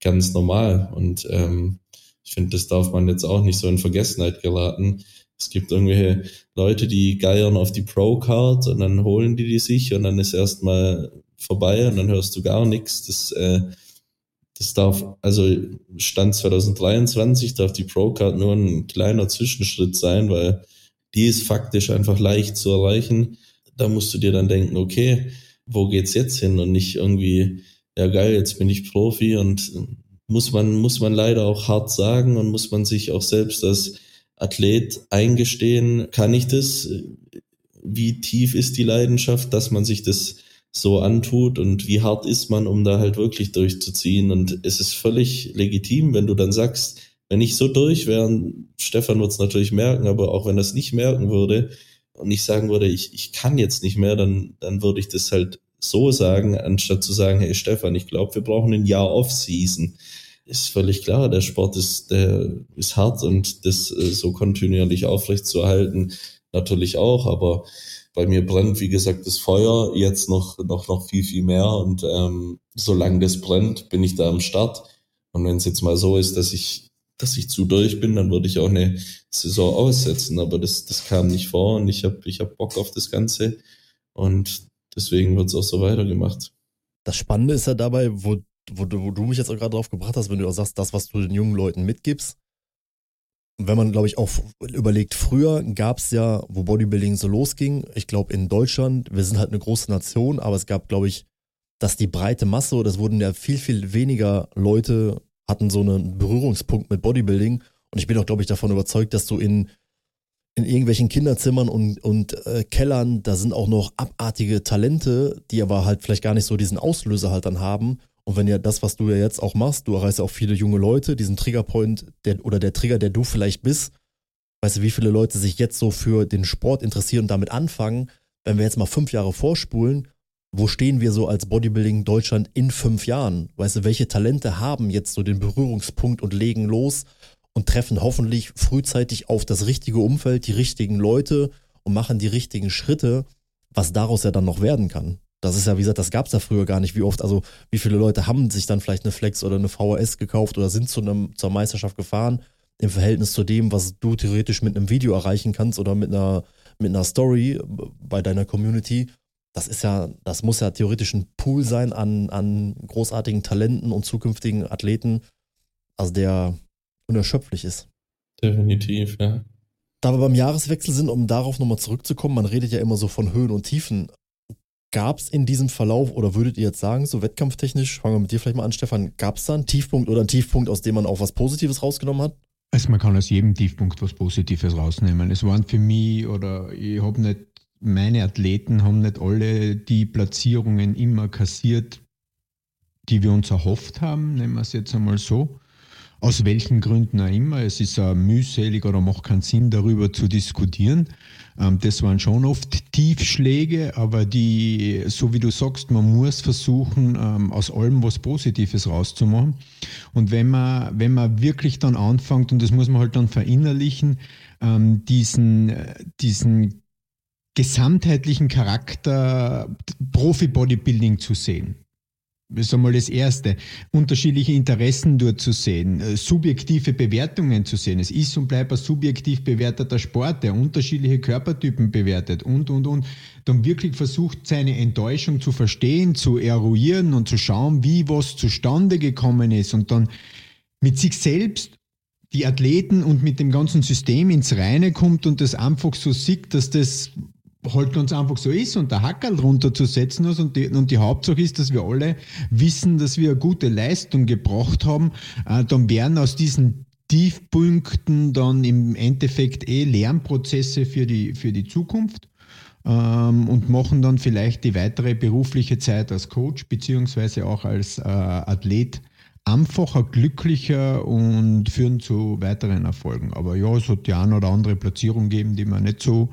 ganz normal. Und ähm, ich finde, das darf man jetzt auch nicht so in Vergessenheit geraten. Es gibt irgendwelche Leute, die geiern auf die Pro-Card und dann holen die die sich und dann ist erstmal vorbei und dann hörst du gar nichts. Das, äh, das darf, also Stand 2023 darf die Pro-Card nur ein kleiner Zwischenschritt sein, weil die ist faktisch einfach leicht zu erreichen. Da musst du dir dann denken, okay, wo geht's jetzt hin und nicht irgendwie, ja geil, jetzt bin ich Profi und muss man, muss man leider auch hart sagen und muss man sich auch selbst als Athlet eingestehen, kann ich das? Wie tief ist die Leidenschaft, dass man sich das so antut und wie hart ist man, um da halt wirklich durchzuziehen? Und es ist völlig legitim, wenn du dann sagst, wenn ich so durch wäre, Stefan wird es natürlich merken, aber auch wenn er es nicht merken würde und ich sagen würde, ich, ich kann jetzt nicht mehr, dann, dann würde ich das halt so sagen, anstatt zu sagen, hey Stefan, ich glaube, wir brauchen ein Jahr Off-Season. Ist völlig klar, der Sport ist, der ist hart und das äh, so kontinuierlich aufrecht zu erhalten, natürlich auch, aber bei mir brennt, wie gesagt, das Feuer jetzt noch, noch, noch viel, viel mehr und ähm, solange das brennt, bin ich da am Start. Und wenn es jetzt mal so ist, dass ich, dass ich zu durch bin, dann würde ich auch eine Saison aussetzen. Aber das, das kam nicht vor und ich habe ich hab Bock auf das Ganze. Und deswegen wird es auch so weitergemacht. Das Spannende ist ja dabei, wo, wo, du, wo du mich jetzt auch gerade drauf gebracht hast, wenn du auch sagst, das, was du den jungen Leuten mitgibst. Wenn man, glaube ich, auch überlegt, früher gab es ja, wo Bodybuilding so losging, ich glaube in Deutschland, wir sind halt eine große Nation, aber es gab, glaube ich, dass die breite Masse, das wurden ja viel, viel weniger Leute, hatten so einen Berührungspunkt mit Bodybuilding. Und ich bin auch, glaube ich, davon überzeugt, dass du in in irgendwelchen Kinderzimmern und, und äh, Kellern, da sind auch noch abartige Talente, die aber halt vielleicht gar nicht so diesen Auslöser halt dann haben. Und wenn ja das, was du ja jetzt auch machst, du erreichst ja auch viele junge Leute, diesen Triggerpoint der, oder der Trigger, der du vielleicht bist, weißt du, wie viele Leute sich jetzt so für den Sport interessieren und damit anfangen, wenn wir jetzt mal fünf Jahre vorspulen, wo stehen wir so als Bodybuilding Deutschland in fünf Jahren? Weißt du, welche Talente haben jetzt so den Berührungspunkt und legen los und treffen hoffentlich frühzeitig auf das richtige Umfeld, die richtigen Leute und machen die richtigen Schritte, was daraus ja dann noch werden kann. Das ist ja, wie gesagt, das gab es ja früher gar nicht. Wie oft, also wie viele Leute haben sich dann vielleicht eine Flex oder eine VHS gekauft oder sind zu einem, zur Meisterschaft gefahren im Verhältnis zu dem, was du theoretisch mit einem Video erreichen kannst oder mit einer, mit einer Story bei deiner Community. Das ist ja, das muss ja theoretisch ein Pool sein an, an großartigen Talenten und zukünftigen Athleten. Also der, unerschöpflich ist. Definitiv, ja. Da wir beim Jahreswechsel sind, um darauf nochmal zurückzukommen, man redet ja immer so von Höhen und Tiefen. Gab es in diesem Verlauf, oder würdet ihr jetzt sagen, so wettkampftechnisch, fangen wir mit dir vielleicht mal an, Stefan, gab es da einen Tiefpunkt oder einen Tiefpunkt, aus dem man auch was Positives rausgenommen hat? Also man kann aus jedem Tiefpunkt was Positives rausnehmen. Es waren für mich, oder ich habe nicht, meine Athleten haben nicht alle die Platzierungen immer kassiert, die wir uns erhofft haben, nehmen wir es jetzt einmal so. Aus welchen Gründen auch immer. Es ist uh, mühselig oder macht keinen Sinn, darüber zu diskutieren. Ähm, das waren schon oft Tiefschläge, aber die, so wie du sagst, man muss versuchen, ähm, aus allem was Positives rauszumachen. Und wenn man, wenn man wirklich dann anfängt, und das muss man halt dann verinnerlichen, ähm, diesen, diesen gesamtheitlichen Charakter Profi-Bodybuilding zu sehen ist einmal das Erste. Unterschiedliche Interessen dort zu sehen, äh, subjektive Bewertungen zu sehen. Es ist und bleibt ein subjektiv bewerteter Sport, der unterschiedliche Körpertypen bewertet und, und, und. Dann wirklich versucht, seine Enttäuschung zu verstehen, zu eruieren und zu schauen, wie was zustande gekommen ist und dann mit sich selbst die Athleten und mit dem ganzen System ins Reine kommt und das einfach so sieht, dass das halt ganz einfach so ist und der Hackerl runterzusetzen ist und die, und die Hauptsache ist, dass wir alle wissen, dass wir eine gute Leistung gebracht haben, äh, dann werden aus diesen Tiefpunkten dann im Endeffekt eh Lernprozesse für die, für die Zukunft ähm, und machen dann vielleicht die weitere berufliche Zeit als Coach beziehungsweise auch als äh, Athlet einfacher, glücklicher und führen zu weiteren Erfolgen. Aber ja, es hat die eine oder andere Platzierung gegeben, die man nicht so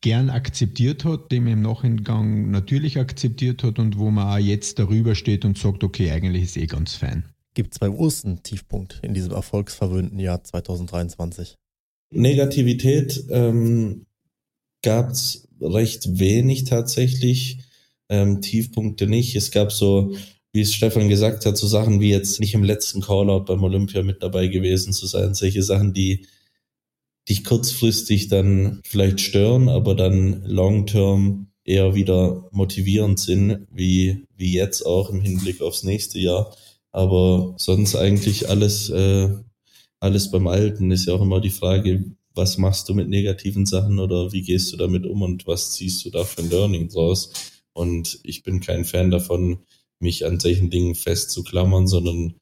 gern akzeptiert hat, den man im Nachhinein natürlich akzeptiert hat und wo man auch jetzt darüber steht und sagt, okay, eigentlich ist eh ganz fein. Gibt es beim Urs einen Tiefpunkt in diesem erfolgsverwöhnten Jahr 2023? Negativität ähm, gab es recht wenig tatsächlich, ähm, Tiefpunkte nicht. Es gab so, wie es Stefan gesagt hat, so Sachen wie jetzt nicht im letzten Callout beim Olympia mit dabei gewesen zu sein, solche Sachen, die dich kurzfristig dann vielleicht stören, aber dann long-term eher wieder motivierend sind, wie, wie jetzt auch im Hinblick aufs nächste Jahr. Aber sonst eigentlich alles, äh, alles beim Alten ist ja auch immer die Frage, was machst du mit negativen Sachen oder wie gehst du damit um und was ziehst du da für ein Learning draus? Und ich bin kein Fan davon, mich an solchen Dingen festzuklammern, sondern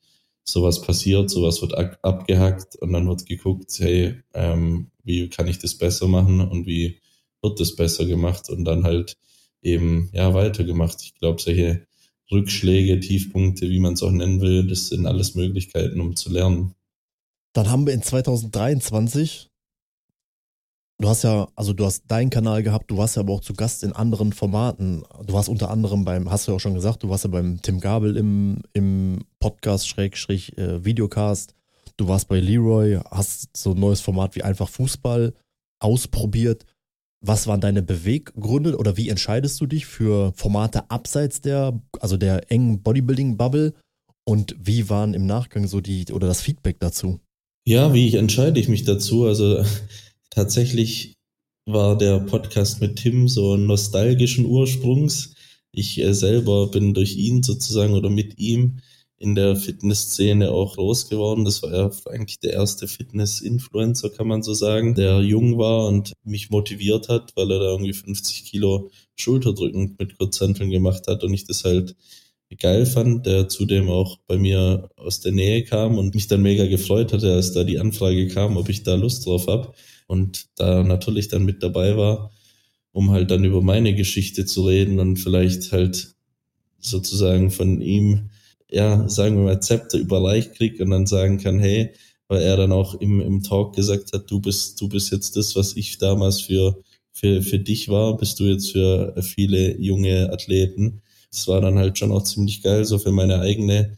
sowas passiert, sowas wird abgehackt und dann wird geguckt, hey, ähm, wie kann ich das besser machen und wie wird das besser gemacht und dann halt eben ja weitergemacht. Ich glaube, solche Rückschläge, Tiefpunkte, wie man es auch nennen will, das sind alles Möglichkeiten, um zu lernen. Dann haben wir in 2023 Du hast ja, also du hast deinen Kanal gehabt, du warst ja aber auch zu Gast in anderen Formaten. Du warst unter anderem beim, hast du ja auch schon gesagt, du warst ja beim Tim Gabel im, im Podcast, Schrägstrich, äh, Videocast. Du warst bei Leroy, hast so ein neues Format wie einfach Fußball ausprobiert. Was waren deine Beweggründe oder wie entscheidest du dich für Formate abseits der, also der engen Bodybuilding-Bubble? Und wie waren im Nachgang so die, oder das Feedback dazu? Ja, wie entscheide ich mich dazu? Also Tatsächlich war der Podcast mit Tim so nostalgischen Ursprungs. Ich äh, selber bin durch ihn sozusagen oder mit ihm in der Fitnessszene auch groß geworden. Das war ja eigentlich der erste Fitness-Influencer, kann man so sagen, der jung war und mich motiviert hat, weil er da irgendwie 50 Kilo Schulterdrücken mit Kurzhanteln gemacht hat und ich das halt geil fand, der zudem auch bei mir aus der Nähe kam und mich dann mega gefreut hatte, als da die Anfrage kam, ob ich da Lust drauf habe und da natürlich dann mit dabei war, um halt dann über meine Geschichte zu reden und vielleicht halt sozusagen von ihm, ja, sagen wir mal, Zepter überreicht kriegt und dann sagen kann, hey, weil er dann auch im, im Talk gesagt hat, du bist, du bist jetzt das, was ich damals für, für, für dich war, bist du jetzt für viele junge Athleten. Das war dann halt schon auch ziemlich geil, so für meine eigene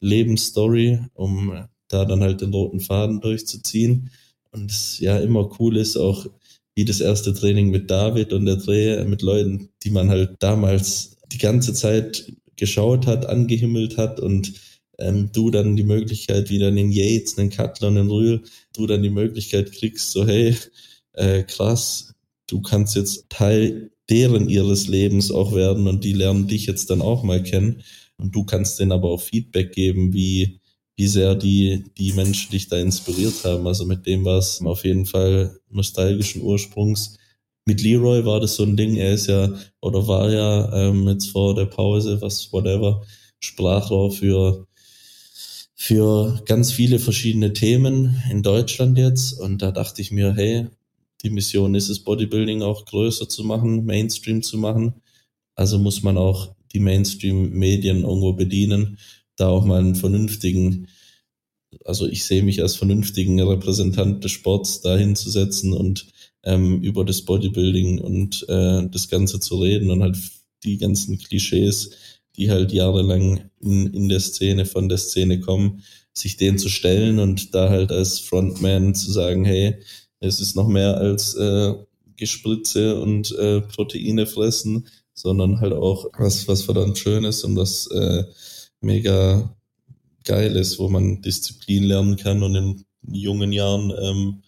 Lebensstory, um da dann halt den roten Faden durchzuziehen. Und es ja immer cool ist, auch wie das erste Training mit David und der Dreh mit Leuten, die man halt damals die ganze Zeit geschaut hat, angehimmelt hat und ähm, du dann die Möglichkeit, wie dann in Yates, einen Cutler und einen Rühl, du dann die Möglichkeit kriegst, so hey, äh, krass, du kannst jetzt Teil deren ihres Lebens auch werden und die lernen dich jetzt dann auch mal kennen. Und du kannst denen aber auch Feedback geben, wie wie sehr die, die Menschen dich da inspiriert haben. Also mit dem war es auf jeden Fall nostalgischen Ursprungs. Mit Leroy war das so ein Ding, er ist ja oder war ja ähm, jetzt vor der Pause, was whatever, Sprachrohr für, für ganz viele verschiedene Themen in Deutschland jetzt. Und da dachte ich mir, hey, die Mission ist es, Bodybuilding auch größer zu machen, Mainstream zu machen. Also muss man auch die Mainstream-Medien irgendwo bedienen da auch mal einen vernünftigen, also ich sehe mich als vernünftigen Repräsentant des Sports da hinzusetzen und ähm, über das Bodybuilding und äh, das Ganze zu reden und halt die ganzen Klischees, die halt jahrelang in, in der Szene, von der Szene kommen, sich denen zu stellen und da halt als Frontman zu sagen, hey, es ist noch mehr als äh, Gespritze und äh, Proteine fressen, sondern halt auch was, was verdammt schön ist und was äh, mega geil ist, wo man Disziplin lernen kann und in jungen Jahren ähm,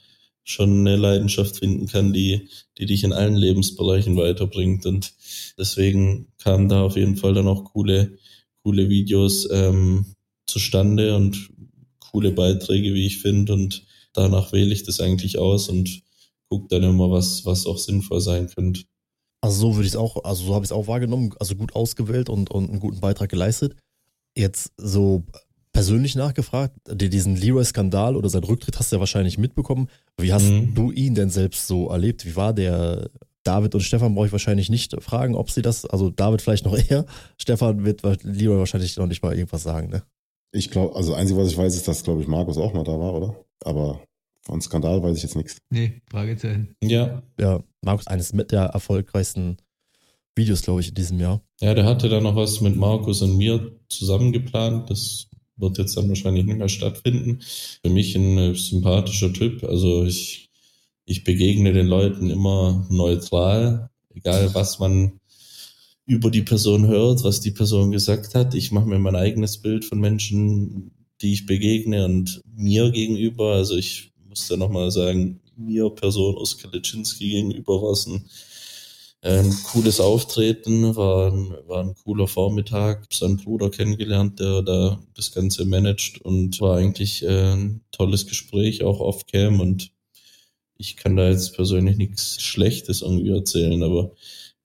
schon eine Leidenschaft finden kann, die, die dich in allen Lebensbereichen weiterbringt. Und deswegen kamen da auf jeden Fall dann auch coole, coole Videos ähm, zustande und coole Beiträge, wie ich finde. Und danach wähle ich das eigentlich aus und gucke dann immer, was, was auch sinnvoll sein könnte. Also so würde ich es auch, also so habe ich es auch wahrgenommen, also gut ausgewählt und, und einen guten Beitrag geleistet jetzt so persönlich nachgefragt, diesen Leroy-Skandal oder seinen Rücktritt hast du ja wahrscheinlich mitbekommen. Wie hast mhm. du ihn denn selbst so erlebt? Wie war der? David und Stefan brauche ich wahrscheinlich nicht fragen, ob sie das, also David vielleicht noch eher, Stefan wird Leroy wahrscheinlich noch nicht mal irgendwas sagen, ne? Ich glaube, also einzig, was ich weiß, ist, dass, glaube ich, Markus auch mal da war, oder? Aber Von Skandal weiß ich jetzt nichts. Nee, Fragezeichen. Ja. Ja, Markus, eines mit der erfolgreichsten Videos, glaube ich, in diesem Jahr. Ja, der hatte da noch was mit Markus und mir zusammen geplant. Das wird jetzt dann wahrscheinlich nicht mehr stattfinden. Für mich ein äh, sympathischer Typ. Also ich, ich begegne den Leuten immer neutral, egal was man über die Person hört, was die Person gesagt hat. Ich mache mir mein eigenes Bild von Menschen, die ich begegne und mir gegenüber. Also ich muss da nochmal sagen, mir Person Oskar Leczynski gegenüber war es ein, ein cooles Auftreten, war ein, war ein cooler Vormittag. Hab seinen Bruder kennengelernt, der da das Ganze managt und war eigentlich äh, ein tolles Gespräch, auch off-cam und ich kann da jetzt persönlich nichts Schlechtes irgendwie erzählen, aber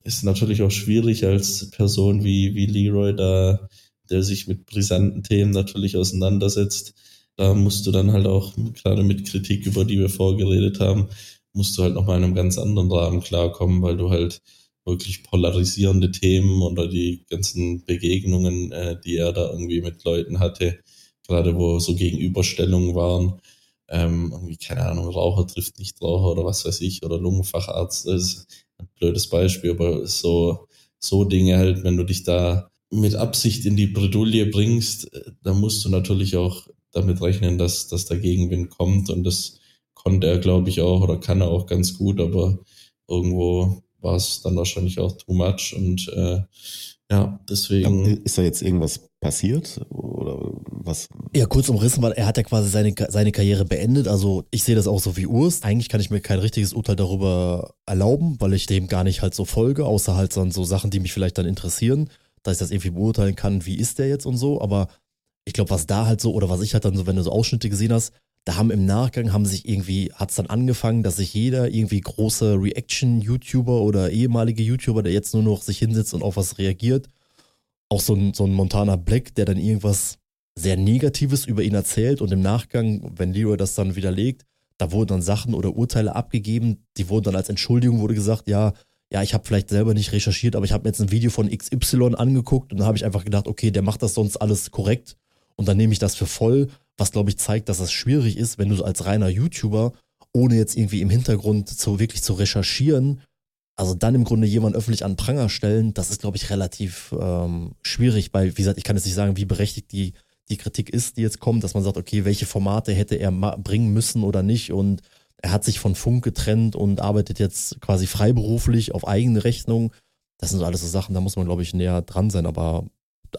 ist natürlich auch schwierig als Person wie, wie Leroy da, der sich mit brisanten Themen natürlich auseinandersetzt. Da musst du dann halt auch, gerade mit Kritik, über die wir vorgeredet haben, musst du halt nochmal in einem ganz anderen Rahmen klarkommen, weil du halt wirklich polarisierende Themen oder die ganzen Begegnungen, äh, die er da irgendwie mit Leuten hatte, gerade wo so Gegenüberstellungen waren, ähm, irgendwie, keine Ahnung, Raucher trifft nicht Raucher oder was weiß ich, oder Lungenfacharzt, ist ein blödes Beispiel, aber so, so Dinge halt, wenn du dich da mit Absicht in die Bredouille bringst, äh, dann musst du natürlich auch damit rechnen, dass, dass der Gegenwind kommt und das konnte er, glaube ich, auch oder kann er auch ganz gut, aber irgendwo war es dann wahrscheinlich auch too much und äh, ja, deswegen. Ist da jetzt irgendwas passiert oder was? Ja, kurz umrissen, weil er hat ja quasi seine, seine Karriere beendet. Also ich sehe das auch so wie Urs. Eigentlich kann ich mir kein richtiges Urteil darüber erlauben, weil ich dem gar nicht halt so folge, außer halt dann so Sachen, die mich vielleicht dann interessieren, dass ich das irgendwie beurteilen kann, wie ist der jetzt und so. Aber ich glaube, was da halt so, oder was ich halt dann so, wenn du so Ausschnitte gesehen hast, da haben im Nachgang haben sich irgendwie, hat es dann angefangen, dass sich jeder irgendwie große Reaction-YouTuber oder ehemalige YouTuber, der jetzt nur noch sich hinsetzt und auf was reagiert, auch so ein, so ein Montana Black, der dann irgendwas sehr Negatives über ihn erzählt und im Nachgang, wenn Leroy das dann widerlegt, da wurden dann Sachen oder Urteile abgegeben, die wurden dann als Entschuldigung wurde gesagt, ja, ja, ich habe vielleicht selber nicht recherchiert, aber ich habe mir jetzt ein Video von XY angeguckt und da habe ich einfach gedacht, okay, der macht das sonst alles korrekt und dann nehme ich das für voll, was glaube ich zeigt, dass das schwierig ist, wenn du als reiner YouTuber, ohne jetzt irgendwie im Hintergrund zu wirklich zu recherchieren, also dann im Grunde jemanden öffentlich an Pranger stellen, das ist glaube ich relativ ähm, schwierig, weil wie gesagt, ich kann jetzt nicht sagen, wie berechtigt die die Kritik ist, die jetzt kommt, dass man sagt, okay, welche Formate hätte er bringen müssen oder nicht und er hat sich von Funk getrennt und arbeitet jetzt quasi freiberuflich auf eigene Rechnung. Das sind so alles so Sachen, da muss man, glaube ich, näher dran sein. Aber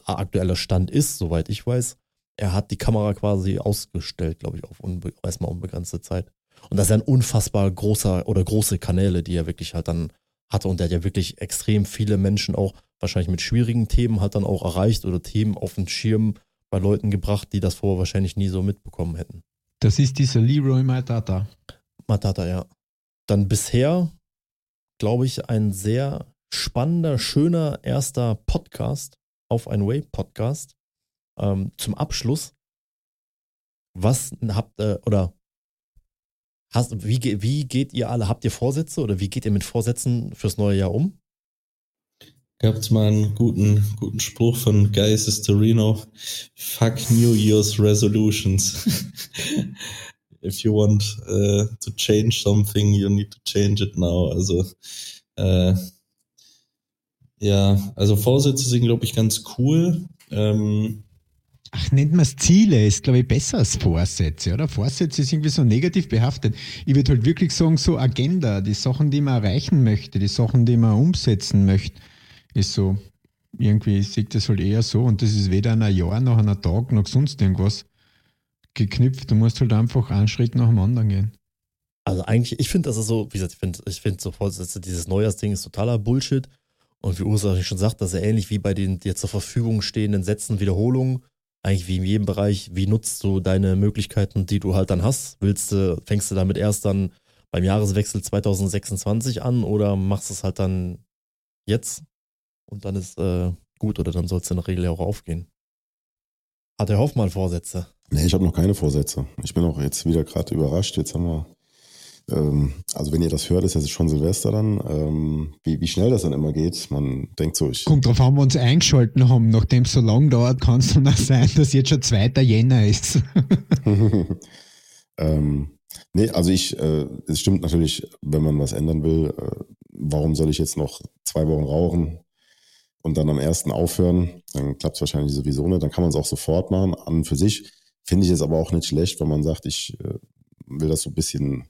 aktueller Stand ist, soweit ich weiß, er hat die Kamera quasi ausgestellt, glaube ich, auf unbe erstmal unbegrenzte Zeit. Und das ist ein unfassbar großer oder große Kanäle, die er wirklich halt dann hatte. Und der hat ja wirklich extrem viele Menschen auch wahrscheinlich mit schwierigen Themen halt dann auch erreicht oder Themen auf den Schirm bei Leuten gebracht, die das vorher wahrscheinlich nie so mitbekommen hätten. Das ist dieser Leroy Matata. Matata, ja. Dann bisher, glaube ich, ein sehr spannender, schöner erster Podcast auf ein Way Podcast. Ähm, zum Abschluss, was habt ihr oder hast, wie, wie geht ihr alle, habt ihr Vorsätze oder wie geht ihr mit Vorsätzen fürs neue Jahr um? Gab es mal einen guten, guten Spruch von Guy Torino: Fuck New Year's Resolutions. If you want uh, to change something, you need to change it now. Also äh, ja, also Vorsätze sind, glaube ich, ganz cool. Ähm, Ach, nennt man es Ziele, ist, glaube ich, besser als Vorsätze, oder? Vorsätze ist irgendwie so negativ behaftet. Ich würde halt wirklich sagen, so Agenda, die Sachen, die man erreichen möchte, die Sachen, die man umsetzen möchte, ist so, irgendwie sieht das halt eher so und das ist weder ein Jahr noch ein Tag noch sonst irgendwas geknüpft. Du musst halt einfach einen Schritt nach dem anderen gehen. Also eigentlich, ich finde, das ist so, wie gesagt, ich finde ich find so Vorsätze, dieses Neujahrsding ist totaler Bullshit. Und wie Ursula schon sagt, das ist ja ähnlich wie bei den dir zur Verfügung stehenden Sätzen Wiederholungen eigentlich wie in jedem Bereich, wie nutzt du deine Möglichkeiten, die du halt dann hast? Willst du, fängst du damit erst dann beim Jahreswechsel 2026 an oder machst du es halt dann jetzt und dann ist äh, gut oder dann soll es in der Regel auch aufgehen. Hat der Hoffmann Vorsätze? Nee, ich habe noch keine Vorsätze. Ich bin auch jetzt wieder gerade überrascht. Jetzt haben wir ähm, also wenn ihr das hört, ist ja schon Silvester dann. Ähm, wie, wie schnell das dann immer geht, man denkt so, ich. Kommt drauf an, wir uns eingeschalten haben. Nachdem es so lang dauert, kann es dann auch sein, dass jetzt schon 2. Jänner ist. ähm, Nee, also ich, äh, es stimmt natürlich, wenn man was ändern will, äh, warum soll ich jetzt noch zwei Wochen rauchen und dann am ersten aufhören? Dann klappt es wahrscheinlich sowieso nicht. Dann kann man es auch sofort machen. An und für sich finde ich es aber auch nicht schlecht, wenn man sagt, ich äh, will das so ein bisschen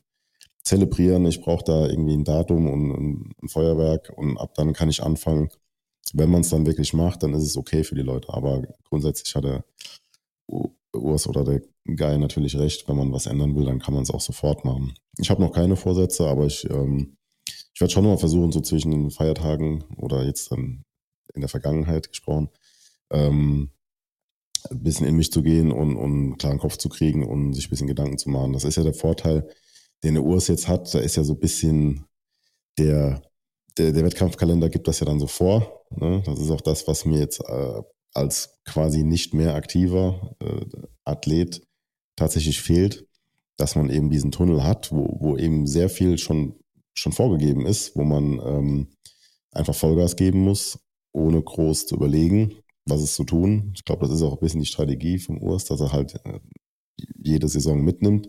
zelebrieren. Ich brauche da irgendwie ein Datum und, ein Feuerwerk und ab dann kann ich anfangen. Wenn man es dann wirklich macht, dann ist es okay für die Leute. Aber grundsätzlich hat der Urs oder der Guy natürlich recht. Wenn man was ändern will, dann kann man es auch sofort machen. Ich habe noch keine Vorsätze, aber ich, ähm, ich werde schon mal versuchen, so zwischen den Feiertagen oder jetzt dann in der Vergangenheit gesprochen, ähm, ein bisschen in mich zu gehen und, und einen klaren Kopf zu kriegen und sich ein bisschen Gedanken zu machen. Das ist ja der Vorteil, den der Urs jetzt hat. Da ist ja so ein bisschen der, der, der Wettkampfkalender gibt das ja dann so vor. Ne? Das ist auch das, was mir jetzt äh, als quasi nicht mehr aktiver äh, Athlet tatsächlich fehlt, dass man eben diesen Tunnel hat, wo, wo eben sehr viel schon, schon vorgegeben ist, wo man ähm, einfach Vollgas geben muss, ohne groß zu überlegen, was es zu tun. Ich glaube, das ist auch ein bisschen die Strategie vom Urs, dass er halt äh, jede Saison mitnimmt,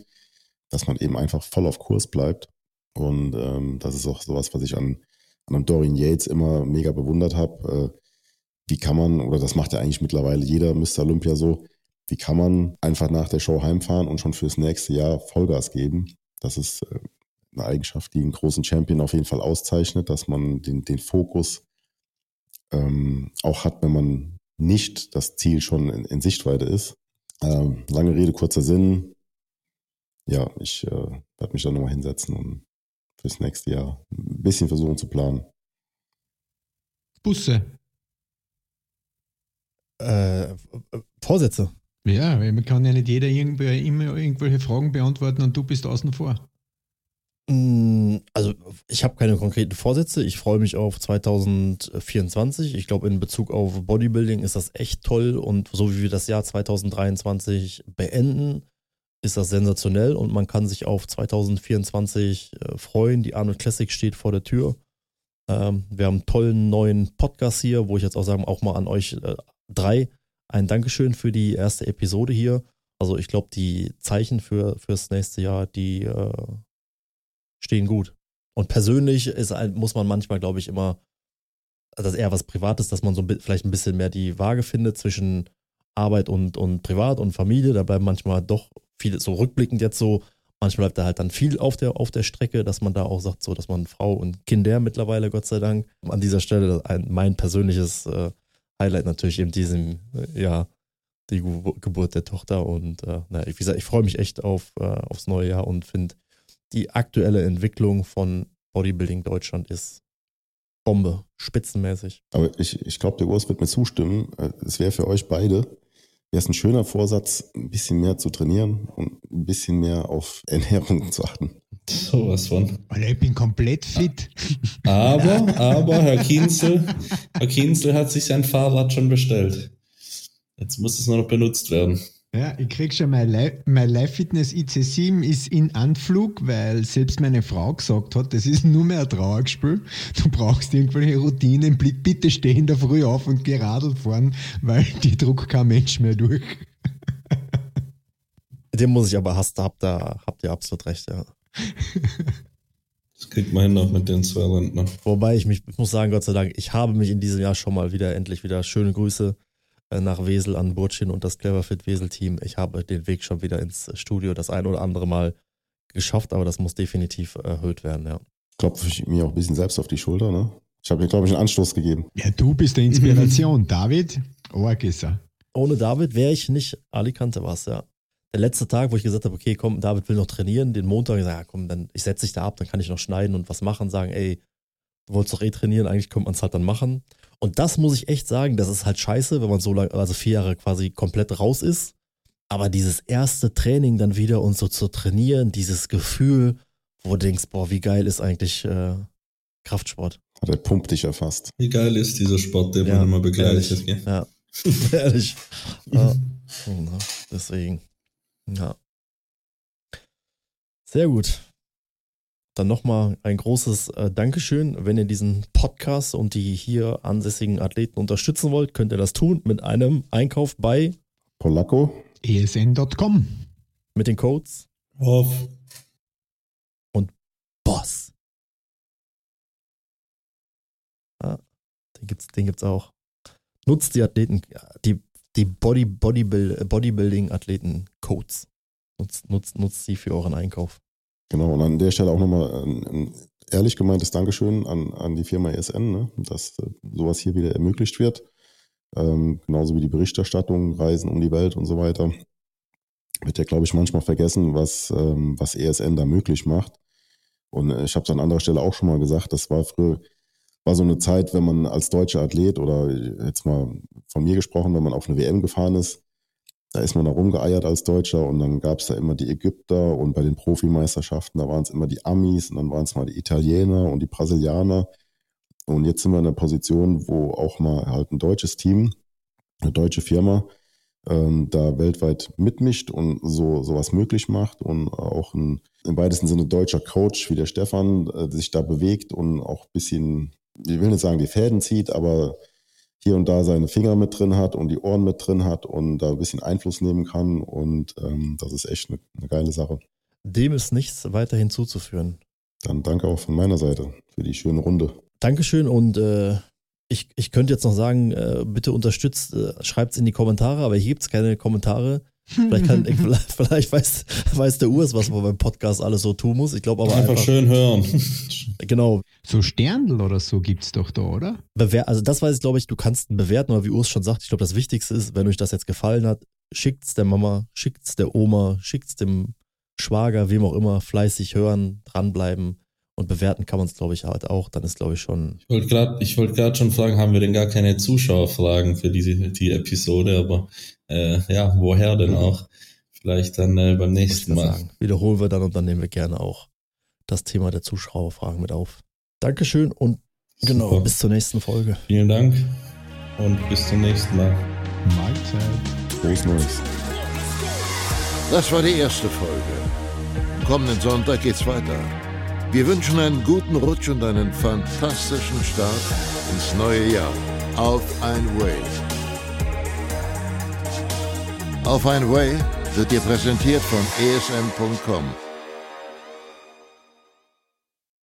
dass man eben einfach voll auf Kurs bleibt. Und ähm, das ist auch sowas, was ich an, an Dorian Yates immer mega bewundert habe. Äh, wie kann man, oder das macht ja eigentlich mittlerweile jeder Mr. Olympia so, wie kann man einfach nach der Show heimfahren und schon fürs nächste Jahr Vollgas geben? Das ist äh, eine Eigenschaft, die einen großen Champion auf jeden Fall auszeichnet, dass man den, den Fokus ähm, auch hat, wenn man nicht das Ziel schon in, in Sichtweite ist. Ähm, lange Rede, kurzer Sinn. Ja, ich äh, werde mich da nochmal hinsetzen und fürs nächste Jahr ein bisschen versuchen zu planen. Busse. Äh, Vorsätze. Ja, weil man kann ja nicht jeder irgendwer immer irgendwelche Fragen beantworten und du bist außen vor. Mm, Also, ich habe keine konkreten Vorsätze. Ich freue mich auf 2024. Ich glaube, in Bezug auf Bodybuilding ist das echt toll. Und so wie wir das Jahr 2023 beenden, ist das sensationell. Und man kann sich auf 2024 äh, freuen. Die Arnold Classic steht vor der Tür. Ähm, wir haben einen tollen neuen Podcast hier, wo ich jetzt auch sagen, auch mal an euch äh, drei ein Dankeschön für die erste Episode hier. Also ich glaube, die Zeichen für fürs nächste Jahr, die äh, stehen gut. Und persönlich ist, muss man manchmal, glaube ich, immer, das ist eher was Privates, dass man so vielleicht ein bisschen mehr die Waage findet zwischen Arbeit und, und Privat und Familie. Da bleiben manchmal doch viele, so rückblickend jetzt so, manchmal bleibt da halt dann viel auf der, auf der Strecke, dass man da auch sagt, so, dass man Frau und Kinder mittlerweile, Gott sei Dank. An dieser Stelle ein, mein persönliches äh, Highlight natürlich in diesem äh, Jahr die Ge Geburt der Tochter. Und äh, naja, wie gesagt, ich freue mich echt auf, äh, aufs neue Jahr und finde, die aktuelle Entwicklung von Bodybuilding Deutschland ist Bombe, spitzenmäßig. Aber ich, ich glaube, der Urs wird mir zustimmen. Äh, Es wäre für euch beide, wäre es ein schöner Vorsatz, ein bisschen mehr zu trainieren und ein bisschen mehr auf Ernährung zu achten. Sowas von. Weil ich bin komplett fit. Aber, aber, Herr Kienzel, Herr Kienzel hat sich sein Fahrrad schon bestellt. Jetzt muss es nur noch benutzt werden. Ja, ich krieg schon mein Live, mein Live Fitness IC7 ist in Anflug, weil selbst meine Frau gesagt hat, das ist nur mehr ein Trauerspiel. Du brauchst irgendwelche Routinen. Bitte steh in der Früh auf und geh Radl fahren, weil die druckt kein Mensch mehr durch. Dem muss ich aber hast, habt, da, habt ihr absolut recht, ja. Das kriegt man hin auch mit den zwei Rentnern. Wobei ich mich, ich muss sagen, Gott sei Dank, ich habe mich in diesem Jahr schon mal wieder, endlich wieder schöne Grüße nach Wesel an Burchin und das Cleverfit Wesel Team. Ich habe den Weg schon wieder ins Studio das ein oder andere Mal geschafft, aber das muss definitiv erhöht werden, ja. Klopfe ich mir auch ein bisschen selbst auf die Schulter, ne? Ich habe mir, glaube ich, einen Anstoß gegeben. Ja, du bist der Inspiration. David, er. Ohne David wäre ich nicht Alicante was, ja. Der letzte Tag, wo ich gesagt habe, okay, komm, David will noch trainieren, den Montag gesagt, ja, komm, dann ich setze dich da ab, dann kann ich noch schneiden und was machen, sagen, ey, du wolltest doch eh trainieren, eigentlich könnte man es halt dann machen. Und das muss ich echt sagen, das ist halt scheiße, wenn man so lange, also vier Jahre quasi komplett raus ist. Aber dieses erste Training dann wieder und so zu trainieren, dieses Gefühl, wo du denkst, boah, wie geil ist eigentlich äh, Kraftsport. Hat er pumpt dich erfasst. Wie geil ist dieser Sport, den Ja, man immer begleitet. ehrlich. gell? Ja, ehrlich. Ja. Ja, Deswegen. Ja. Sehr gut. Dann nochmal ein großes äh, Dankeschön. Wenn ihr diesen Podcast und die hier ansässigen Athleten unterstützen wollt, könnt ihr das tun mit einem Einkauf bei Polacco esn.com mit den Codes Wolf und Boss. Ah, den gibt's, den gibt's auch. Nutzt die Athleten, die, die Body, Bodybuild, Bodybuilding-Athleten-Codes. Nutzt, nutzt, nutzt sie für euren Einkauf. Genau, und an der Stelle auch nochmal ein, ein ehrlich gemeintes Dankeschön an, an die Firma ESN, ne, dass äh, sowas hier wieder ermöglicht wird. Ähm, genauso wie die Berichterstattung, Reisen um die Welt und so weiter. Wird ja, glaube ich, manchmal vergessen, was, ähm, was ESN da möglich macht. Und äh, ich habe es an anderer Stelle auch schon mal gesagt, das war früher, war so eine Zeit, wenn man als deutscher Athlet oder jetzt mal von mir gesprochen, wenn man auf eine WM gefahren ist, da ist man da rumgeeiert als Deutscher und dann gab es da immer die Ägypter und bei den Profimeisterschaften, da waren es immer die Amis und dann waren es mal die Italiener und die Brasilianer. Und jetzt sind wir in einer Position, wo auch mal halt ein deutsches Team, eine deutsche Firma, ähm, da weltweit mitmischt und so sowas möglich macht und auch ein im weitesten Sinne deutscher Coach wie der Stefan äh, sich da bewegt und auch ein bisschen, ich will nicht sagen, die Fäden zieht, aber hier und da seine Finger mit drin hat und die Ohren mit drin hat und da ein bisschen Einfluss nehmen kann. Und ähm, das ist echt eine, eine geile Sache. Dem ist nichts weiter hinzuzuführen. Dann danke auch von meiner Seite für die schöne Runde. Dankeschön und äh, ich, ich könnte jetzt noch sagen, äh, bitte unterstützt, äh, schreibt es in die Kommentare, aber hier gibt es keine Kommentare. Vielleicht, kann, ich, vielleicht, vielleicht weiß, weiß der Urs, was man beim Podcast alles so tun muss. Ich glaube aber Einfach, einfach, schön hören. genau. So Sterndl oder so gibt's doch da, oder? Bewer also das weiß ich, glaube ich, du kannst ihn bewerten, aber wie Urs schon sagt, ich glaube, das Wichtigste ist, wenn euch das jetzt gefallen hat, schickt's der Mama, schickt's der Oma, schickt's dem Schwager, wem auch immer, fleißig hören, dranbleiben und bewerten kann man es, glaube ich, halt auch. Dann ist, glaube ich, schon. Ich wollte gerade wollt schon fragen, haben wir denn gar keine Zuschauerfragen für diese die Episode, aber äh, ja, woher denn auch? Vielleicht dann äh, beim nächsten Mal. Sagen. Wiederholen wir dann und dann nehmen wir gerne auch das Thema der Zuschauerfragen mit auf. Dankeschön und genau, Super. bis zur nächsten Folge. Vielen Dank und bis zum nächsten Mal. Mahlzeit. Frohes Neues. Das war die erste Folge. Kommenden Sonntag geht's weiter. Wir wünschen einen guten Rutsch und einen fantastischen Start ins neue Jahr. Auf ein Way. Auf ein Way wird dir präsentiert von esm.com